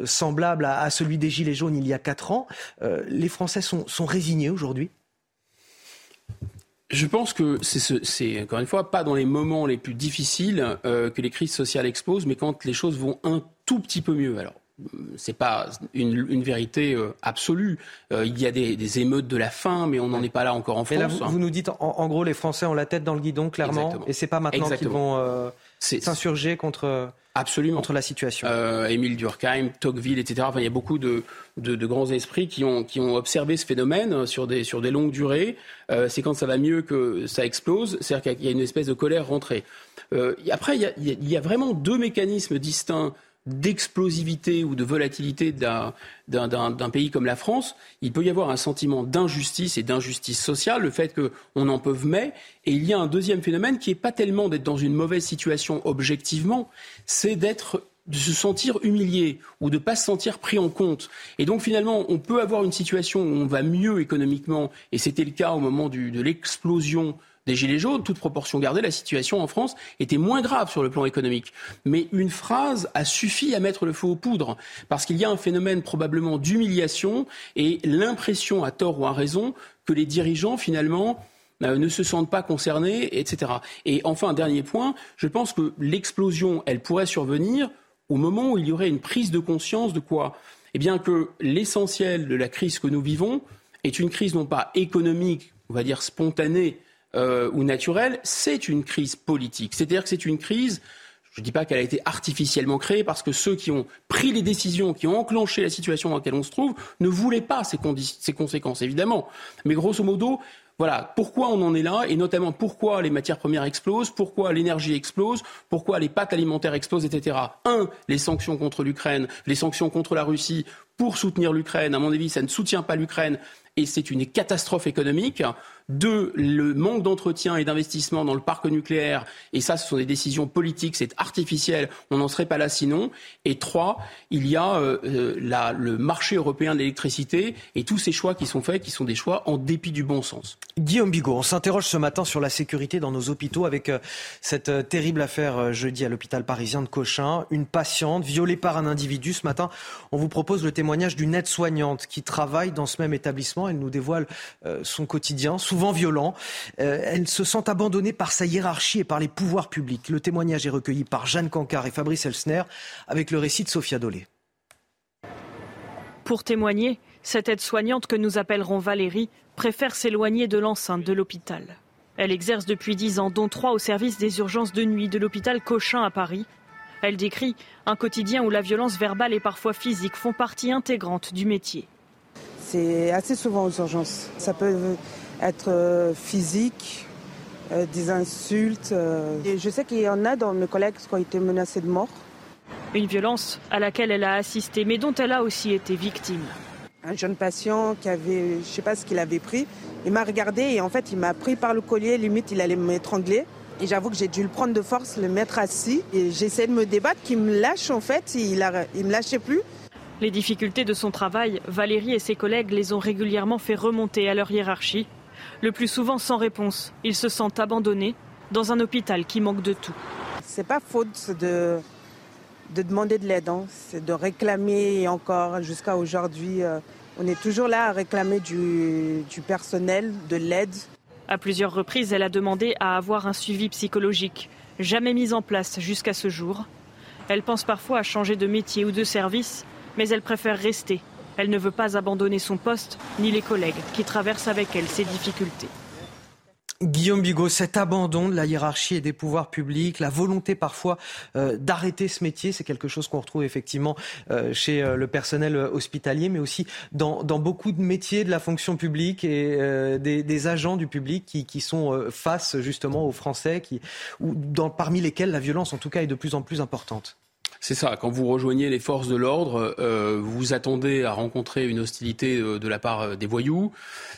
Speaker 2: semblable à, celui des Gilets jaunes il y a quatre ans. Euh, les Français sont, résignés aujourd'hui
Speaker 36: je pense que c'est encore une fois pas dans les moments les plus difficiles euh, que les crises sociales explosent, mais quand les choses vont un tout petit peu mieux. Alors c'est pas une, vérité euh, absolue. il y a des, émeutes de la faim, mais on n'en est pas là encore en France.
Speaker 2: vous, nous dites en, gros les Français ont la tête dans le guidon clairement, et c'est pas maintenant qu'ils vont s'insurger contre.
Speaker 36: Absolument.
Speaker 2: Contre la situation.
Speaker 36: Euh, Émile Durkheim, Tocqueville, etc. Enfin, il y a beaucoup de, de, grands esprits qui ont, qui ont observé ce phénomène sur des, sur des longues durées. Euh, c'est quand ça va mieux que ça explose. C'est-à-dire qu'il y a une espèce de colère rentrée. Euh, après, il y, a, il y a vraiment deux mécanismes distincts d'explosivité ou de volatilité d'un pays comme la France, il peut y avoir un sentiment d'injustice et d'injustice sociale, le fait qu'on en peut mais, et il y a un deuxième phénomène qui n'est pas tellement d'être dans une mauvaise situation objectivement, c'est d'être de se sentir humilié ou de ne pas se sentir pris en compte. Et donc finalement, on peut avoir une situation où on va mieux économiquement, et c'était le cas au moment de l'explosion des Gilets jaunes, toute proportion gardée, la situation en France était moins grave sur le plan économique. Mais une phrase a suffi à mettre le feu aux poudres, parce qu'il y a un phénomène probablement d'humiliation et l'impression, à tort ou à raison, que les dirigeants, finalement, euh, ne se sentent pas concernés, etc. Et enfin, un dernier point, je pense que l'explosion, elle pourrait survenir au moment où il y aurait une prise de conscience de quoi? Eh bien que l'essentiel de la crise que nous vivons est une crise non pas économique, on va dire spontanée, euh, ou naturelle, c'est une crise politique. C'est-à-dire que c'est une crise je ne dis pas qu'elle a été artificiellement créée parce que ceux qui ont pris les décisions, qui ont enclenché la situation dans laquelle on se trouve, ne voulaient pas ces, ces conséquences, évidemment. Mais grosso modo, voilà, pourquoi on en est là, et notamment pourquoi les matières premières explosent, pourquoi l'énergie explose, pourquoi les pâtes alimentaires explosent, etc. Un, les sanctions contre l'Ukraine, les sanctions contre la Russie pour soutenir l'Ukraine. À mon avis, ça ne soutient pas l'Ukraine, et c'est une catastrophe économique. Deux, le manque d'entretien et d'investissement dans le parc nucléaire, et ça, ce sont des décisions politiques, c'est artificiel, on n'en serait pas là sinon. Et trois, il y a euh, euh, le marché européen de l'électricité et tous ces choix qui sont faits, qui sont des choix en dépit du bon sens.
Speaker 2: Guillaume Bigot, on s'interroge ce matin sur la sécurité dans nos hôpitaux avec euh, cette terrible affaire jeudi à l'hôpital parisien de Cochin. Une patiente violée par un individu. Ce matin, on vous propose le témoignage d'une aide-soignante qui travaille dans ce même établissement. Elle nous dévoile son quotidien, violent. Euh, elle se sent abandonnée par sa hiérarchie et par les pouvoirs publics. Le témoignage est recueilli par Jeanne Cancard et Fabrice Elsner avec le récit de Sophia Dolé.
Speaker 24: Pour témoigner, cette aide-soignante que nous appellerons Valérie préfère s'éloigner de l'enceinte de l'hôpital. Elle exerce depuis dix ans, dont trois au service des urgences de nuit de l'hôpital Cochin à Paris. Elle décrit un quotidien où la violence verbale et parfois physique font partie intégrante du métier.
Speaker 41: C'est assez souvent aux urgences. Ça peut être euh, physique, euh, des insultes. Euh. je sais qu'il y en a dans mes collègues qui ont été menacés de mort.
Speaker 24: Une violence à laquelle elle a assisté, mais dont elle a aussi été victime.
Speaker 41: Un jeune patient qui avait, je ne sais pas ce qu'il avait pris, il m'a regardé et en fait il m'a pris par le collier, limite il allait m'étrangler. Et j'avoue que j'ai dû le prendre de force, le mettre assis. Et j'essaie de me débattre, qu'il me lâche en fait, il ne me lâchait plus.
Speaker 24: Les difficultés de son travail, Valérie et ses collègues les ont régulièrement fait remonter à leur hiérarchie le plus souvent sans réponse. Ils se sentent abandonnés dans un hôpital qui manque de tout.
Speaker 41: C'est pas faute de, de demander de l'aide, hein. c'est de réclamer encore jusqu'à aujourd'hui. Euh, on est toujours là à réclamer du, du personnel, de l'aide.
Speaker 24: À plusieurs reprises, elle a demandé à avoir un suivi psychologique, jamais mis en place jusqu'à ce jour. Elle pense parfois à changer de métier ou de service, mais elle préfère rester elle ne veut pas abandonner son poste ni les collègues qui traversent avec elle ces difficultés.
Speaker 2: Guillaume Bigot, cet abandon de la hiérarchie et des pouvoirs publics, la volonté parfois euh, d'arrêter ce métier, c'est quelque chose qu'on retrouve effectivement euh, chez euh, le personnel hospitalier, mais aussi dans, beaucoup de métiers de la fonction publique et des, agents du public qui, sont face justement aux Français, ou parmi lesquels la violence en tout cas est de plus en plus importante.
Speaker 36: C'est ça, quand vous rejoignez les forces de l'ordre, vous vous attendez à rencontrer une hostilité de la part des voyous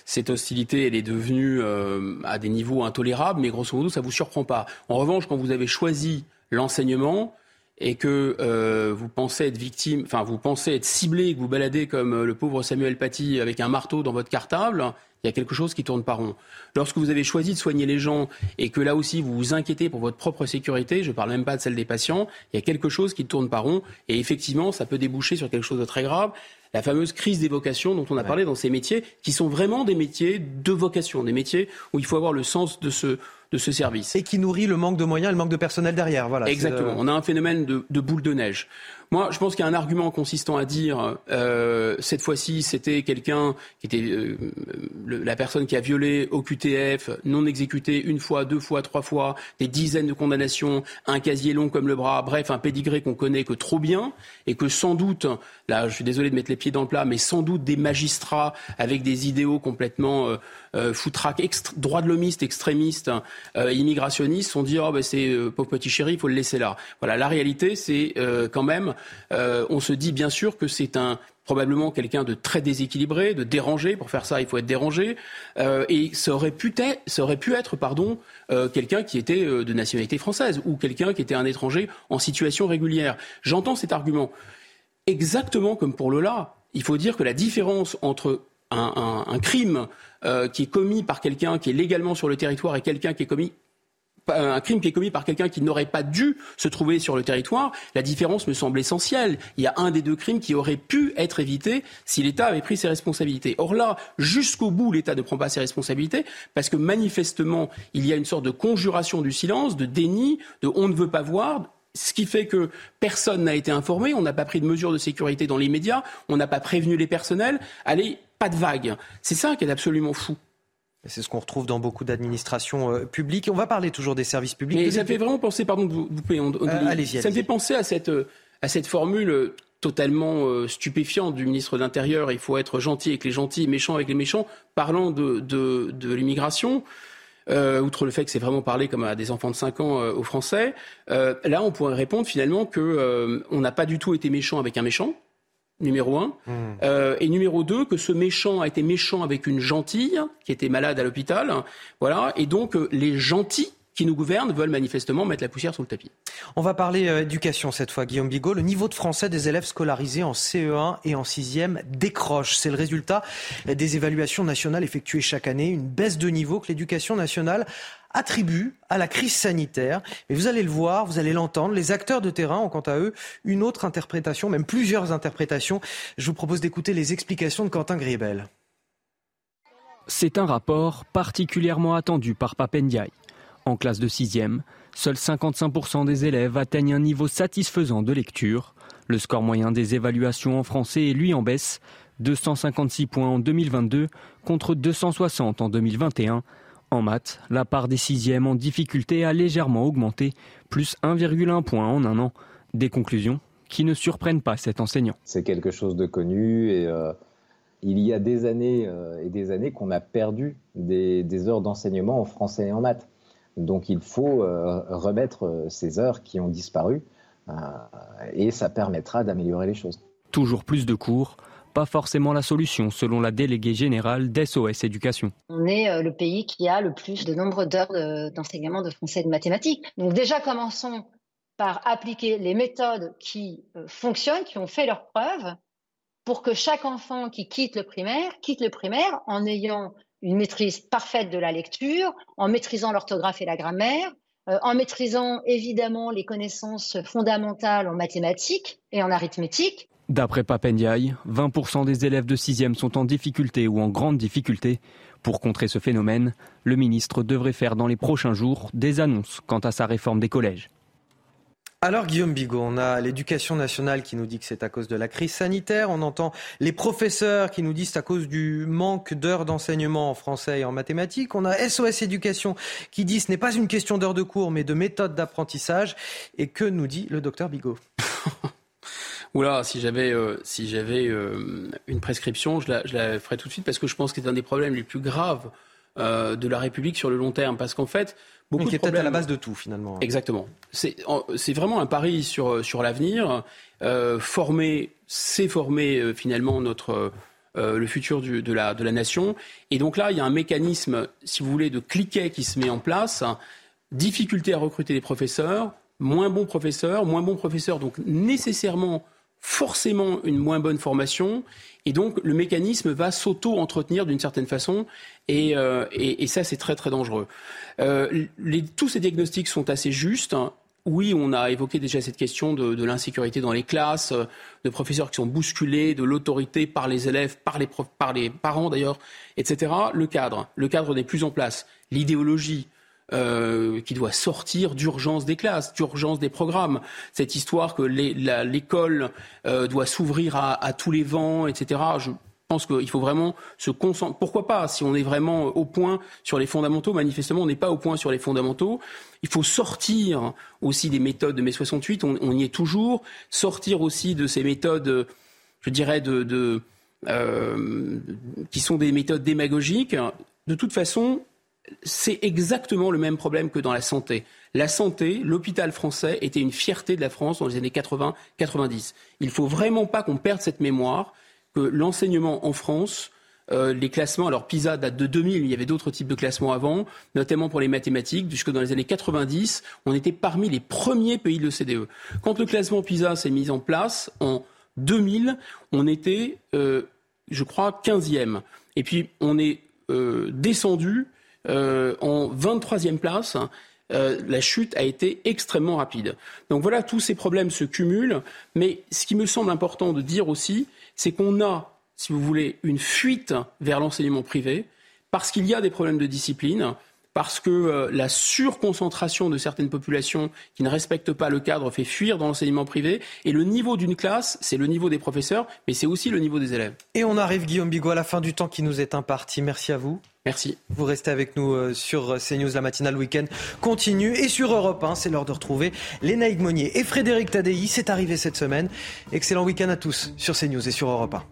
Speaker 36: cette hostilité, elle est devenue euh, à des niveaux intolérables, mais grosso modo, ça vous surprend pas. En revanche, quand vous avez choisi l'enseignement et que euh, vous pensez être victime, enfin vous pensez être ciblé, que vous baladez comme euh, le pauvre Samuel Paty avec un marteau dans votre cartable, il y a quelque chose qui tourne pas rond. Lorsque vous avez choisi de soigner les gens et que là aussi vous vous inquiétez pour votre propre sécurité, je ne parle même pas de celle des patients, il y a quelque chose qui ne tourne pas rond et effectivement ça peut déboucher sur quelque chose de très grave la fameuse crise des vocations dont on a parlé dans ces métiers, qui sont vraiment des métiers de vocation, des métiers où il faut avoir le sens de ce, de ce service.
Speaker 2: Et qui nourrit le manque de moyens et le manque de personnel derrière. Voilà,
Speaker 36: Exactement. On a un phénomène de, de boule de neige. Moi, je pense qu'il y a un argument consistant à dire, euh, cette fois-ci, c'était quelqu'un qui était euh, la personne qui a violé au QTF, non exécuté une fois, deux fois, trois fois, des dizaines de condamnations, un casier long comme le bras, bref, un pédigré qu'on connaît que trop bien, et que sans doute, là, je suis désolé de mettre les pieds dans le plat, mais sans doute des magistrats avec des idéaux complètement euh, euh, foutraques, droit de l'homiste, extrémistes, euh, immigrationnistes, ont dit, oh, ben, c'est pauvre petit chéri, il faut le laisser là. Voilà, la réalité, c'est quand même euh, on se dit bien sûr que c'est un probablement quelqu'un de très déséquilibré, de dérangé. Pour faire ça, il faut être dérangé. Euh, et ça aurait pu être, euh, quelqu'un qui était de nationalité française ou quelqu'un qui était un étranger en situation régulière. J'entends cet argument. Exactement comme pour Lola, il faut dire que la différence entre un, crime qui est commis par quelqu'un qui est légalement sur le territoire et quelqu'un qui est commis un crime qui est commis par quelqu'un qui n'aurait pas dû se trouver sur le territoire, la différence me semble essentielle. Il y a un des deux crimes qui aurait pu être évité si l'État avait pris ses responsabilités. Or là, jusqu'au bout, l'État ne prend pas ses responsabilités parce que manifestement, il y a une sorte de conjuration du silence, de déni, de on ne veut pas voir, ce qui fait que personne n'a été informé, on n'a pas pris de mesures de sécurité dans les médias, on n'a pas prévenu les personnels. Allez, pas de vague. C'est ça qui est absolument fou.
Speaker 2: C'est ce qu'on retrouve dans beaucoup d'administrations euh, publiques. On va parler toujours des services publics.
Speaker 36: Mais ça fait vraiment penser, pardon de vous, vous
Speaker 2: euh,
Speaker 36: ça me fait penser à cette, euh, à cette formule totalement stupéfiante du ministre de l'Intérieur. Il faut être gentil avec les gentils, méchant avec les méchants. Parlant de, de, de l'immigration, outre le fait que c'est vraiment parlé comme à des enfants de 5 ans aux Français, là on pourrait répondre finalement que on n'a pas du tout été méchant avec un méchant numéro un. Hmm. Euh, et numéro deux, que ce méchant a été méchant avec une gentille qui était malade à l'hôpital. Voilà. Et donc, euh, les gentils qui nous gouvernent veulent manifestement mettre la poussière sous le tapis.
Speaker 2: On va parler euh, éducation cette fois, Guillaume Bigot. Le niveau de français des élèves scolarisés en CE1 et en 6e décroche. C'est le résultat des évaluations nationales effectuées chaque année. Une baisse de niveau que l'éducation nationale attribue à la crise sanitaire. Mais vous allez le voir, vous allez l'entendre, les acteurs de terrain ont quant à eux une autre interprétation, même plusieurs interprétations. Je vous propose d'écouter les explications de Quentin Griebel.
Speaker 11: C'est un rapport particulièrement attendu par Papendiaï. En classe de 6e, seuls 55% des élèves atteignent un niveau satisfaisant de lecture. Le score moyen des évaluations en français est lui en baisse, 256 points en 2022 contre 260 en 2021 en maths, la part des sixièmes en difficulté a légèrement augmenté, plus 1,1 point en un an. Des conclusions qui ne surprennent pas cet enseignant.
Speaker 5: C'est quelque chose de connu et euh, il y a des années euh, et des années qu'on a perdu des, heures d'enseignement en français et en maths. Donc il faut euh, remettre ces heures qui ont disparu et ça permettra d'améliorer les choses.
Speaker 11: Toujours plus de cours, pas forcément la solution, selon la déléguée générale d'SOS Éducation.
Speaker 25: On est euh, le pays qui a le plus de nombre d'heures d'enseignement de, français et de mathématiques. Donc déjà, commençons par appliquer les méthodes qui euh, fonctionnent, qui ont fait leurs preuves, pour que chaque enfant qui quitte le primaire quitte le primaire en ayant une maîtrise parfaite de la lecture, en maîtrisant l'orthographe et la grammaire, euh, en maîtrisant évidemment les connaissances fondamentales en mathématiques et en arithmétique,
Speaker 11: D'après Papendiaï, 20% des élèves de 6e sont en difficulté ou en grande difficulté. Pour contrer ce phénomène, le ministre devrait faire dans les prochains jours des annonces quant à sa réforme des collèges.
Speaker 2: Alors Guillaume Bigot, on a l'éducation nationale qui nous dit que c'est à cause de la crise sanitaire, on entend les professeurs qui nous disent c'est à cause du manque d'heures d'enseignement en français et en mathématiques, on a SOS Éducation qui dit ce n'est pas une question d'heures de cours mais de méthode d'apprentissage. Et que nous dit le docteur Bigot?
Speaker 36: Oula, si j'avais euh, si j'avais euh, une prescription, je la, je la ferais tout de suite parce que je pense que c'est un des problèmes les plus graves euh, de la République sur le long terme. Parce qu'en fait,
Speaker 2: beaucoup qui est peut-être à la base de tout finalement.
Speaker 36: Exactement. C'est vraiment un pari sur, sur l'avenir. Euh, former, c'est former euh, finalement notre, euh, le futur du, de, la, de la nation. Et donc là, il y a un mécanisme, si vous voulez, de cliquet qui se met en place. Difficulté à recruter des professeurs, moins bons professeurs, moins bons professeurs, donc nécessairement forcément une moins bonne formation et donc le mécanisme va s'auto-entretenir d'une certaine façon et, euh, et, ça c'est très très dangereux. Euh, tous ces diagnostics sont assez justes. Oui, on a évoqué déjà cette question de, l'insécurité dans les classes, de professeurs qui sont bousculés, de l'autorité par les élèves, par les, parents d'ailleurs, etc. Le cadre, le cadre n'est plus en place. L'idéologie, euh, qui doit sortir d'urgence des classes, d'urgence des programmes. Cette histoire que l'école doit s'ouvrir à, à, tous les vents, etc. Je pense qu'il faut vraiment se concentrer. Pourquoi pas Si on est vraiment au point sur les fondamentaux, manifestement, on n'est pas au point sur les fondamentaux. Il faut sortir aussi des méthodes de mai 68. On, on y est toujours. Sortir aussi de ces méthodes, je dirais, euh, qui sont des méthodes démagogiques. De toute façon, c'est exactement le même problème que dans la santé. La santé, l'hôpital français était une fierté de la France dans les années 80-90. Il ne faut vraiment pas qu'on perde cette mémoire que l'enseignement en France, euh, les classements, alors PISA date de 2000, il y avait d'autres types de classements avant, notamment pour les mathématiques, jusque dans les années 90, on était parmi les premiers pays de l'OCDE. Quand le classement PISA s'est mis en place, en 2000, on était, euh, je crois, 15e. Et puis, on est euh, descendu en 23e place. Euh, la chute a été extrêmement rapide. Donc voilà, tous ces problèmes se cumulent. Mais ce qui me semble important de dire aussi, c'est qu'on a, si vous voulez, une fuite vers l'enseignement privé parce qu'il y a des problèmes de discipline, parce que euh, la surconcentration de certaines populations qui ne respectent pas le cadre fait fuir dans l'enseignement privé. Et le niveau d'une classe, c'est le niveau des professeurs, mais c'est aussi le niveau des élèves.
Speaker 2: Et on arrive, Guillaume Bigot, à la fin du temps qui nous est imparti. Merci à vous.
Speaker 36: Merci.
Speaker 2: Vous restez avec nous euh, sur CNews, la matinale week-end continue. Et sur Europe 1, c'est l'heure de retrouver Léna Monnier et Frédéric Tadei. C'est arrivé cette semaine. Excellent week-end à tous sur CNews et sur Europe 1.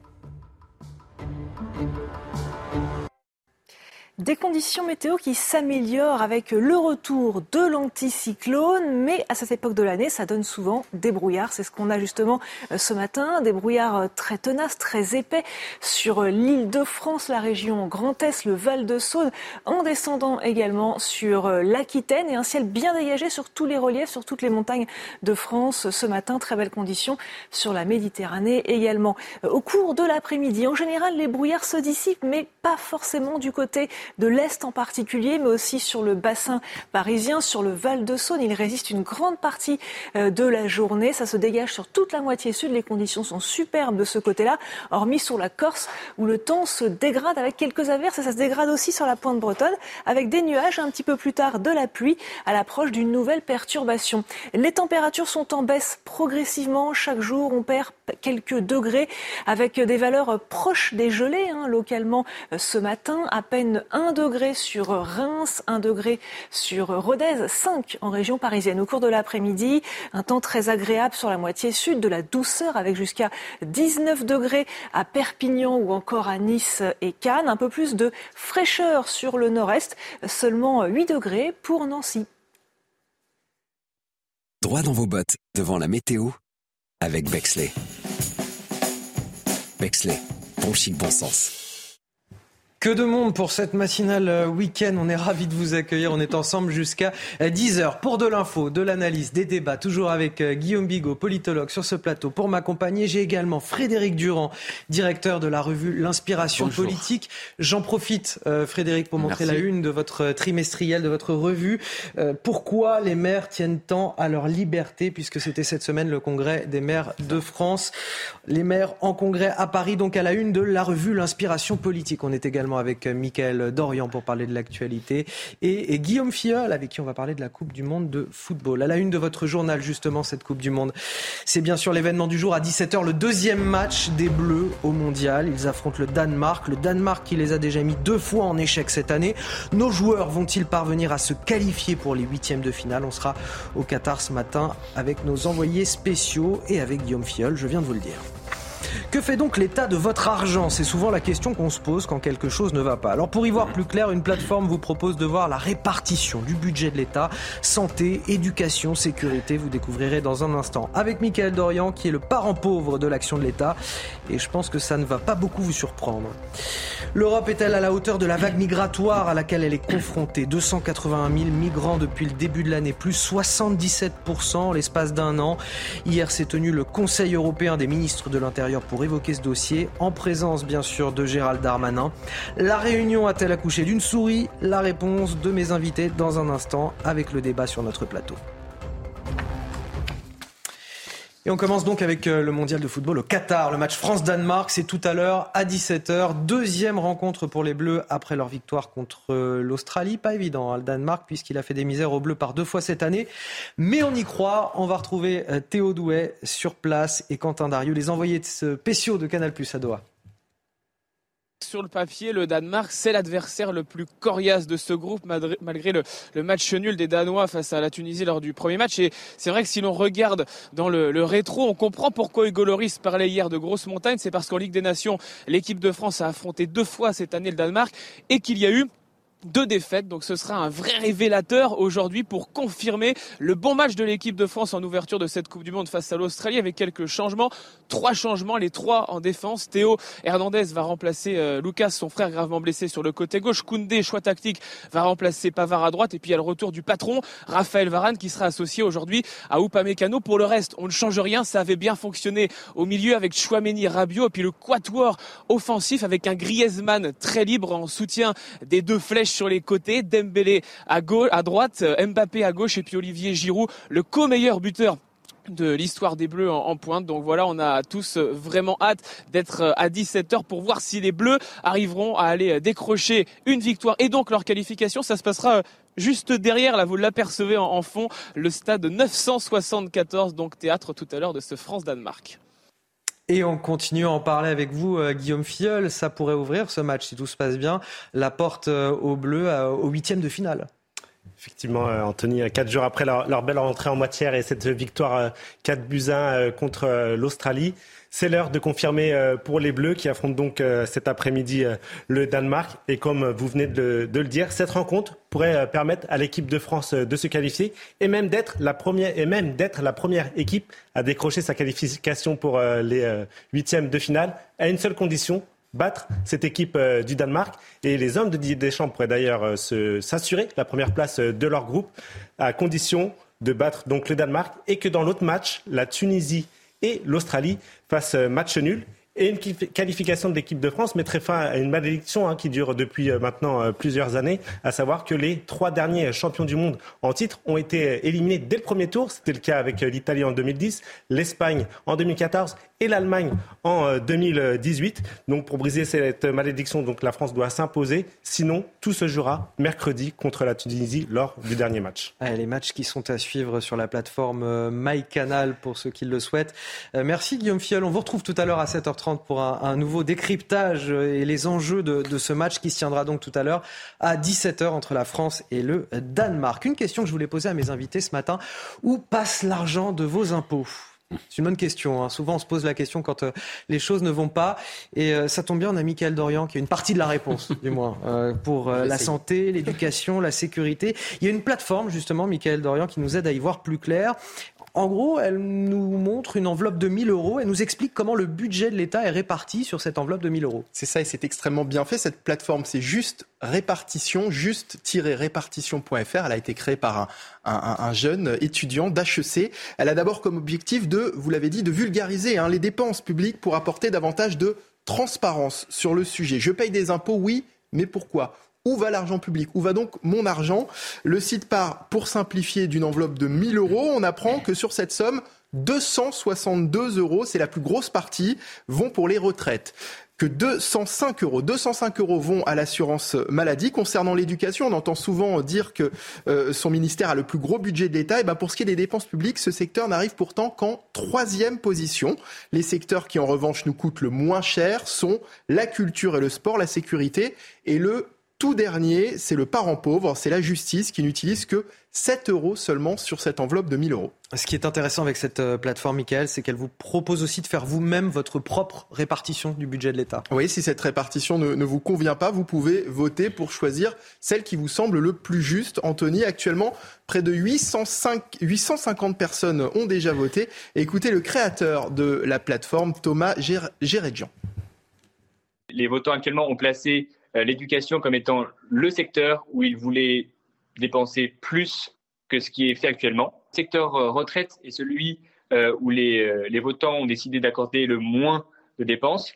Speaker 4: Des conditions météo qui s'améliorent avec le retour de l'anticyclone, mais à cette époque de l'année, ça donne souvent des brouillards. C'est ce qu'on a justement euh, ce matin, des brouillards euh, très tenaces, très épais sur euh, l'île de France, la région Grand Est, le Val de Saône, en descendant également sur l'Aquitaine et un ciel bien dégagé sur tous les reliefs, sur toutes les montagnes de France ce matin. Très belles conditions sur la Méditerranée également. Au cours de l'après-midi, en général, les brouillards se dissipent, mais pas forcément du côté de l'Est en particulier, mais aussi sur le bassin parisien, sur le Val de Saône. Il résiste une grande partie euh, de la journée. Ça se dégage sur toute la moitié sud. Les conditions sont superbes de ce côté-là, hormis sur la Corse où le temps se dégrade avec quelques averses et ça se dégrade aussi sur la pointe bretonne avec des nuages un petit peu plus tard de la pluie à l'approche d'une nouvelle perturbation. Les températures sont en baisse progressivement. Chaque jour, on perd quelques degrés avec des valeurs proches des gelées hein, localement euh, ce matin. À peine 1 degré sur Reims, 1 degré sur Rodez, 5 en région parisienne. Au cours de l'après-midi, un temps très agréable sur la moitié sud, de la douceur avec jusqu'à 19 degrés à Perpignan ou encore à Nice et Cannes. Un peu plus de fraîcheur sur le nord-est, seulement 8 degrés pour Nancy.
Speaker 34: Droit dans vos bottes devant la météo avec Bexley. Bexley, bon chic, bon sens.
Speaker 2: Que de monde pour cette matinale euh, week-end. On est ravis de vous accueillir. On est ensemble jusqu'à 10h euh, pour de l'info, de l'analyse, des débats. Toujours avec euh, Guillaume Bigot, politologue sur ce plateau. Pour m'accompagner, j'ai également Frédéric Durand, directeur de la revue L'Inspiration Bonjour. politique. J'en profite, Frédéric, pour montrer Merci. la une de votre trimestriel, de votre revue. pourquoi les maires tiennent tant à leur liberté, puisque c'était cette semaine le congrès des maires de France? Les maires en congrès à Paris, donc à la une de la revue L'Inspiration politique. On est également avec Mickaël Dorian pour parler de l'actualité et, Guillaume Fiol avec qui on va parler de la Coupe du Monde de football. À la une de votre journal, justement, cette Coupe du Monde. C'est bien sûr l'événement du jour à 17h, le deuxième match des Bleus au Mondial. Ils affrontent le Danemark. Le Danemark qui les a déjà mis deux fois en échec cette année. Nos joueurs vont-ils parvenir à se qualifier pour les huitièmes de finale? On sera au Qatar ce matin avec nos envoyés spéciaux et avec Guillaume Fiol, je viens de vous le dire. Que fait donc l'État de votre argent? C'est souvent la question qu'on se pose quand quelque chose ne va pas. Alors pour y voir plus clair, une plateforme vous propose de voir la répartition du budget de l'État, santé, éducation, sécurité. Vous découvrirez dans un instant avec Michael Dorian qui est le parent pauvre de l'action de l'État et je pense que ça ne va pas beaucoup vous surprendre. L'Europe est-elle à la hauteur de la vague migratoire à laquelle elle est confrontée? 281 000 migrants depuis le début de l'année, plus 77% l'espace d'un an. Hier s'est tenu le Conseil européen des ministres de l'Intérieur pour évoquer ce dossier, en présence bien sûr de Gérald Darmanin. La réunion a-t-elle accouché d'une souris? La réponse de mes invités dans un instant avec le débat sur notre plateau. Et on commence donc avec euh, le mondial de football au Qatar. Le match France-Danemark, c'est tout à l'heure à 17h. Deuxième rencontre pour les Bleus après leur victoire contre euh, l'Australie. Pas évident, hein, le Danemark, puisqu'il a fait des misères aux Bleus par deux fois cette année. Mais on y croit. On va retrouver euh, Théo Douet sur place et Quentin Darieux, les envoyés spéciaux de Canal Plus à Doha.
Speaker 35: Sur le papier, le Danemark, c'est l'adversaire le plus coriace de ce groupe, malgré le, match nul des Danois face à la Tunisie lors du premier match. Et c'est vrai que si l'on regarde dans le, rétro, on comprend pourquoi Hugo Loris parlait hier de grosses montagnes. C'est parce qu'en Ligue des Nations, l'équipe de France a affronté deux fois cette année le Danemark et qu'il y a eu deux défaites. Donc ce sera un vrai révélateur aujourd'hui pour confirmer le bon match de l'équipe de France en ouverture de cette Coupe du Monde face à l'Australie avec quelques changements. Trois changements, les trois en défense. Théo Hernandez va remplacer euh, Lucas, son frère gravement blessé sur le côté gauche. Koundé, choix tactique, va remplacer Pavard à droite. Et puis il y a le retour du patron, Raphaël Varane, qui sera associé aujourd'hui à Upamecano. Pour le reste, on ne change rien. Ça avait bien fonctionné au milieu avec Chouameni, Rabiot. Et puis le quatuor offensif avec un Griezmann très libre en soutien des deux flèches sur les côtés, Dembélé à gauche, à droite, Mbappé à gauche et puis Olivier Giroud, le co-meilleur buteur de l'histoire des Bleus en, pointe. Donc voilà, on a tous vraiment hâte d'être à 17h pour voir si les Bleus arriveront à aller décrocher une victoire et donc leur qualification. Ça se passera juste derrière, là vous l'apercevez en fond, le stade 974, donc théâtre tout à l'heure de ce France-Danemark.
Speaker 2: Et on continue à en parler avec vous, euh, Guillaume Filleul. Ça pourrait ouvrir ce match, si tout se passe bien, la porte euh, aux Bleus euh, au huitième de finale.
Speaker 7: Effectivement, Anthony, quatre jours après leur, belle rentrée en matière et cette victoire 4 buts 1 contre l'Australie, c'est l'heure de confirmer euh, pour les Bleus qui affrontent donc euh, cet après-midi euh, le Danemark. Et comme vous venez de, le dire, cette rencontre pourrait permettre à l'équipe de France de se qualifier et même d'être la première et même d'être la première équipe à décrocher sa qualification pour les huitièmes de finale à une seule condition battre cette équipe du Danemark. Et les hommes de Didier Deschamps pourraient d'ailleurs s'assurer la première place de leur groupe à condition de battre donc le Danemark et que dans l'autre match, la Tunisie et l'Australie fassent match nul. Et une qualification de l'équipe de France mettrait fin à une malédiction hein, qui dure depuis euh, maintenant euh, plusieurs années, à savoir que les trois derniers champions du monde en titre ont été éliminés dès le premier tour. C'était le cas avec euh, l'Italie en 2010, l'Espagne en 2014 et l'Allemagne en 2018. Donc pour briser cette malédiction, donc la France doit s'imposer. Sinon, tout se jouera mercredi contre la Tunisie lors du dernier match.
Speaker 2: les matchs qui sont à suivre sur la plateforme MyCanal pour ceux qui le souhaitent. Merci Guillaume Fiol. On vous retrouve tout à l'heure à 7h30 pour un, nouveau décryptage et les enjeux de, ce match qui se tiendra donc tout à l'heure à 17h entre la France et le Danemark. Une question que je voulais poser à mes invités ce matin. Où passe l'argent de vos impôts? C'est une bonne question. Hein. Souvent, on se pose la question quand euh, les choses ne vont pas. Et euh, ça tombe bien, on a Michael Dorian qui a une partie de la réponse, du moins, euh, pour la santé, l'éducation, la sécurité. Il y a une plateforme, justement, Michael Dorian, qui nous aide à y voir plus clair. En gros, elle nous montre une enveloppe de 1000 euros. Elle nous explique comment le budget de l'État est réparti sur cette enveloppe de 1000 euros.
Speaker 9: C'est ça, et c'est extrêmement bien fait. Cette plateforme, c'est juste répartition, juste-répartition.fr. Elle a été créée par un, jeune étudiant d'HEC. Elle a d'abord comme objectif de, vous l'avez dit, de vulgariser hein, les dépenses publiques pour apporter davantage de transparence sur le sujet. Je paye des impôts, oui, mais pourquoi? Où va l'argent public Où va donc mon argent? Le site part, pour simplifier, d'une enveloppe de 1000 euros. On apprend que sur cette somme, 262 euros, c'est la plus grosse partie, vont pour les retraites. que 205 euros. 205 euros vont à l'assurance maladie. Concernant l'éducation, on entend souvent dire que euh, son ministère a le plus gros budget de l'État. Et ben pour ce qui est des dépenses publiques, ce secteur n'arrive pourtant qu'en troisième position. Les secteurs qui en revanche nous coûtent le moins cher sont la culture et le sport, la sécurité et le tout dernier, c'est le parent pauvre, c'est la justice qui n'utilise que 7 euros seulement sur cette enveloppe de 1000 euros.
Speaker 2: Ce qui est intéressant avec cette euh, plateforme, Michael, c'est qu'elle vous propose aussi de faire vous-même votre propre répartition du budget de l'État.
Speaker 9: Oui, si cette répartition ne, ne, vous convient pas, vous pouvez voter pour choisir celle qui vous semble le plus juste. Anthony, actuellement, près de 805, 850 personnes ont déjà voté. écoutez le créateur de la plateforme, Thomas Gérégian.
Speaker 10: Les votants actuellement ont placé euh, l'éducation comme étant le secteur où ils voulaient dépenser plus que ce qui est fait actuellement. Le secteur euh, retraite est celui euh, où les, les votants ont décidé d'accorder le moins de dépenses.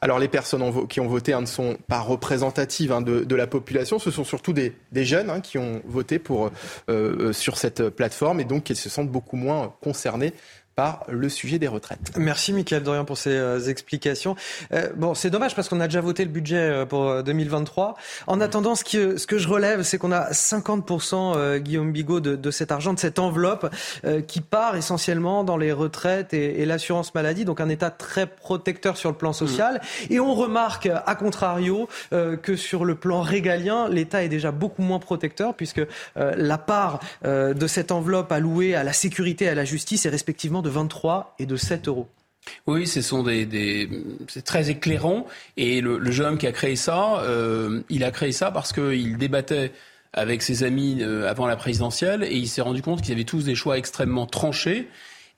Speaker 9: Alors les personnes qui ont voté hein, ne sont pas représentatives hein, de, de, la population, ce sont surtout des, des jeunes hein, qui ont voté pour, euh, sur cette plateforme et donc qui se sentent beaucoup moins concernés par le sujet des retraites.
Speaker 2: Merci Michael Dorian pour ces euh, explications. Euh, bon, c'est dommage parce qu'on a déjà voté le budget euh, pour 2023. En attendant, ce, qui, ce que je relève, c'est qu'on a 50%, Guillaume Bigot, de, de, cet argent, de cette enveloppe qui part essentiellement dans les retraites et, et l'assurance maladie, donc un État très protecteur sur le plan social. Mmh. Et on remarque, à contrario, que sur le plan régalien, l'État est déjà beaucoup moins protecteur puisque la part de cette enveloppe allouée à la sécurité et à la justice est respectivement de 23 et de 7 euros.
Speaker 36: Oui, ce sont des, c'est très éclairant. Et le, le, jeune homme qui a créé ça, euh, il a créé ça parce qu'il débattait avec ses amis euh, avant la présidentielle et il s'est rendu compte qu'ils avaient tous des choix extrêmement tranchés.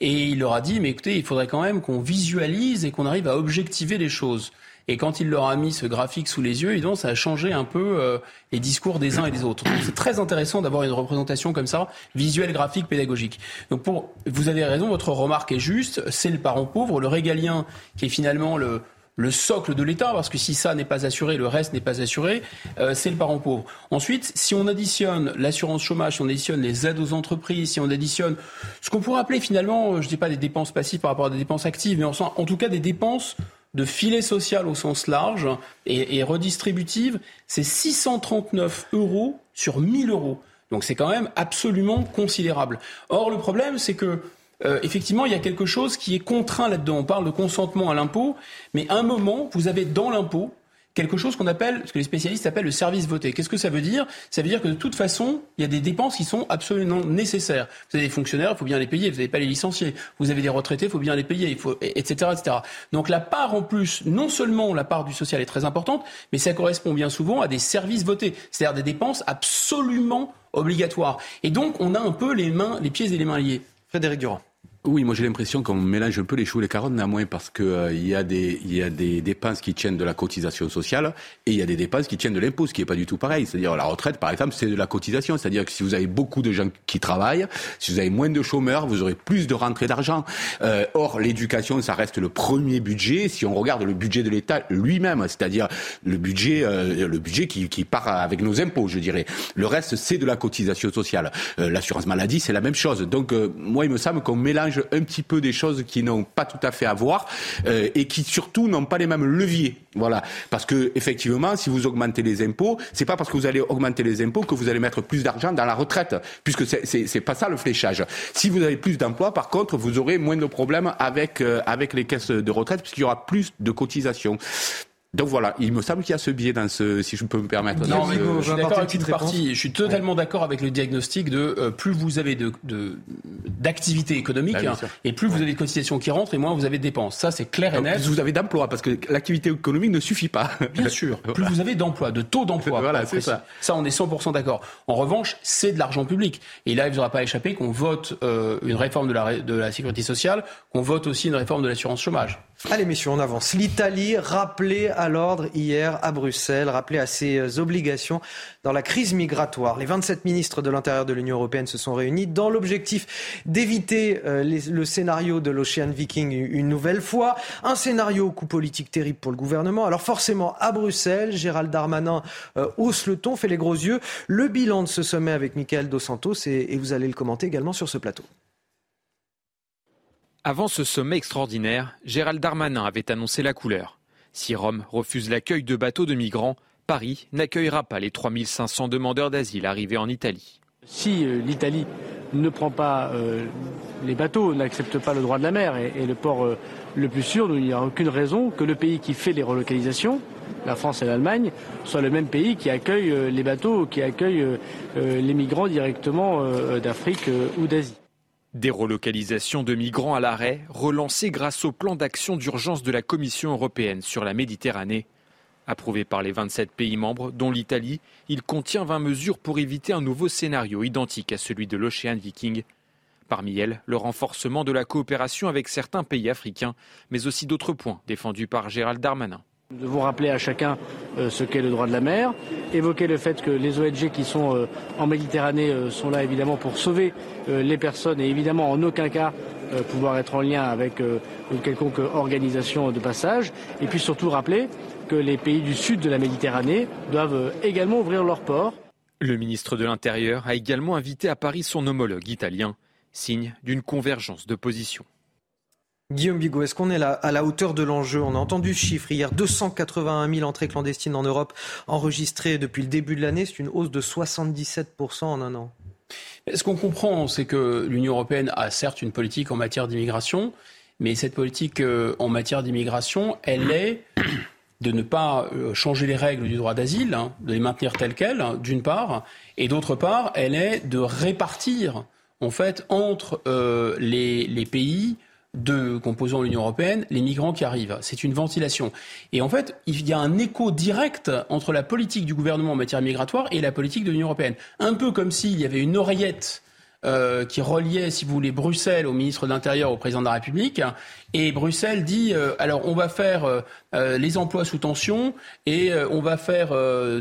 Speaker 36: Et il leur a dit, mais écoutez, il faudrait quand même qu'on visualise et qu'on arrive à objectiver les choses. Et quand il leur a mis ce graphique sous les yeux, évidemment, ça a changé un peu euh, les discours des uns et des autres. C'est très intéressant d'avoir une représentation comme ça, visuelle, graphique, pédagogique. Donc pour, vous avez raison, votre remarque est juste. C'est le parent pauvre, le régalien, qui est finalement le, le socle de l'État, parce que si ça n'est pas assuré, le reste n'est pas assuré, euh, c'est le parent pauvre. Ensuite, si on additionne l'assurance chômage, si on additionne les aides aux entreprises, si on additionne ce qu'on pourrait appeler finalement, je ne dis pas des dépenses passives par rapport à des dépenses actives, mais en tout cas des dépenses de filet social au sens large et, redistributive, c'est 639 euros sur 1000 euros. Donc c'est quand même absolument considérable. Or, le problème, c'est que euh, effectivement, il y a quelque chose qui est contraint là-dedans. On parle de consentement à l'impôt, mais à un moment, vous avez dans l'impôt quelque chose qu'on appelle, ce que les spécialistes appellent le service voté. Qu'est-ce que ça veut dire? Ça veut dire que de toute façon, il y a des dépenses qui sont absolument nécessaires. Vous avez des fonctionnaires, il faut bien les payer, vous n'avez pas les licencier. Vous avez des retraités, il faut bien les payer, il faut, etc., etc. Donc la part en plus, non seulement la part du social est très importante, mais ça correspond bien souvent à des services votés, c'est-à-dire des dépenses absolument obligatoires. Et donc on a un peu les mains, les pieds et les mains liés.
Speaker 2: Frédéric Durand.
Speaker 42: Oui, moi j'ai l'impression qu'on mélange un peu les choux et les carottes, néanmoins, parce qu'il euh, y, a des, y a des dépenses qui tiennent de la cotisation sociale et il y a des dépenses qui tiennent de l'impôt, ce qui n'est pas du tout pareil. C'est-à-dire la retraite, par exemple, c'est de la cotisation. C'est-à-dire que si vous avez beaucoup de gens qui travaillent, si vous avez moins de chômeurs, vous aurez plus de rentrées d'argent. Euh, or, l'éducation, ça reste le premier budget. Si on regarde le budget de l'État lui-même, c'est-à-dire le budget, euh, le budget qui, qui, part avec nos impôts, je dirais. Le reste, c'est de la cotisation sociale. Euh, L'assurance maladie, c'est la même chose. Donc, euh, moi, il me semble qu'on mélange un petit peu des choses qui n'ont pas tout à fait à voir euh, et qui surtout n'ont pas les mêmes leviers. Voilà, parce que effectivement, si vous augmentez les impôts, c'est pas parce que vous allez augmenter les impôts que vous allez mettre plus d'argent dans la retraite, puisque c'est c'est pas ça le fléchage. Si vous avez plus d'emplois, par contre, vous aurez moins de problèmes avec euh, avec les caisses de retraite, puisqu'il y aura plus de cotisations. Donc voilà, il me semble qu'il y a ce biais dans ce, si je peux me permettre.
Speaker 36: Non, mais
Speaker 42: ce...
Speaker 36: je suis d'accord avec une partie. Je suis totalement ouais. d'accord avec le diagnostic de euh, plus vous avez de, d'activité de, économique bah, hein, et plus vous avez de cotisations qui rentrent et moins vous avez de dépenses. Ça, c'est clair et net.
Speaker 42: Plus vous avez d'emplois parce que l'activité économique ne suffit pas.
Speaker 36: Bien sûr. plus vous avez d'emplois, de taux d'emploi.
Speaker 42: voilà, c'est ça.
Speaker 36: Ça, on est 100% d'accord. En revanche, c'est de l'argent public. Et là, il ne vous aura pas échappé qu'on vote euh, une réforme de la, de la sécurité sociale, qu'on vote aussi une réforme de l'assurance chômage.
Speaker 2: Allez, messieurs, on avance. L'Italie rappelée à l'ordre hier à Bruxelles, rappelée à ses obligations dans la crise migratoire. Les 27 ministres de l'Intérieur de l'Union européenne se sont réunis dans l'objectif d'éviter euh, le scénario de l'Ocean Viking une nouvelle fois. Un scénario au coup politique terrible pour le gouvernement. Alors forcément, à Bruxelles, Gérald Darmanin euh, hausse le ton, fait les gros yeux. Le bilan de ce sommet avec Michael Dos Santos et vous allez le commenter également sur ce plateau.
Speaker 11: Avant ce sommet extraordinaire, Gérald Darmanin avait annoncé la couleur. Si Rome refuse l'accueil de bateaux de migrants, Paris n'accueillera pas les 3500 demandeurs d'asile arrivés en Italie.
Speaker 12: Si euh, l'Italie ne prend pas euh, les bateaux, n'accepte pas le droit de la mer et, le port euh, le plus sûr, il n'y a aucune raison que le pays qui fait les relocalisations, la France et l'Allemagne, soit le même pays qui accueille les bateaux, qui accueille les migrants directement d'Afrique ou d'Asie.
Speaker 11: Des relocalisations de migrants à l'arrêt, relancées grâce au plan d'action d'urgence de la Commission européenne sur la Méditerranée. Approuvé par les 27 pays membres, dont l'Italie, il contient 20 mesures pour éviter un nouveau scénario identique à celui de l'Ocean Viking. Parmi elles, le renforcement de la coopération avec certains pays africains, mais aussi d'autres points défendus par Gérald Darmanin.
Speaker 12: Nous devons rappeler à chacun euh, ce qu'est le droit de la mer, évoquer le fait que les ONG qui sont euh, en Méditerranée euh, sont là évidemment pour sauver les personnes et évidemment en aucun cas pouvoir être en lien avec une quelconque organisation de passage. Et puis surtout rappeler que les pays du sud de la Méditerranée doivent également ouvrir leurs ports.
Speaker 11: Le ministre de l'Intérieur a également invité à Paris son homologue italien, signe d'une convergence de positions.
Speaker 2: Guillaume Bigot, est-ce qu'on est à la hauteur de l'enjeu? On a entendu ce chiffre hier, 281 000 entrées clandestines en Europe enregistrées depuis le début de l'année. C'est une hausse de 77% en un an.
Speaker 36: Ce qu'on comprend, c'est que l'Union européenne a certes une politique en matière d'immigration, mais cette politique euh, en matière d'immigration, elle est de ne pas euh, changer les règles du droit d'asile, hein, de les maintenir telles quelles, d'une part, et d'autre part, elle est de répartir, en fait, entre euh, les pays de composants de l'Union européenne, les migrants qui arrivent. C'est une ventilation. Et en fait, il y a un écho direct entre la politique du gouvernement en matière migratoire et la politique de l'Union européenne. Un peu comme s'il y avait une oreillette euh, qui reliait, si vous voulez, Bruxelles au ministre de l'Intérieur, au président de la République. Et Bruxelles dit, euh, alors on va faire euh, les emplois sous tension et on va faire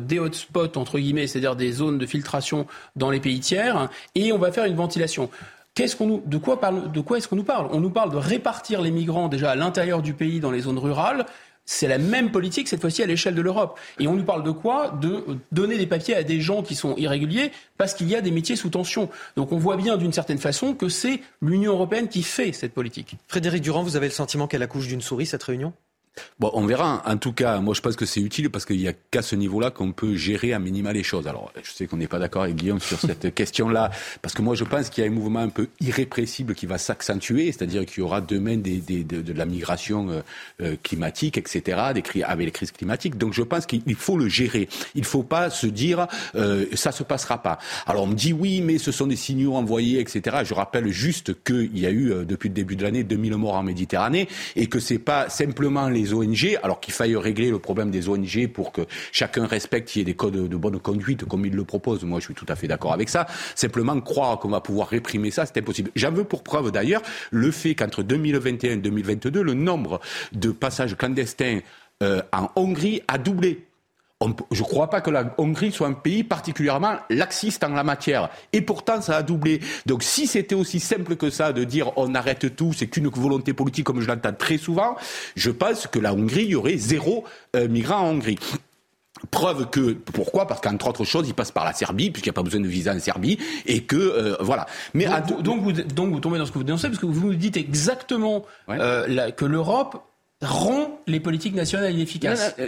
Speaker 36: des hotspots, entre guillemets, c'est-à-dire des zones de filtration dans les pays tiers, et on va faire une ventilation. Qu'est-ce qu'on nous, de quoi, parle, de quoi est-ce qu'on nous parle? On nous parle de répartir les migrants déjà à l'intérieur du pays dans les zones rurales. C'est la même politique cette fois-ci à l'échelle de l'Europe. Et on nous parle de quoi? De donner des papiers à des gens qui sont irréguliers parce qu'il y a des métiers sous tension. Donc on voit bien d'une certaine façon que c'est l'Union européenne qui fait cette politique.
Speaker 2: Frédéric Durand, vous avez le sentiment qu'elle accouche d'une souris cette réunion?
Speaker 42: Bon, on verra. En tout cas, moi, je pense que c'est utile parce qu'il n'y a qu'à ce niveau-là qu'on peut gérer à minima les choses. Alors, je sais qu'on n'est pas d'accord avec Guillaume sur cette question-là, parce que moi, je pense qu'il y a un mouvement un peu irrépressible qui va s'accentuer, c'est-à-dire qu'il y aura demain des, des, de, de, la migration euh, euh climatique, etc., des, avec les crises climatiques. Donc, je pense qu'il faut le gérer. Il ne faut pas se dire euh, ça se passera pas. Alors, on me dit oui, mais ce sont des signaux envoyés, etc. Je rappelle juste qu'il y a eu euh, depuis le début de l'année 2000 morts en Méditerranée et que c'est pas simplement les ONG, alors qu'il faille régler le problème des ONG pour que chacun respecte, qu'il y ait des codes de bonne conduite comme il le propose. Moi, je suis tout à fait d'accord avec ça. Simplement, croire qu'on va pouvoir réprimer ça, c'est impossible. J'en veux pour preuve d'ailleurs le fait qu'entre 2021 et 2022, le nombre de passages clandestins euh, en Hongrie a doublé je ne crois pas que la Hongrie soit un pays particulièrement laxiste en la matière. Et pourtant, ça a doublé. Donc si c'était aussi simple que ça de dire on arrête tout, c'est qu'une volonté politique comme je l'entends très souvent, je pense que la Hongrie, il y aurait zéro euh, migrant en Hongrie. Preuve que pourquoi? Parce qu'entre autres choses, il passe par la Serbie puisqu'il n'y a pas besoin de visa en Serbie et que euh, voilà.
Speaker 36: Mais donc, vous, donc, vous, tombez dans ce que vous dénoncez parce que vous nous dites exactement euh, que l'Europe rend les politiques nationales inefficaces.
Speaker 42: Non,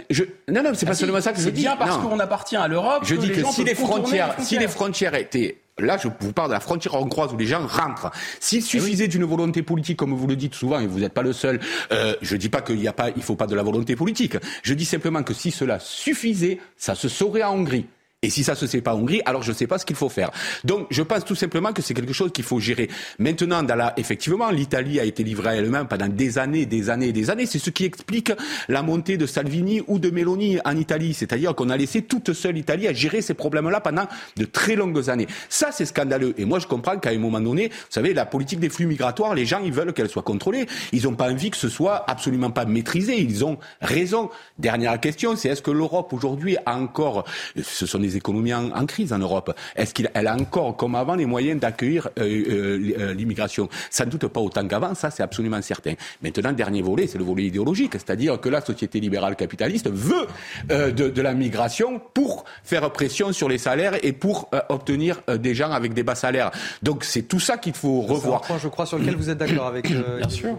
Speaker 42: non, non, non c'est pas ah, seulement ça que je dis.
Speaker 36: C'est bien parce qu'on appartient à l'Europe.
Speaker 42: Je dis que si les frontières, si les frontières étaient Là, je vous parle de la frontière hongroise où les gens rentrent. S'il eh suffisait d'une volonté politique, comme vous le dites souvent, et vous n'êtes pas le seul, euh, je dis pas qu'il il faut pas de la volonté politique. Je dis simplement que si cela suffisait, ça se saurait en Hongrie. Et si ça se sait pas en Hongrie, alors je ne sais pas ce qu'il faut faire. Donc, je pense tout simplement que c'est quelque chose qu'il faut gérer. Maintenant, dans la, effectivement, l'Italie a été livrée à elle-même pendant des années, des années, des années. C'est ce qui explique la montée de Salvini ou de Meloni en Italie. C'est-à-dire qu'on a laissé toute seule l'Italie à gérer ces problèmes-là pendant de très longues années. Ça, c'est scandaleux. Et moi, je comprends qu'à un moment donné, vous savez, la politique des flux migratoires, les gens, ils veulent qu'elle soit contrôlée. Ils n'ont pas envie que ce soit absolument pas maîtrisé. Ils ont raison. Dernière question, c'est est-ce que l'Europe aujourd'hui a encore, ce sont des les économies en, crise en Europe Est-ce qu'elle a encore, comme avant, les moyens d'accueillir l'immigration? Sans doute pas autant qu'avant, ça c'est absolument certain. Maintenant, le dernier volet, c'est le volet idéologique, c'est-à-dire que la société libérale capitaliste veut de, de, la migration pour faire pression sur les salaires et pour obtenir des gens avec des bas salaires. Donc c'est tout ça qu'il faut revoir.
Speaker 2: Un point, je crois, sur lequel vous êtes d'accord avec.
Speaker 36: Bien sûr.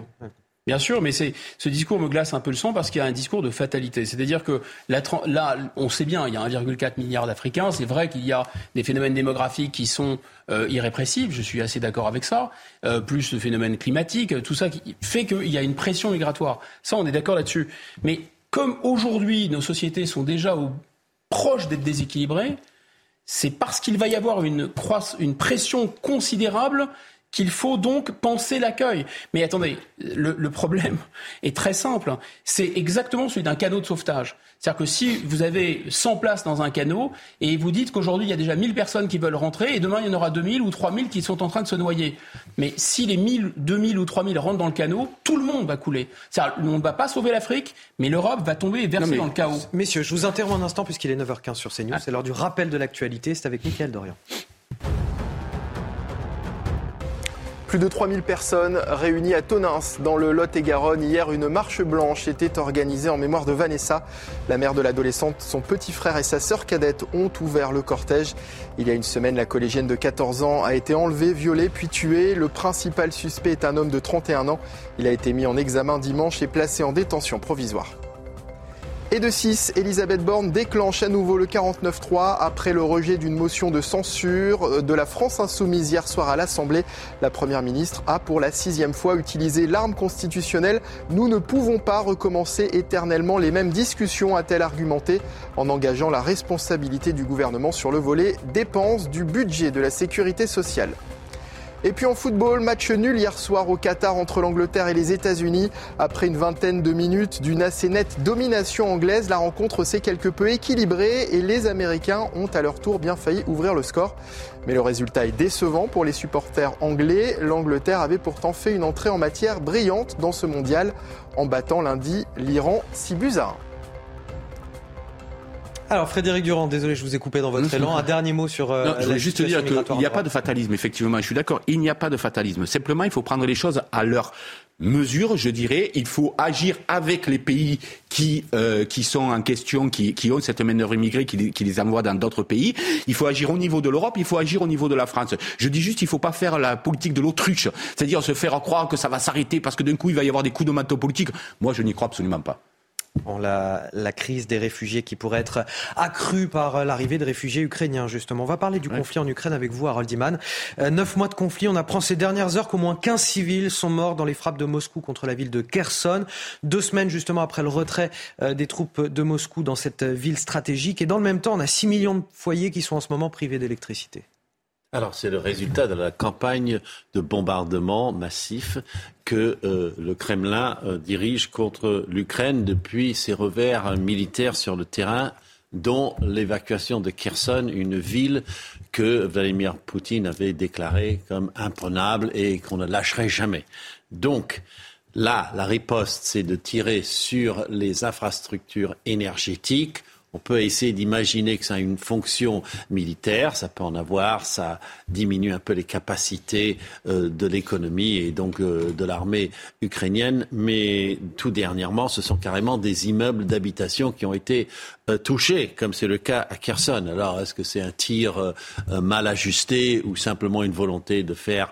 Speaker 36: Bien sûr, mais c'est ce discours me glace un peu le sang parce qu'il y a un discours de fatalité. C'est-à-dire que là, on sait bien, il y a 1,4 milliard d'Africains. C'est vrai qu'il y a des phénomènes démographiques qui sont euh, irrépressibles. Je suis assez d'accord avec ça. Euh, plus de phénomènes climatiques, tout ça qui fait qu'il y a une pression migratoire. Ça, on est d'accord là-dessus. Mais comme aujourd'hui nos sociétés sont déjà au, proches d'être déséquilibrées, c'est parce qu'il va y avoir une, une pression considérable qu'il faut donc penser l'accueil. Mais attendez, le, problème est très simple. C'est exactement celui d'un canot de sauvetage. C'est-à-dire que si vous avez 100 places dans un canot et vous dites qu'aujourd'hui il y a déjà 1000 personnes qui veulent rentrer et demain il y en aura 2000 ou 3000 qui sont en train de se noyer. Mais si les 1000, 2000 ou 3000 rentrent dans le canot, tout le monde va couler. C'est-à-dire on ne va pas sauver l'Afrique, mais l'Europe va tomber et verser dans le chaos.
Speaker 2: Messieurs, je vous interromps un instant puisqu'il est 9h15 sur CNews. C'est l'heure du rappel de l'actualité. C'est avec Mickaël Dorian.
Speaker 9: Plus de 3000 personnes réunies à Tonins, dans le Lot-et-Garonne. Hier, une marche blanche était organisée en mémoire de Vanessa. La mère de l'adolescente, son petit frère et sa sœur cadette ont ouvert le cortège. Il y a une semaine, la collégienne de 14 ans a été enlevée, violée, puis tuée. Le principal suspect est un homme de 31 ans. Il a été mis en examen dimanche et placé en détention provisoire. Et de 6, Elisabeth Borne déclenche à nouveau le 49-3 après le rejet d'une motion de censure de la France insoumise hier soir à l'Assemblée. La Première ministre a pour la sixième fois utilisé l'arme constitutionnelle. Nous ne pouvons pas recommencer éternellement les mêmes discussions, a-t-elle argumenté, en engageant la responsabilité du gouvernement sur le volet dépenses du budget de la sécurité sociale. Et puis en football, match nul hier soir au Qatar entre l'Angleterre et les États-Unis. Après une vingtaine de minutes d'une assez nette domination anglaise, la rencontre s'est quelque peu équilibrée et les Américains ont à leur tour bien failli ouvrir le score. Mais le résultat est décevant pour les supporters anglais. L'Angleterre avait pourtant fait une entrée en matière brillante dans ce mondial en battant lundi l'Iran 6 buts à 1.
Speaker 2: Alors Frédéric Durand, désolé, je vous ai coupé dans votre élan. Un dernier mot sur. Euh,
Speaker 42: je voulais juste dire qu'il n'y a pas de fatalisme. Effectivement, je suis d'accord. Il n'y a pas de fatalisme. Simplement, il faut prendre les choses à leur mesure, je dirais. Il faut agir avec les pays qui euh, qui sont en question, qui, qui ont cette main-d'œuvre immigrée, qui, qui, les envoient dans d'autres pays. Il faut agir au niveau de l'Europe, il faut agir au niveau de la France. Je dis juste, il ne faut pas faire la politique de l'autruche, c'est-à-dire se faire croire que ça va s'arrêter parce que d'un coup il va y avoir des coups de manteau politique. Moi, je n'y crois absolument pas
Speaker 2: la, la, crise des réfugiés qui pourrait être accrue par l'arrivée de réfugiés ukrainiens, justement. On va parler du conflit en Ukraine avec vous, Harold Iman. Euh, neuf mois de conflit, on apprend ces dernières heures qu'au moins 15 civils sont morts dans les frappes de Moscou contre la ville de Kherson. Deux semaines, justement, après le retrait euh, des troupes de Moscou dans cette ville stratégique. Et dans le même temps, on a 6 millions de foyers qui sont en ce moment privés d'électricité.
Speaker 13: Alors c'est le résultat de la campagne de bombardement massif que euh, le Kremlin euh, dirige contre l'Ukraine depuis ses revers militaires sur le terrain dont l'évacuation de Kherson, une ville que Vladimir Poutine avait déclarée comme imprenable et qu'on ne lâcherait jamais. Donc, là, la riposte, c'est de tirer sur les infrastructures énergétiques on peut essayer d'imaginer que ça a une fonction militaire, ça peut en avoir, ça diminue un peu les capacités euh, de l'économie et donc euh, de l'armée ukrainienne, mais tout dernièrement, ce sont carrément des immeubles d'habitation qui ont été euh, touchés, comme c'est le cas à Kherson. Alors, est-ce que c'est un tir mal ajusté ou simplement une volonté de faire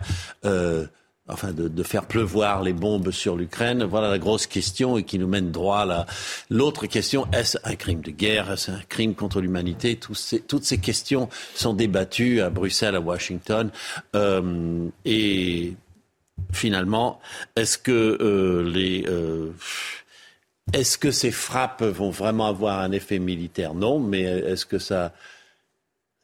Speaker 13: enfin de, faire pleuvoir les bombes sur l'Ukraine. Voilà la grosse question et qui nous mène droit là. L'autre question, est-ce un crime de guerre? Est-ce un crime contre l'humanité? Toutes ces questions sont débattues à Bruxelles, à Washington. Euh, et finalement, est-ce que euh, les... Euh, est-ce que ces frappes vont vraiment avoir un effet militaire? Non, mais est-ce que ça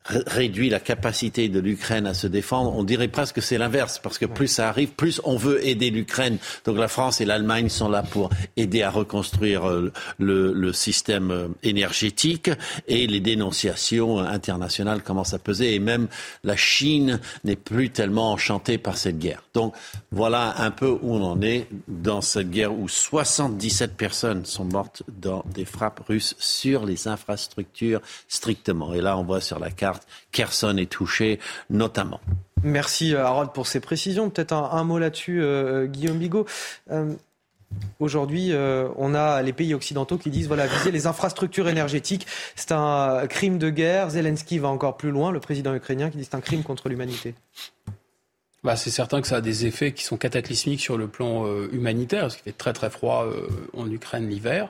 Speaker 13: réduit la capacité de l'Ukraine à se défendre, on dirait presque que c'est l'inverse, parce que plus ça arrive, plus on veut aider l'Ukraine. Donc la France et l'Allemagne sont là pour aider à reconstruire euh, le, le, système euh, énergétique, et les dénonciations internationales commencent à peser, et même la Chine n'est plus tellement enchantée par cette guerre. Donc voilà un peu où on en est dans cette guerre où 77 personnes sont mortes dans des frappes russes sur les infrastructures strictement. Et là, on voit sur la carte Kherson est touché notamment.
Speaker 2: Merci euh, Harold pour ces précisions. Peut-être un, mot là-dessus, euh, Guillaume Bigot. Euh, aujourd'hui, on a les pays occidentaux qui disent voilà, viser les infrastructures énergétiques, c'est un crime de guerre. Zelensky va encore plus loin, le président ukrainien, qui dit c'est un crime contre l'humanité.
Speaker 36: Bah, c'est certain que ça a des effets qui sont cataclysmiques sur le plan humanitaire, parce qu'il fait très très froid en Ukraine l'hiver.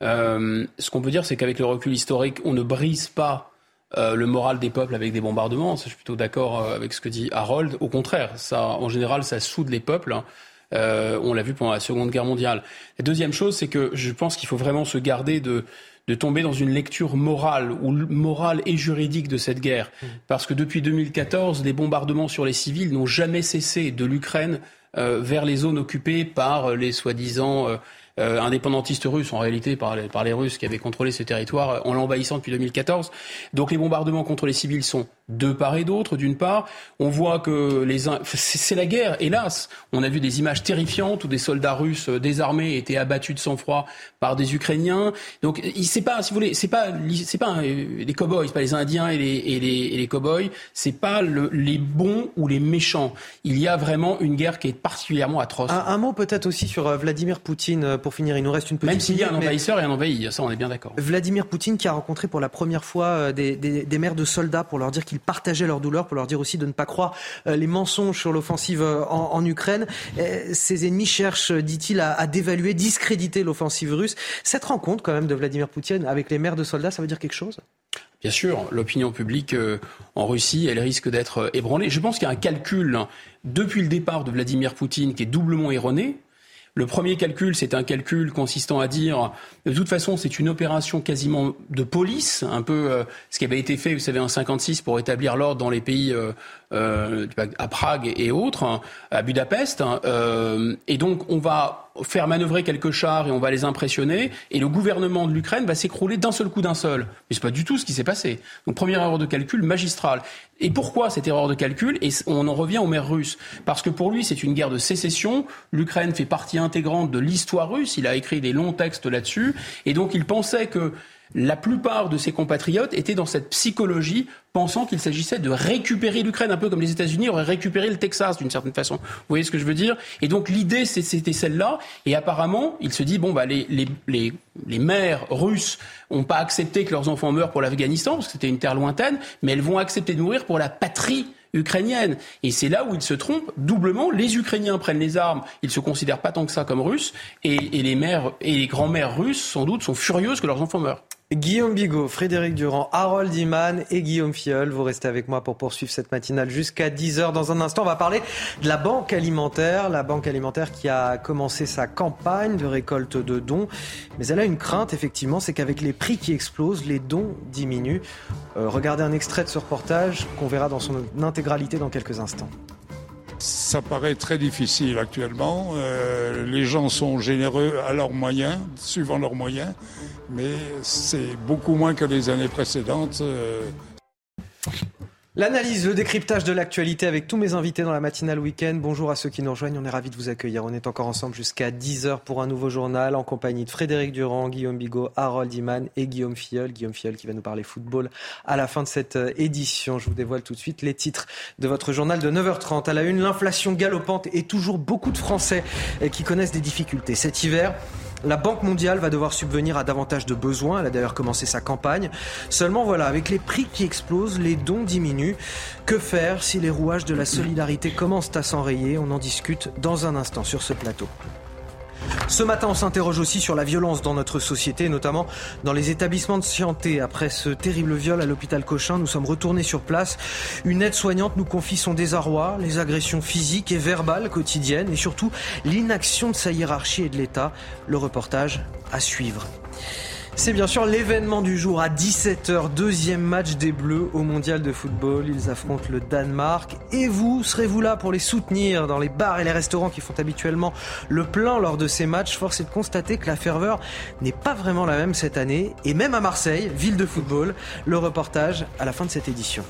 Speaker 36: ce qu'on peut dire, c'est qu'avec le recul historique, on ne brise pas euh, le moral des peuples avec des bombardements. je suis plutôt d'accord euh, avec ce que dit Harold. Au contraire, ça, en général, ça soude les peuples. Hein. Euh, on l'a vu pendant la Seconde Guerre mondiale. La deuxième chose, c'est que je pense qu'il faut vraiment se garder de, de tomber dans une lecture morale ou morale et juridique de cette guerre. Mmh. Parce que depuis 2014, les bombardements sur les civils n'ont jamais cessé de l'Ukraine vers les zones occupées par les soi-disant euh, indépendantiste russe, en réalité par les, par les Russes qui avaient contrôlé ce territoire en l'envahissant depuis 2014. Donc les bombardements contre les civils sont de part et d'autre. D'une part, on voit que les c'est la guerre. Hélas, on a vu des images terrifiantes où des soldats russes désarmés étaient abattus de sang-froid par des Ukrainiens. Donc c'est pas, si vous voulez, c'est pas c'est pas les cowboys, c'est pas les Indiens et les et les, et les cowboys, c'est pas le, les bons ou les méchants. Il y a vraiment une guerre qui est particulièrement atroce.
Speaker 2: Un, un mot peut-être aussi sur euh, Vladimir Poutine euh, pour finir. Il nous reste une petite.
Speaker 36: Même s'il y a un envahisseur et un envahi, ça on est bien d'accord.
Speaker 2: Vladimir Poutine qui a rencontré pour la première fois euh, des, des, des mères de soldats pour leur dire partageaient leur douleur, pour leur dire aussi de ne pas croire euh, les mensonges sur l'offensive euh, en, Ukraine. Ses ennemis cherchent, dit-il, à, dévaluer, discréditer l'offensive russe. Cette rencontre, quand même, de Vladimir Poutine avec les mères de soldats, ça veut dire quelque chose?
Speaker 36: Bien sûr, l'opinion publique euh, en Russie, elle risque d'être ébranlée. Je pense qu'il y a un calcul hein, depuis le départ de Vladimir Poutine qui est doublement erroné. Le premier calcul, c'est un calcul consistant à dire, de toute façon, c'est une opération quasiment de police, un peu euh, ce qui avait été fait, vous savez, en 56 pour établir l'ordre dans les pays euh, à Prague et autres, hein, à Budapest. Hein, euh, et donc, on va faire manœuvrer quelques chars et on va les impressionner. Et le gouvernement de l'Ukraine va s'écrouler d'un seul coup d'un seul. Mais c'est pas du tout ce qui s'est passé. Donc, première erreur de calcul magistrale. Et pourquoi cette erreur de calcul? Et on en revient aux maire russes. Parce que pour lui, c'est une guerre de sécession. L'Ukraine fait partie intégrante de l'histoire russe. Il a écrit des longs textes là-dessus. Et donc, il pensait que la plupart de ses compatriotes étaient dans cette psychologie, pensant qu'il s'agissait de récupérer l'Ukraine, un peu comme les États-Unis auraient récupéré le Texas d'une certaine façon. Vous voyez ce que je veux dire? Et donc l'idée, c'était celle-là. Et apparemment, il se dit bon, bah les, mères russes n'ont pas accepté que leurs enfants meurent pour l'Afghanistan, parce que c'était une terre lointaine, mais elles vont accepter de mourir pour la patrie ukrainienne. Et c'est là où ils se trompent doublement. Les Ukrainiens prennent les armes, ils se considèrent pas tant que ça comme russes, et, et les mères et les grands-mères russes, sans doute, sont furieuses que leurs enfants meurent.
Speaker 2: Guillaume Bigot, Frédéric Durand, Harold Iman et Guillaume Fiol. Vous restez avec moi pour poursuivre cette matinale jusqu'à 10h. Dans un instant, on va parler de la Banque alimentaire. La Banque alimentaire qui a commencé sa campagne de récolte de dons. Mais elle a une crainte, effectivement, c'est qu'avec les prix qui explosent, les dons diminuent. Euh, regardez un extrait de ce reportage qu'on verra dans son intégralité dans quelques instants.
Speaker 40: Ça paraît très difficile actuellement. Euh, les gens sont généreux à leurs moyens, suivant leurs moyens, mais c'est beaucoup moins que les années précédentes. Euh.
Speaker 2: L'analyse, le décryptage de l'actualité avec tous mes invités dans la matinale week-end. Bonjour à ceux qui nous rejoignent, on est ravis de vous accueillir. On est encore ensemble jusqu'à 10h pour un nouveau journal en compagnie de Frédéric Durand, Guillaume Bigot, Harold Iman et Guillaume Fiol. Guillaume Fiol qui va nous parler football à la fin de cette euh, édition. Je vous dévoile tout de suite les titres de votre journal de 9h30. À la une, l'inflation galopante et toujours beaucoup de Français euh, qui connaissent des difficultés. Cet hiver, la Banque mondiale va devoir subvenir à davantage de besoins. Elle a d'ailleurs commencé sa campagne. Seulement voilà, avec les prix qui explosent, les dons diminuent. Que faire si les rouages de la solidarité commencent à s'enrayer? On en discute dans un instant sur ce plateau. Ce matin, on s'interroge aussi sur la violence dans notre société, notamment dans les établissements de santé. Après ce terrible viol à l'hôpital Cochin, nous sommes retournés sur place. Une aide-soignante nous confie son désarroi, les agressions physiques et verbales quotidiennes et surtout l'inaction de sa hiérarchie et de l'État. Le reportage à suivre. C'est bien sûr l'événement du jour à 17h, deuxième match des Bleus au Mondial de football. Ils affrontent le Danemark. Et vous, serez-vous là pour les soutenir dans les bars et les restaurants qui font habituellement le plein lors de ces matchs? Force est de constater que la ferveur n'est pas vraiment la même cette année. Et même à Marseille, ville de football, le reportage à la fin de cette édition.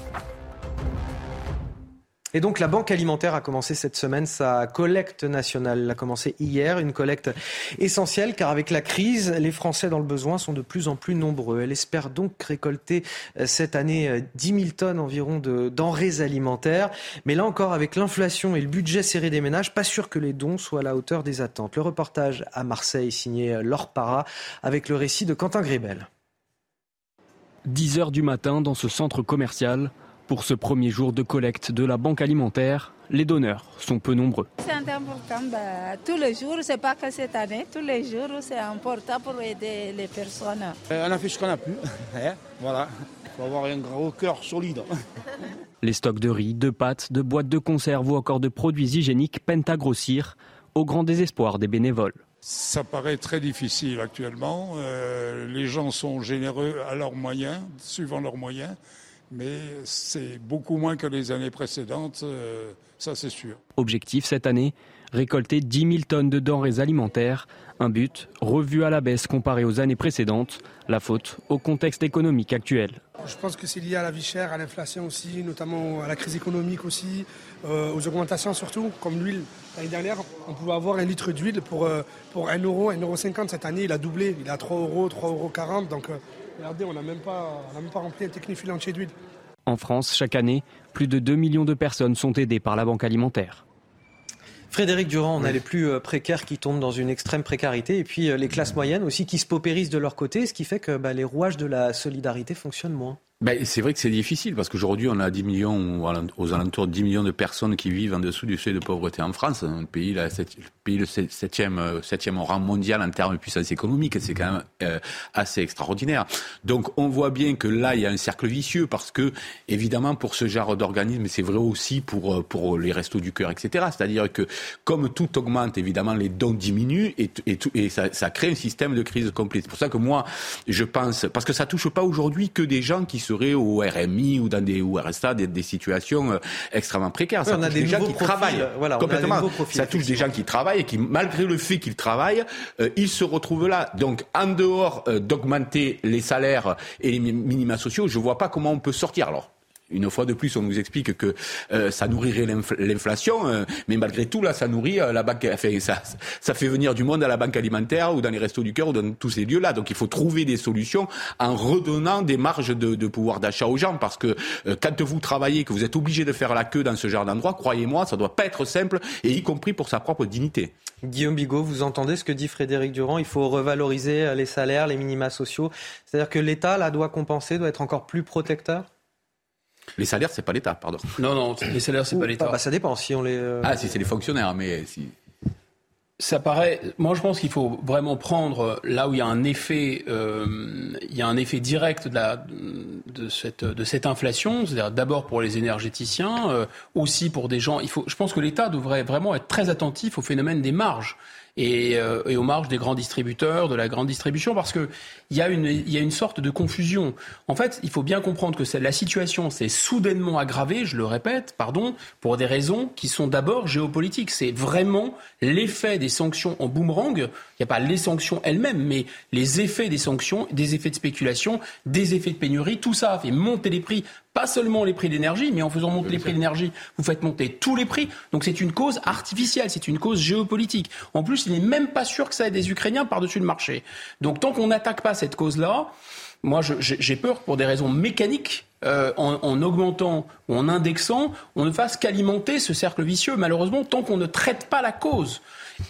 Speaker 2: Et donc la Banque alimentaire a commencé cette semaine sa collecte nationale. Elle a commencé hier, une collecte essentielle car avec la crise, les Français dans le besoin sont de plus en plus nombreux. Elle espère donc récolter euh, cette année 10 euh, 000 tonnes environ de denrées alimentaires. Mais là encore, avec l'inflation et le budget serré des ménages, pas sûr que les dons soient à la hauteur des attentes. Le reportage à Marseille signé euh, Laure Para avec le récit de Quentin Grébel.
Speaker 43: 10 heures du matin dans ce centre commercial. Pour ce premier jour de collecte de la banque alimentaire, les donneurs sont peu nombreux.
Speaker 44: C'est important bah, tous les jours, c'est pas que cette année, tous les jours c'est important pour aider les personnes.
Speaker 20: Euh, on a fait ce qu'on a pu, hein, voilà. Il faut avoir un gros cœur solide.
Speaker 43: Les stocks de riz, de pâtes, de boîtes de conserve ou encore de produits hygiéniques peinent à grossir, au grand désespoir des bénévoles.
Speaker 40: Ça paraît très difficile actuellement. Euh, les gens sont généreux à leurs moyens, suivant leurs moyens mais c'est beaucoup moins que les années précédentes, euh, ça c'est sûr.
Speaker 43: Objectif cette année, récolter 10 000 tonnes de denrées alimentaires, un but revu à la baisse comparé aux années précédentes, la faute au contexte économique actuel.
Speaker 21: Je pense que c'est lié à la vie chère, à l'inflation aussi, notamment à la crise économique aussi, euh, aux augmentations surtout, comme l'huile. L'année dernière, on pouvait avoir un litre d'huile pour, euh, pour 1 euro, 1,50 euro. Cette année, il a doublé, il a 3 euros, 3,40 euros. Donc Regardez, on n'a même, pas, même pas rempli un technifil entier d'huile.
Speaker 43: En France, chaque année, plus de 2 millions de personnes sont aidées par la Banque alimentaire.
Speaker 2: Frédéric Durand, on a les plus euh, précaires qui tombent dans une extrême précarité et puis euh, les classes moyennes aussi qui se paupérisent de leur côté, ce qui fait que bah, les rouages de la solidarité fonctionnent moins.
Speaker 42: Ben, c'est vrai que c'est difficile parce qu'aujourd'hui on a 10 millions, aux alentours de 10 millions de personnes qui vivent en dessous du seuil de pauvreté en France, un pays, le pays le septième, euh, septième rang mondial en termes de puissance économique, c'est quand même euh, assez extraordinaire. Donc on voit bien que là il y a un cercle vicieux parce que évidemment pour ce genre d'organisme, c'est vrai aussi pour euh, pour les restos du cœur, etc. C'est-à-dire que comme tout augmente, évidemment les dons diminuent et, ça, ça crée un système de crise complète. C'est pour ça que moi je pense parce que ça touche pas aujourd'hui que des gens qui seraient au RMI ou dans des ou RSA des, des situations euh, extrêmement précaires. ça touche des, gens qui travaillent voilà, complètement. ça touche des gens qui travaillent et qui, malgré le fait qu'ils travaillent, euh, ils se retrouvent là. Donc, en dehors euh, d'augmenter les salaires et les minima sociaux, je vois pas comment on peut sortir alors. Une fois de plus, on nous explique que euh, ça nourrirait l'inflation, euh, mais malgré tout, là, ça nourrit euh, la banque. Ça, fait venir du monde à la banque alimentaire ou dans les restos du cœur ou dans tous ces lieux-là. Donc, il faut trouver des solutions en redonnant des marges de, pouvoir d'achat aux gens, parce que quand vous travaillez, que vous êtes obligé de faire la queue dans ce genre d'endroit, croyez-moi, ça doit pas être simple, et y compris pour sa propre dignité.
Speaker 2: Guillaume Bigot, vous entendez ce que dit Frédéric Durand Il faut revaloriser les salaires, les minima sociaux. C'est-à-dire que l'État là doit compenser, doit être encore plus protecteur?
Speaker 42: Les salaires, c'est pas l'État, pardon.
Speaker 36: Non, non, les salaires, c'est pas l'État.
Speaker 2: Bah, ça dépend si on les. Euh,
Speaker 42: ah, si c'est les fonctionnaires, mais si.
Speaker 36: Ça paraît. Moi, je pense qu'il faut vraiment prendre là où il y a un effet, euh, il y a un effet direct de, la, de cette de cette inflation. C'est-à-dire d'abord pour les énergéticiens, euh, aussi pour des gens. Il faut. Je pense que l'État devrait vraiment être très attentif au phénomène des marges et, euh, et, aux marges des grands distributeurs, de la grande distribution, parce que il y a une, sorte de confusion. En fait, il faut bien comprendre que la situation s'est soudainement aggravée, je le répète, pardon, pour des raisons qui sont d'abord géopolitiques. C'est vraiment l'effet des sanctions en boomerang. Il n'y a pas les sanctions elles-mêmes, mais les effets des sanctions, des effets de spéculation, des effets de pénurie, tout ça fait monter les prix pas seulement les prix d'énergie, mais en faisant monter les prix d'énergie, vous faites monter tous les prix. Donc c'est une cause artificielle, c'est une cause géopolitique. En plus, il n'est même pas sûr que ça ait des Ukrainiens par-dessus le marché. Donc tant qu'on n'attaque pas cette cause-là, moi j'ai peur pour des raisons mécaniques euh, en, en, augmentant ou en indexant, on ne fasse qu'alimenter ce cercle vicieux, malheureusement, tant qu'on ne traite pas la cause.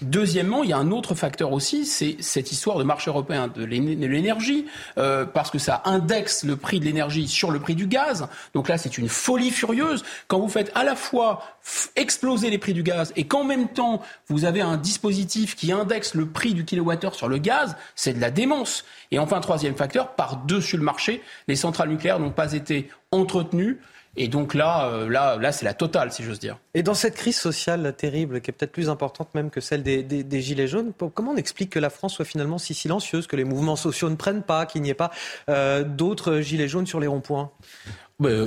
Speaker 36: Deuxièmement, il y a un autre facteur aussi, c'est cette histoire de marché européen de l'énergie, euh, parce que ça indexe le prix de l'énergie sur le prix du gaz. Donc là, c'est une folie furieuse. Quand vous faites à la fois exploser les prix du gaz et qu'en même temps, vous avez un dispositif qui indexe le prix du kilowattheure sur le gaz, c'est de la démence. Et enfin, troisième facteur, par-dessus le marché, les centrales nucléaires n'ont pas été entretenues Et donc là, euh, là, là c'est la totale, si j'ose dire.
Speaker 2: Et dans cette crise sociale terrible, qui est peut-être plus importante même que celle des, Gilets jaunes, comment on explique que la France soit finalement si silencieuse, que les mouvements sociaux ne prennent pas, qu'il n'y ait pas euh, d'autres Gilets jaunes sur les ronds-points?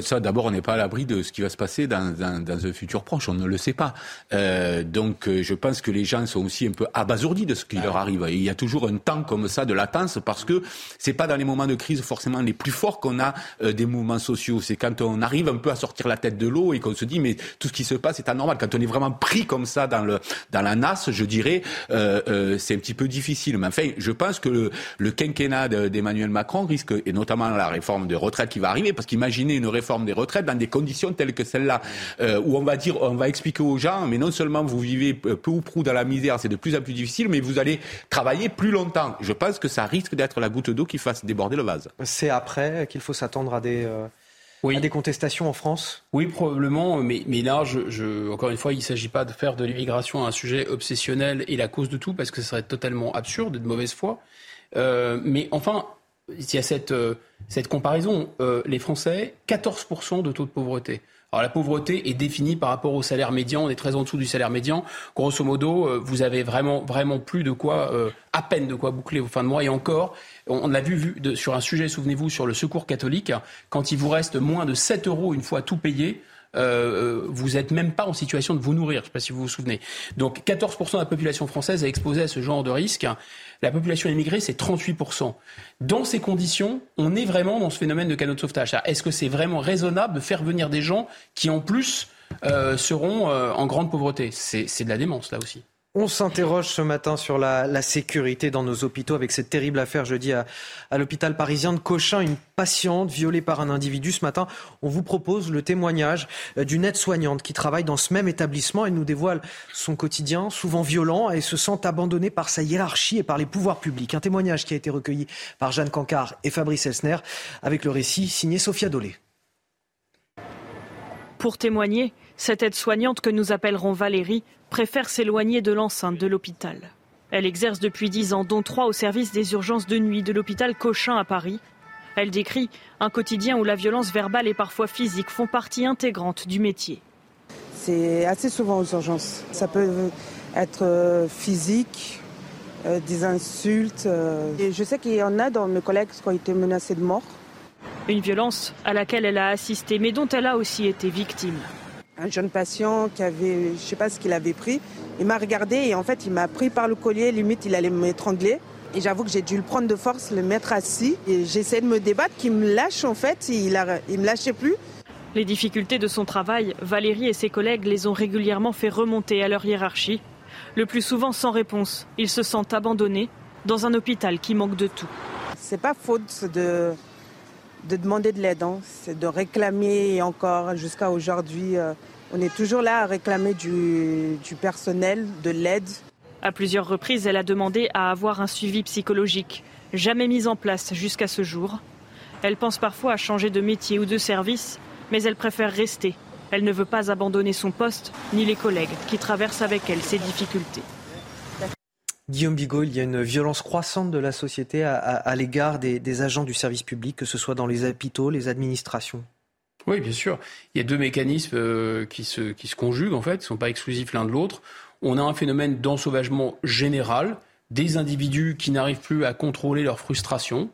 Speaker 42: Ça, d'abord, on n'est pas à l'abri de ce qui va se passer dans, dans, dans, un futur proche. On ne le sait pas. Euh, donc, euh, je pense que les gens sont aussi un peu abasourdis de ce qui leur arrive. il y a toujours un temps comme ça de latence parce que c'est pas dans les moments de crise forcément les plus forts qu'on a euh, des mouvements sociaux. C'est quand on arrive un peu à sortir la tête de l'eau et qu'on se dit mais tout ce qui se passe est anormal. Quand on est vraiment pris comme ça dans le dans la nasse, je dirais, euh, euh, c'est un petit peu difficile. Mais enfin, je pense que le, le quinquennat d'Emmanuel Macron risque, et notamment la réforme de retraite qui va arriver, parce qu'imaginez une réforme des retraites dans des conditions telles que celle-là, euh, où on va dire, on va expliquer aux gens, mais non seulement vous vivez peu ou prou dans la misère, c'est de plus en plus difficile, mais vous allez travailler plus longtemps. Je pense que ça risque d'être la goutte d'eau qui fasse déborder le vase.
Speaker 2: C'est après qu'il faut s'attendre à des... Euh, des contestations en France?
Speaker 36: Oui, probablement, mais, mais là, je, encore une fois, il ne s'agit pas de faire de l'immigration un sujet obsessionnel et la cause de tout, parce que ce serait totalement absurde et de mauvaise foi. Euh, mais enfin, il y a cette, euh, cette comparaison. Euh, les Français, 14% de taux de pauvreté. Alors la pauvreté est définie par rapport au salaire médian. On est très en dessous du salaire médian. Grosso modo, euh, vous avez vraiment, vraiment plus de quoi, à peine de quoi boucler vos fins de mois. Et encore, on, l'a vu, vu sur un sujet, souvenez-vous, sur le secours catholique, quand il vous reste moins de 7 euros une fois tout payé, euh, vous n'êtes même pas en situation de vous nourrir. Je ne sais pas si vous vous souvenez. Donc 14% de la population française est exposée à ce genre de risque. La population immigrée, c'est 38%. Dans ces conditions, on est vraiment dans ce phénomène de canot de sauvetage. Est-ce que c'est vraiment raisonnable de faire venir des gens qui, en plus, euh, seront euh, en grande pauvreté? C'est de la démence, là aussi.
Speaker 2: On s'interroge ce matin sur la, sécurité dans nos hôpitaux avec cette terrible affaire jeudi à, à l'hôpital parisien de Cochin, une patiente violée par un individu. Ce matin, on vous propose le témoignage euh, d'une aide-soignante qui travaille dans ce même établissement. Elle nous dévoile son quotidien, souvent violent, et se sent abandonnée par sa hiérarchie et par les pouvoirs publics. Un témoignage qui a été recueilli par Jeanne Cancard et Fabrice Elsner, avec le récit signé Sophia Dolé.
Speaker 24: Pour témoigner, cette aide-soignante que nous appellerons Valérie préfère s'éloigner de l'enceinte de l'hôpital. Elle exerce depuis dix ans, dont trois au service des urgences de nuit de l'hôpital Cochin à Paris. Elle décrit un quotidien où la violence verbale et parfois physique font partie intégrante du métier.
Speaker 45: C'est assez souvent aux urgences. Ça peut être euh, physique, euh, des insultes. Euh. je sais qu'il y en a dans mes collègues qui ont été menacés de mort.
Speaker 24: Une violence à laquelle elle a assisté, mais dont elle a aussi été victime
Speaker 45: un jeune patient qui avait, je ne sais pas ce qu'il avait pris. Il m'a regardé et en fait, il m'a pris par le collier, limite, il allait m'étrangler. Et j'avoue que j'ai dû le prendre de force, le mettre assis. Et j'essaie de me débattre, qu'il me lâche en fait, il ne me lâchait plus.
Speaker 24: Les difficultés de son travail, Valérie et ses collègues les ont régulièrement fait remonter à leur hiérarchie. Le plus souvent sans réponse, ils se sentent abandonnés dans un hôpital qui manque de tout.
Speaker 45: C'est pas faute de, de demander de l'aide, hein. c'est de réclamer encore jusqu'à aujourd'hui. Euh, on est toujours là à réclamer du, personnel, de l'aide.
Speaker 24: À plusieurs reprises, elle a demandé à avoir un suivi psychologique, jamais mis en place jusqu'à ce jour. Elle pense parfois à changer de métier ou de service, mais elle préfère rester. Elle ne veut pas abandonner son poste ni les collègues qui traversent avec elle ces difficultés.
Speaker 2: Guillaume Bigot, il y a une violence croissante de la société à, l'égard des, agents du service public, que ce soit dans les hôpitaux, les administrations.
Speaker 36: Oui, bien sûr. Il y a deux mécanismes euh, qui, se, conjuguent, en fait, qui ne sont pas exclusifs l'un de l'autre. On a un phénomène d'ensauvagement général, des individus qui n'arrivent plus à contrôler leur frustration,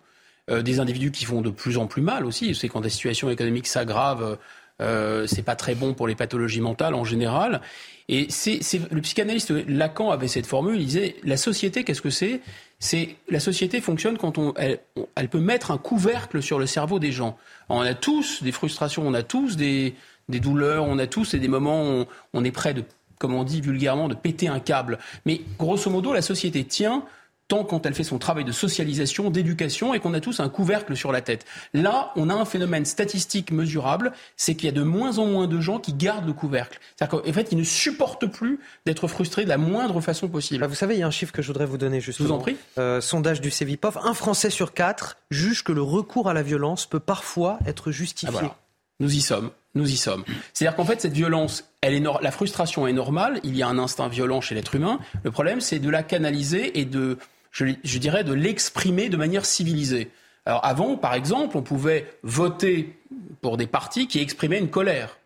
Speaker 36: euh, des individus qui font de plus en plus mal aussi. C'est quand la situation économique s'aggrave, euh, c'est pas très bon pour les pathologies mentales en général. Et c'est, le psychanalyste Lacan avait cette formule, il disait la société, qu'est-ce que c'est? C'est la société fonctionne quand on elle, elle, peut mettre un couvercle sur le cerveau des gens. on a tous des frustrations, on a tous des, des douleurs, on a tous des moments où on, on est prêt de, comme on dit vulgairement, de péter un câble. Mais grosso modo, la société tient tant quand elle fait son travail de socialisation, d'éducation, et qu'on a tous un couvercle sur la tête. Là, on a un phénomène statistique mesurable, c'est qu'il y a de moins en moins de gens qui gardent le couvercle. C'est-à-dire qu'en fait, ils ne supportent plus d'être frustrés de la moindre façon possible.
Speaker 2: Bah, vous savez, il y a un chiffre que je voudrais vous donner justement.
Speaker 36: Je vous en prie.
Speaker 2: Euh, sondage du Cevipof, un Français sur quatre juge que le recours à la violence peut parfois être justifié. Ah,
Speaker 36: Nous y sommes. Nous y sommes. C'est-à-dire qu'en fait, cette violence, elle est la frustration est normale. Il y a un instinct violent chez l'être humain. Le problème, c'est de la canaliser et de je, dirais, de l'exprimer de manière civilisée. Alors avant, par exemple, on pouvait voter pour des partis qui exprimaient une colère.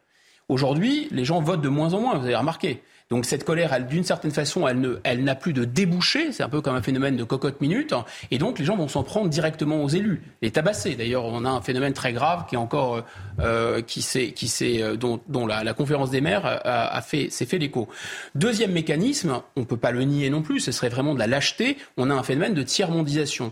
Speaker 36: Aujourd'hui, les gens votent de moins en moins, vous avez remarqué. Donc cette colère, d'une certaine façon, elle, n'a plus de débouché. C'est un peu comme un phénomène de cocotte minute. Et donc les gens vont s'en prendre directement aux élus, les tabasser. D'ailleurs, on a un phénomène très grave qui est encore, euh, euh qui s'est, qui s'est, euh, dont, la, conférence des maires a, a fait, s'est fait l'écho. Deuxième mécanisme, on peut pas le nier non plus. Ce serait vraiment de la lâcheté. On a un phénomène de tiers mondisation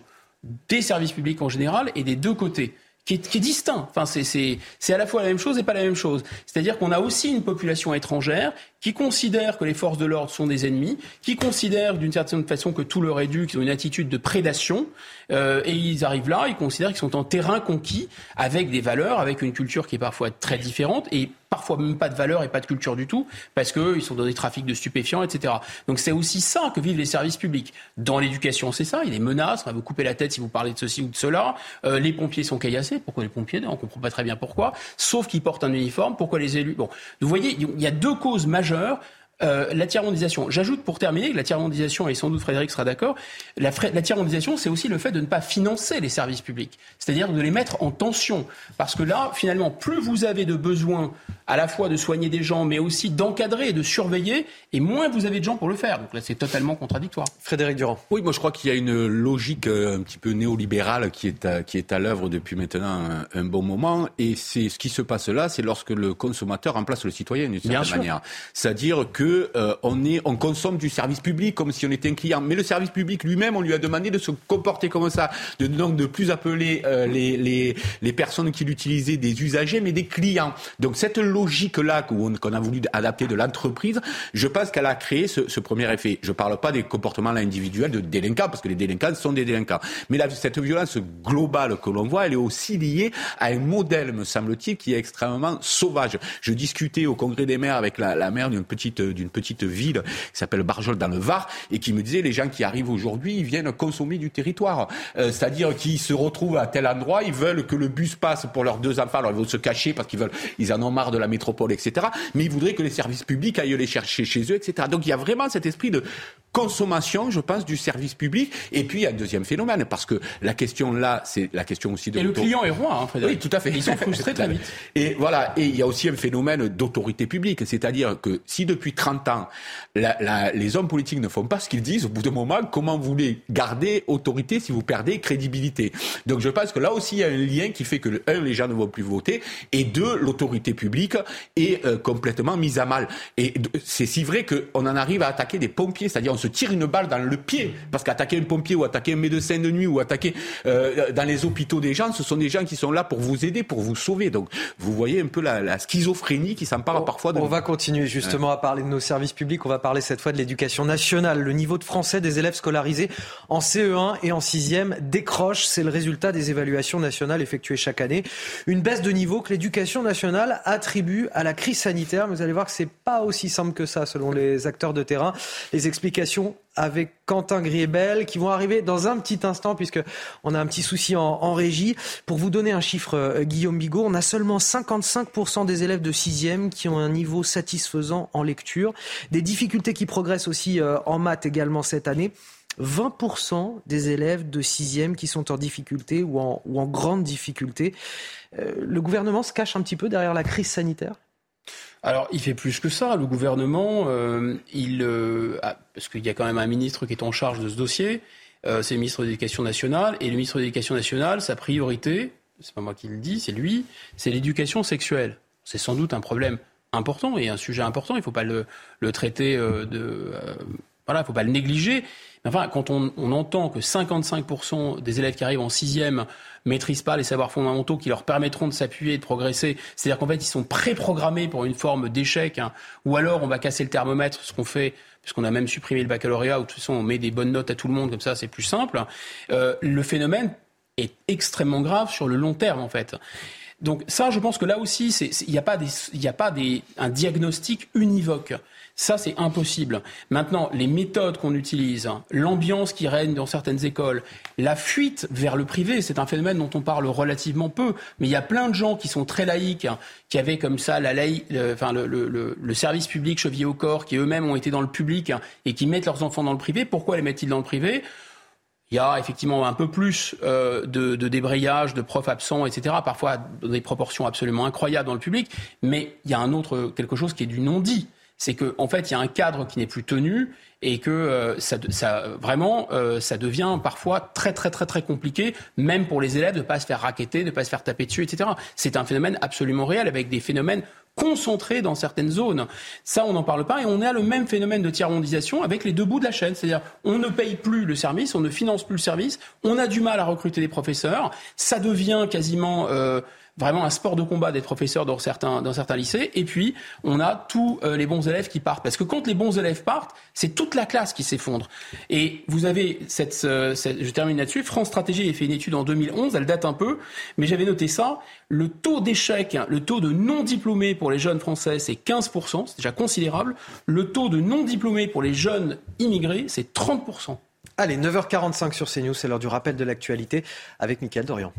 Speaker 36: des services publics en général et des deux côtés qui est, qui est distinct. Enfin, c'est à la fois la même chose et pas la même chose. C'est-à-dire qu'on a aussi une population étrangère qui considère que les forces de l'ordre sont des ennemis, qui considère d'une certaine façon que tout leur est dû, qu'ils ont une attitude de prédation, euh, et ils arrivent là, ils considèrent qu'ils sont en terrain conquis, avec des valeurs, avec une culture qui est parfois très différente, et parfois même pas de valeur et pas de culture du tout, parce qu'ils sont dans des trafics de stupéfiants, etc. Donc c'est aussi ça que vivent les services publics. Dans l'éducation, c'est ça, il y a des menaces, on va vous couper la tête si vous parlez de ceci ou de cela, euh, les pompiers sont caillassés, pourquoi les pompiers On comprend pas très bien pourquoi, sauf qu'ils portent un uniforme, pourquoi les élus? Bon, vous voyez, il y a deux causes majeures majeur euh, la tiers-mondisation. J'ajoute pour terminer que la tiers-mondisation, et sans doute Frédéric sera d'accord, la, la tiers-mondisation, c'est aussi le fait de ne pas financer les services publics, c'est-à-dire de les mettre en tension. Parce que là, finalement, plus vous avez de besoins à la fois de soigner des gens, mais aussi d'encadrer et de surveiller, et moins vous avez de gens pour le faire. Donc là, c'est totalement contradictoire.
Speaker 2: Frédéric Durand.
Speaker 42: Oui, moi je crois qu'il y a une logique euh, un petit peu néolibérale qui est à, qui est à l'œuvre depuis maintenant un, bon moment, et c'est ce qui se passe là, c'est lorsque le consommateur remplace le citoyen d'une certaine manière. C'est-à-dire que euh, on, consomme du service public comme si on était un client. Mais le service public lui-même, on lui a demandé de se comporter comme ça, de donc de plus appeler euh, les, personnes qui l'utilisaient des usagers, mais des clients. Donc cette logique-là qu'on a voulu adapter de l'entreprise, je pense qu'elle a créé ce, premier effet. Je ne parle pas des comportements individuels de délinquants, parce que les délinquants sont des délinquants. Mais cette violence globale que l'on voit, elle est aussi liée à un modèle, me semble-t-il, qui est extrêmement sauvage. Je discutais au Congrès des maires avec la, la maire d'une petite d'une petite ville qui s'appelle Barjol dans le Var et qui me disait les gens qui arrivent aujourd'hui, ils viennent consommer du territoire. Euh, c'est-à-dire qu'ils se retrouvent à tel endroit, ils veulent que le bus passe pour leurs deux enfants, alors ils veulent se cacher parce qu'ils veulent, ils en ont marre de la métropole, etc. Mais ils voudraient que les services publics aillent les chercher chez eux, etc. Donc il y a vraiment cet esprit de consommation, je pense, du service public. Et puis, il y a un deuxième phénomène, parce que la question là, c'est la question aussi de...
Speaker 36: Et le client est roi, hein, Frédéric.
Speaker 42: Oui, tout à fait.
Speaker 36: Ils sont frustrés très vite.
Speaker 42: Et voilà, et il y a aussi un phénomène d'autorité publique, c'est-à-dire que si depuis 30 ans, la, la, les hommes politiques ne font pas ce qu'ils disent, au bout d'un moment, comment vous voulez garder autorité si vous perdez crédibilité? Donc je pense que là aussi, il y a un lien qui fait que, un, les gens ne vont plus voter, et deux, l'autorité publique est euh, complètement mise à mal. Et c'est si vrai qu'on en arrive à attaquer des pompiers, c'est-à-dire se tire une balle dans le pied. Parce qu'attaquer un pompier ou attaquer un médecin de nuit ou attaquer euh, dans les hôpitaux des gens, ce sont des gens qui sont là pour vous aider, pour vous sauver. Donc vous voyez un peu la, la schizophrénie qui s'empare parfois de...
Speaker 2: On va continuer justement à parler de nos services publics. On va parler cette fois de l'éducation nationale. Le niveau de français des élèves scolarisés en CE1 et en 6e décroche. C'est le résultat des évaluations nationales effectuées chaque année. Une baisse de niveau que l'éducation nationale attribue à la crise sanitaire. vous allez voir que c'est pas aussi simple que ça selon les acteurs de terrain. Les explications avec Quentin Griebel qui vont arriver dans un petit instant puisque on a un petit souci en, régie. Pour vous donner un chiffre, euh, Guillaume Bigot, on a seulement 55% des élèves de 6e qui ont un niveau satisfaisant en lecture. Des difficultés qui progressent aussi euh, en maths également cette année. 20% des élèves de 6e qui sont en difficulté ou en, ou en grande difficulté. Euh, le gouvernement se cache un petit peu derrière la crise sanitaire?
Speaker 36: Alors, il fait plus que ça. Le gouvernement, euh, il, euh, parce qu'il y a quand même un ministre qui est en charge de ce dossier, euh, c'est le ministre de l'Éducation nationale, et le ministre de l'Éducation nationale, sa priorité, c'est pas moi qui le dis, c'est lui, c'est l'éducation sexuelle. C'est sans doute un problème important et un sujet important. Il ne faut pas le, le traiter de, voilà, il faut pas le négliger. Enfin, quand on, entend que 55% des élèves qui arrivent en sixième maîtrisent pas les savoirs fondamentaux qui leur permettront de s'appuyer et de progresser, c'est-à-dire qu'en fait, ils sont préprogrammés pour une forme d'échec, hein, ou alors on va casser le thermomètre, ce qu'on fait puisqu'on a même supprimé le baccalauréat, où de toute façon on met des bonnes notes à tout le monde, comme ça c'est plus simple, euh, le phénomène est extrêmement grave sur le long terme en fait. Donc ça, je pense que là aussi, il n'y a pas, y a pas un diagnostic univoque. Ça, c'est impossible. Maintenant, les méthodes qu'on utilise, l'ambiance qui règne dans certaines écoles, la fuite vers le privé, c'est un phénomène dont on parle relativement peu. Mais il y a plein de gens qui sont très laïcs, qui avaient comme ça la laï... le, service public chevillé au corps, qui eux-mêmes ont été dans le public et qui mettent leurs enfants dans le privé. Pourquoi les mettent-ils dans le privé? Il y a effectivement un peu plus euh, de, de, débrayage, de profs absents, etc. Parfois des proportions absolument incroyables dans le public. Mais il y a un autre quelque chose qui est du non dit. C'est qu'en en fait, il y a un cadre qui n'est plus tenu et que euh, ça, ça, vraiment, euh, ça devient parfois très, très, très, très compliqué, même pour les élèves, de ne pas se faire raqueter, de ne pas se faire taper dessus, etc. C'est un phénomène absolument réel avec des phénomènes concentrés dans certaines zones. Ça, on n'en parle pas. Et on a le même phénomène de tiers-mondisation avec les deux bouts de la chaîne. C'est-à-dire, on ne paye plus le service, on ne finance plus le service, on a du mal à recruter des professeurs. Ça devient quasiment... Euh, vraiment un sport de combat des professeurs dans certains, lycées. Et puis, on a tous euh, les bons élèves qui partent. Parce que quand les bons élèves partent, c'est toute la classe qui s'effondre. Et vous avez cette, je termine là-dessus. France Stratégie a fait une étude en 2011, elle date un peu, mais j'avais noté ça. Le taux d'échec, le taux de non diplômés pour les jeunes français, c'est 15%, c'est déjà considérable. Le taux de non diplômés pour les jeunes immigrés, c'est 30%.
Speaker 2: Allez, 9h45 sur CNews, c'est l'heure du rappel de l'actualité avec Mickaël Dorian.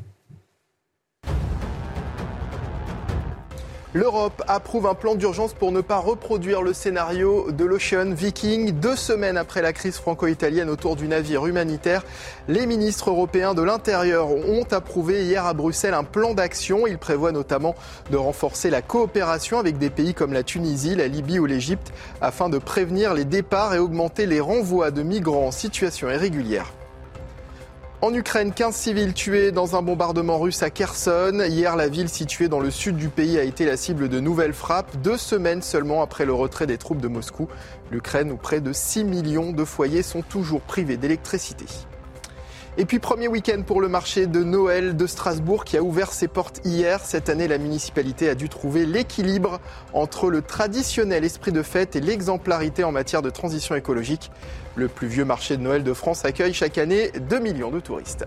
Speaker 9: L'Europe approuve un plan d'urgence pour ne pas reproduire le scénario de l'Ocean Viking. Deux semaines après la crise franco-italienne autour du navire humanitaire, les ministres européens de l'Intérieur ont approuvé hier à Bruxelles un plan d'action. Il prévoit notamment de renforcer la coopération avec des pays comme la Tunisie, la Libye ou l'Égypte afin de prévenir les départs et augmenter les renvois de migrants en situation irrégulière. En Ukraine, 15 civils tués dans un bombardement russe à Kherson. Hier, la ville située dans le sud du pays a été la cible de nouvelles frappes, deux semaines seulement après le retrait des troupes de Moscou. L'Ukraine, où près de 6 millions de foyers sont toujours privés d'électricité. Et puis premier week-end pour le marché de Noël de Strasbourg qui a ouvert ses portes hier. Cette année, la municipalité a dû trouver l'équilibre entre le traditionnel esprit de fête et l'exemplarité en matière de transition écologique. Le plus vieux marché de Noël de France accueille chaque année 2 millions de touristes.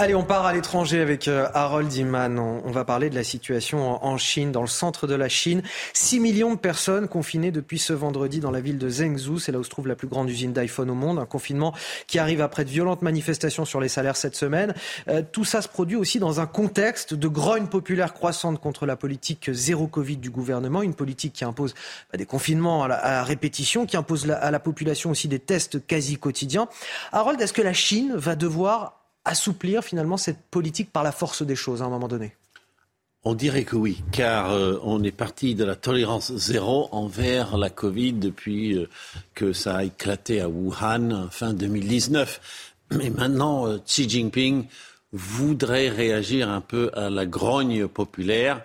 Speaker 2: Allez, on part à l'étranger avec euh, Harold Iman. On va parler de la situation en Chine, dans le centre de la Chine. 6 millions de personnes confinées depuis ce vendredi dans la ville de Zhengzhou. C'est là où se trouve la plus grande usine d'iPhone au monde. Un confinement qui arrive après de violentes manifestations sur les salaires cette semaine. Euh, tout ça se produit aussi dans un contexte de grogne populaire croissante contre la politique zéro Covid du gouvernement. Une politique qui impose bah, des confinements à répétition, qui impose à la population aussi des tests quasi quotidiens. Harold, est-ce que la Chine va devoir assouplir finalement cette politique par la force des choses à un moment donné?
Speaker 13: On dirait que oui, car euh, on est parti de la tolérance zéro envers la Covid depuis euh, que ça a éclaté à Wuhan fin 2019. Mais maintenant, euh, Xi Jinping voudrait réagir un peu à la grogne populaire.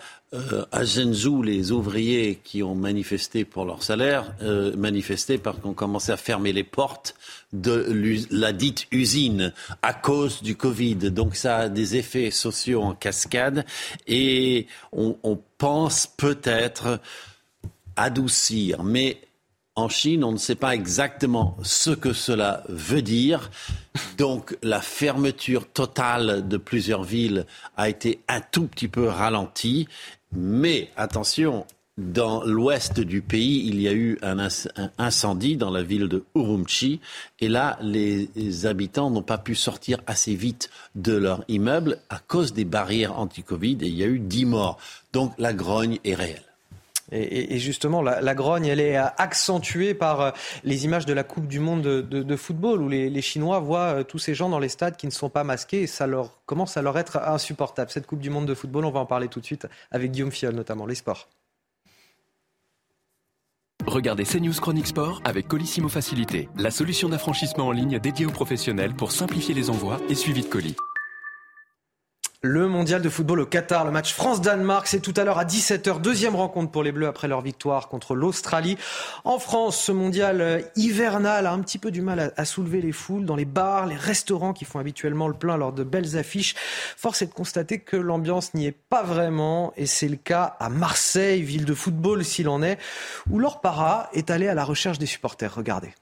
Speaker 13: À Zhenzhou, les ouvriers qui ont manifesté pour leur salaire manifestaient parce qu'on commençait à fermer les portes de la dite usine à cause du Covid. Donc ça a des effets sociaux en cascade et on, on pense peut-être adoucir. Mais en Chine, on ne sait pas exactement ce que cela veut dire. Donc la fermeture totale de plusieurs villes a été un tout petit peu ralentie. Mais attention, dans l'ouest du pays, il y a eu un, incendie dans la ville de Urumqi. Et là, les habitants n'ont pas pu sortir assez vite de leur immeuble à cause des barrières anti-Covid. Et il y a eu 10 morts. Donc la grogne est réelle.
Speaker 2: Et, justement, la, grogne, elle est accentuée par euh, les images de la Coupe du Monde de, football, où les, Chinois voient euh, tous ces gens dans les stades qui ne sont pas masqués, et ça commence à leur être insupportable. Cette Coupe du Monde de football, on va en parler tout de suite avec Guillaume Fiol, notamment, les sports.
Speaker 46: Regardez CNews Chronique Sport avec Colissimo Facilité, la solution d'affranchissement en ligne dédiée aux professionnels pour simplifier les envois et suivi de colis.
Speaker 2: Le mondial de football au Qatar, le match France-Danemark, c'est tout à l'heure à 17h. Deuxième rencontre pour les Bleus après leur victoire contre l'Australie. En France, ce mondial euh, hivernal a un petit peu du mal à, soulever les foules dans les bars, les restaurants qui font habituellement le plein lors de belles affiches. Force est de constater que l'ambiance n'y est pas vraiment et c'est le cas à Marseille, ville de football s'il en est, où Laure Para est allé à la recherche des supporters. Regardez.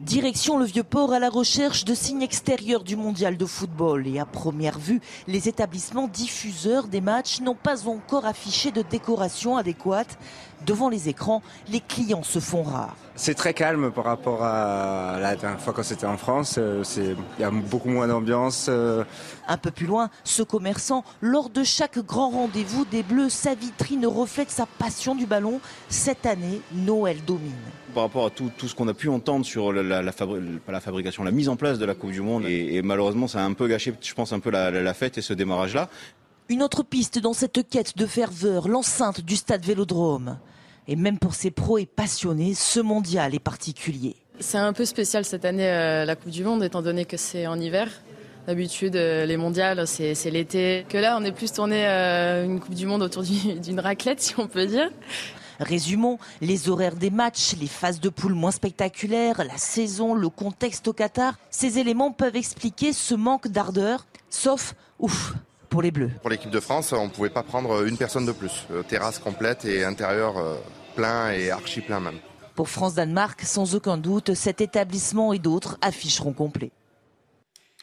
Speaker 47: Direction le Vieux-Port à la recherche de signes extérieurs du mondial de football. Et à première vue, les établissements diffuseurs des matchs n'ont pas encore affiché de décoration adéquate. Devant les écrans, les clients se font rares.
Speaker 48: C'est très calme par rapport à la dernière fois quand c'était en France. Euh, il y a beaucoup moins d'ambiance. Euh.
Speaker 29: Un peu plus loin, ce commerçant, lors de chaque grand rendez-vous des Bleus, sa vitrine reflète sa passion du ballon. Cette année, Noël domine.
Speaker 49: Par rapport à tout, ce qu'on a pu entendre sur la, la, fabrication, la mise en place de la Coupe du Monde, et, malheureusement, ça a un peu gâché, je pense, un peu la fête et ce démarrage-là.
Speaker 29: Une autre piste dans cette quête de ferveur, l'enceinte du stade Vélodrome. Et même pour ces pros et passionnés, ce mondial est particulier.
Speaker 50: C'est un peu spécial cette année, euh, la Coupe du Monde, étant donné que c'est en hiver. D'habitude, euh, les mondiales, c'est l'été. Que là, on est plus tourné euh, une Coupe du Monde autour d'une raclette, si on peut dire.
Speaker 29: Résumons, les horaires des matchs, les phases de poule moins spectaculaires, la saison, le contexte au Qatar, ces éléments peuvent expliquer ce manque d'ardeur, sauf, ouf, pour les Bleus.
Speaker 33: Pour l'équipe de France, on ne pouvait pas prendre une personne de plus. terrasse complète et intérieur plein et archi plein même.
Speaker 29: Pour France-Danemark, sans aucun doute, cet établissement et d'autres afficheront complet.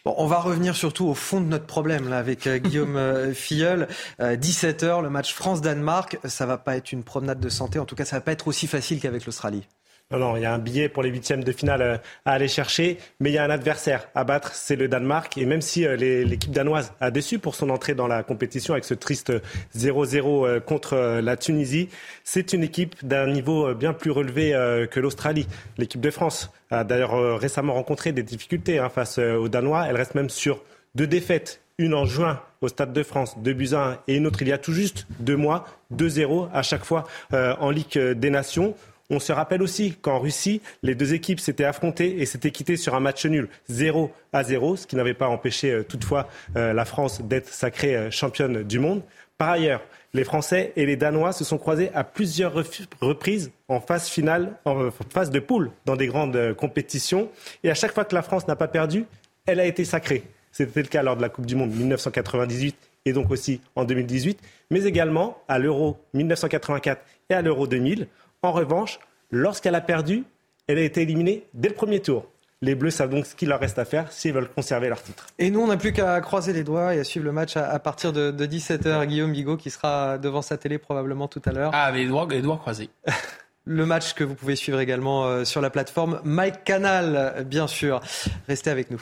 Speaker 2: Bon, on va revenir surtout au fond de notre problème là avec euh, Guillaume euh, Filleul. 17h, euh, le match France-Danemark. Ça va pas être une promenade de santé. En tout cas, ça va pas être aussi facile qu'avec l'Australie.
Speaker 7: Non, il y a un billet pour les huitièmes de finale euh, à aller chercher, mais il y a un adversaire à battre, c'est le Danemark. Et même si euh, l'équipe danoise a déçu pour son entrée dans la compétition avec ce triste 0-0 euh, contre la Tunisie, c'est une équipe d'un niveau bien plus relevé que l'Australie. L'équipe de France a d'ailleurs récemment rencontré des difficultés hein, face aux Danois. Elle reste même sur deux défaites une en juin au Stade de France, 2 buts à 1, et une autre il y a tout juste deux mois, 2-0 à chaque fois en Ligue des Nations. On se rappelle aussi qu'en Russie, les deux équipes s'étaient affrontées et s'étaient quittées sur un match nul 0 à 0, ce qui n'avait pas empêché euh, toutefois euh, la France d'être sacrée euh, championne du monde. Par ailleurs, les Français et les Danois se sont croisés à plusieurs reprises en phase finale, en phase de poule dans des grandes compétitions. Et à chaque fois que la France n'a pas perdu, elle a été sacrée. C'était le cas lors de la Coupe du Monde 1998 et donc aussi en 2018, mais également à l'Euro 1984 et à l'Euro 2000. En revanche, lorsqu'elle a perdu, elle a été éliminée dès le premier tour. Les Bleus savent donc ce qu'il leur reste à faire s'ils veulent conserver leur titre.
Speaker 2: Et nous, on n'a plus qu'à croiser les doigts et à suivre le match à, partir de, 17h. Guillaume Bigot qui sera devant sa télé probablement tout à l'heure.
Speaker 36: Ah, les doigts, les doigts croisés.
Speaker 2: le match que vous pouvez suivre également euh, sur la plateforme Mike Canal, bien sûr. Restez avec nous.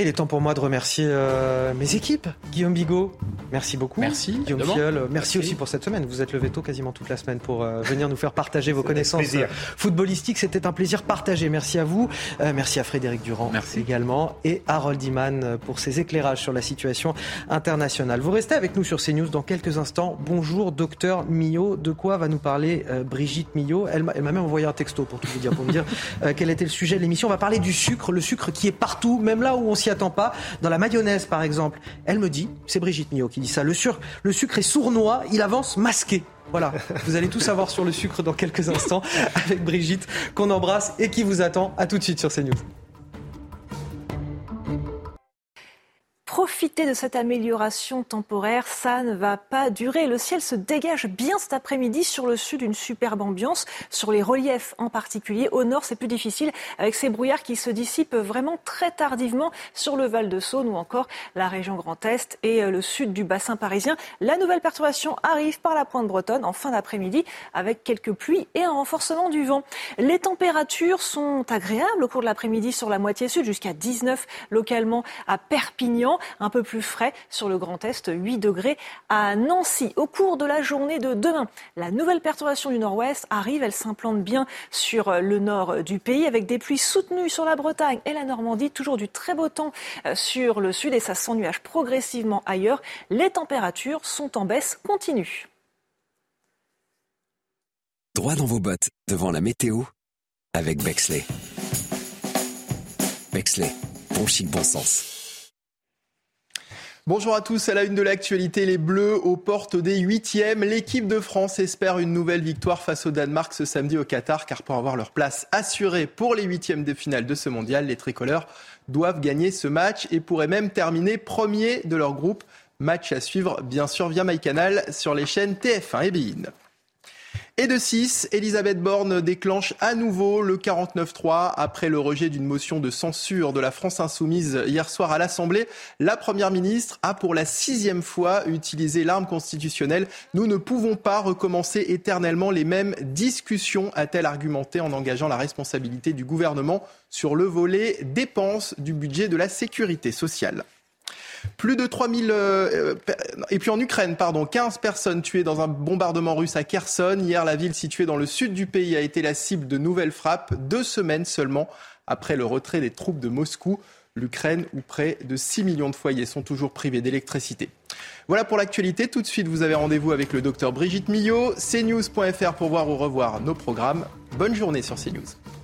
Speaker 2: Il est temps pour moi de remercier euh, mes équipes. Guillaume Bigot, merci beaucoup.
Speaker 36: Merci.
Speaker 2: Guillaume Fiol, merci, aussi pour cette semaine. Vous êtes levé tôt quasiment toute la semaine pour euh, venir nous faire partager vos connaissances euh, footballistiques. C'était un plaisir partagé. Merci à vous. merci à Frédéric Durand merci. également. Et Harold Iman pour ses éclairages sur la situation internationale. Vous restez avec nous sur CNews dans quelques instants. Bonjour, docteur Millot. De quoi va nous parler Brigitte Millot? Elle m'a même envoyé un texto pour tout vous dire, pour me dire quel était le sujet de l'émission. On va parler du sucre, le sucre qui est partout, même là où on s'y attend pas. Dans la mayonnaise, par exemple, elle me dit, c'est Brigitte Millot qui dit ça, le, le sucre est sournois, il avance masqué. Voilà, vous allez tout savoir sur le sucre dans quelques instants avec Brigitte qu'on embrasse et qui vous attend. À tout de suite sur CNews.
Speaker 4: Profiter de cette amélioration temporaire. Ça ne va pas durer. Le ciel se dégage bien cet après-midi sur le sud, une superbe ambiance, sur les reliefs en particulier. Au nord, c'est plus difficile avec ces brouillards qui se dissipent vraiment très tardivement sur le Val de Saône ou encore la région Grand Est et euh, le sud du bassin parisien. La nouvelle perturbation arrive par la pointe bretonne en fin d'après-midi avec quelques pluies et un renforcement du vent. Les températures sont agréables au cours de l'après-midi sur la moitié sud jusqu'à 19 localement à Perpignan un peu plus frais sur le Grand Est, 8 degrés à Nancy. Au cours de la journée de demain, la nouvelle perturbation du nord-ouest arrive, elle s'implante bien sur le nord du pays avec des pluies soutenues sur la Bretagne et la Normandie, toujours du très beau temps euh, sur le sud et ça s'ennuage progressivement ailleurs. Les températures sont en baisse continue.
Speaker 5: Droit dans vos bottes devant la météo avec Bexley. Bexley, bon chic, bon sens.
Speaker 9: Bonjour à tous, à la une de l'actualité, les Bleus aux portes des huitièmes. L'équipe de France espère une nouvelle victoire face au Danemark ce samedi au Qatar, car pour avoir leur place assurée pour les huitièmes de finale de ce mondial, les tricolores doivent gagner ce match et pourraient même terminer premier de leur groupe. Match à suivre bien sûr via MyCanal sur les chaînes TF1 et BeIN. Et de 6, Elisabeth Borne déclenche à nouveau le 49-3 après le rejet d'une motion de censure de la France insoumise hier soir à l'Assemblée. La Première ministre a pour la sixième fois utilisé l'arme constitutionnelle. Nous ne pouvons pas recommencer éternellement les mêmes discussions, a-t-elle argumenté en engageant la responsabilité du gouvernement sur le volet dépenses du budget de la sécurité sociale. Plus de 3000 euh, et puis en Ukraine, pardon, 15 personnes tuées dans un bombardement russe à Kherson. Hier, la ville située dans le sud du pays a été la cible de nouvelles frappes, deux semaines seulement après le retrait des troupes de Moscou. L'Ukraine, où près de 6 millions de foyers sont toujours privés d'électricité. Voilà pour l'actualité. Tout de suite, vous avez rendez-vous avec le docteur Brigitte Millot, cnews.fr pour voir ou revoir nos programmes. Bonne journée sur CNews.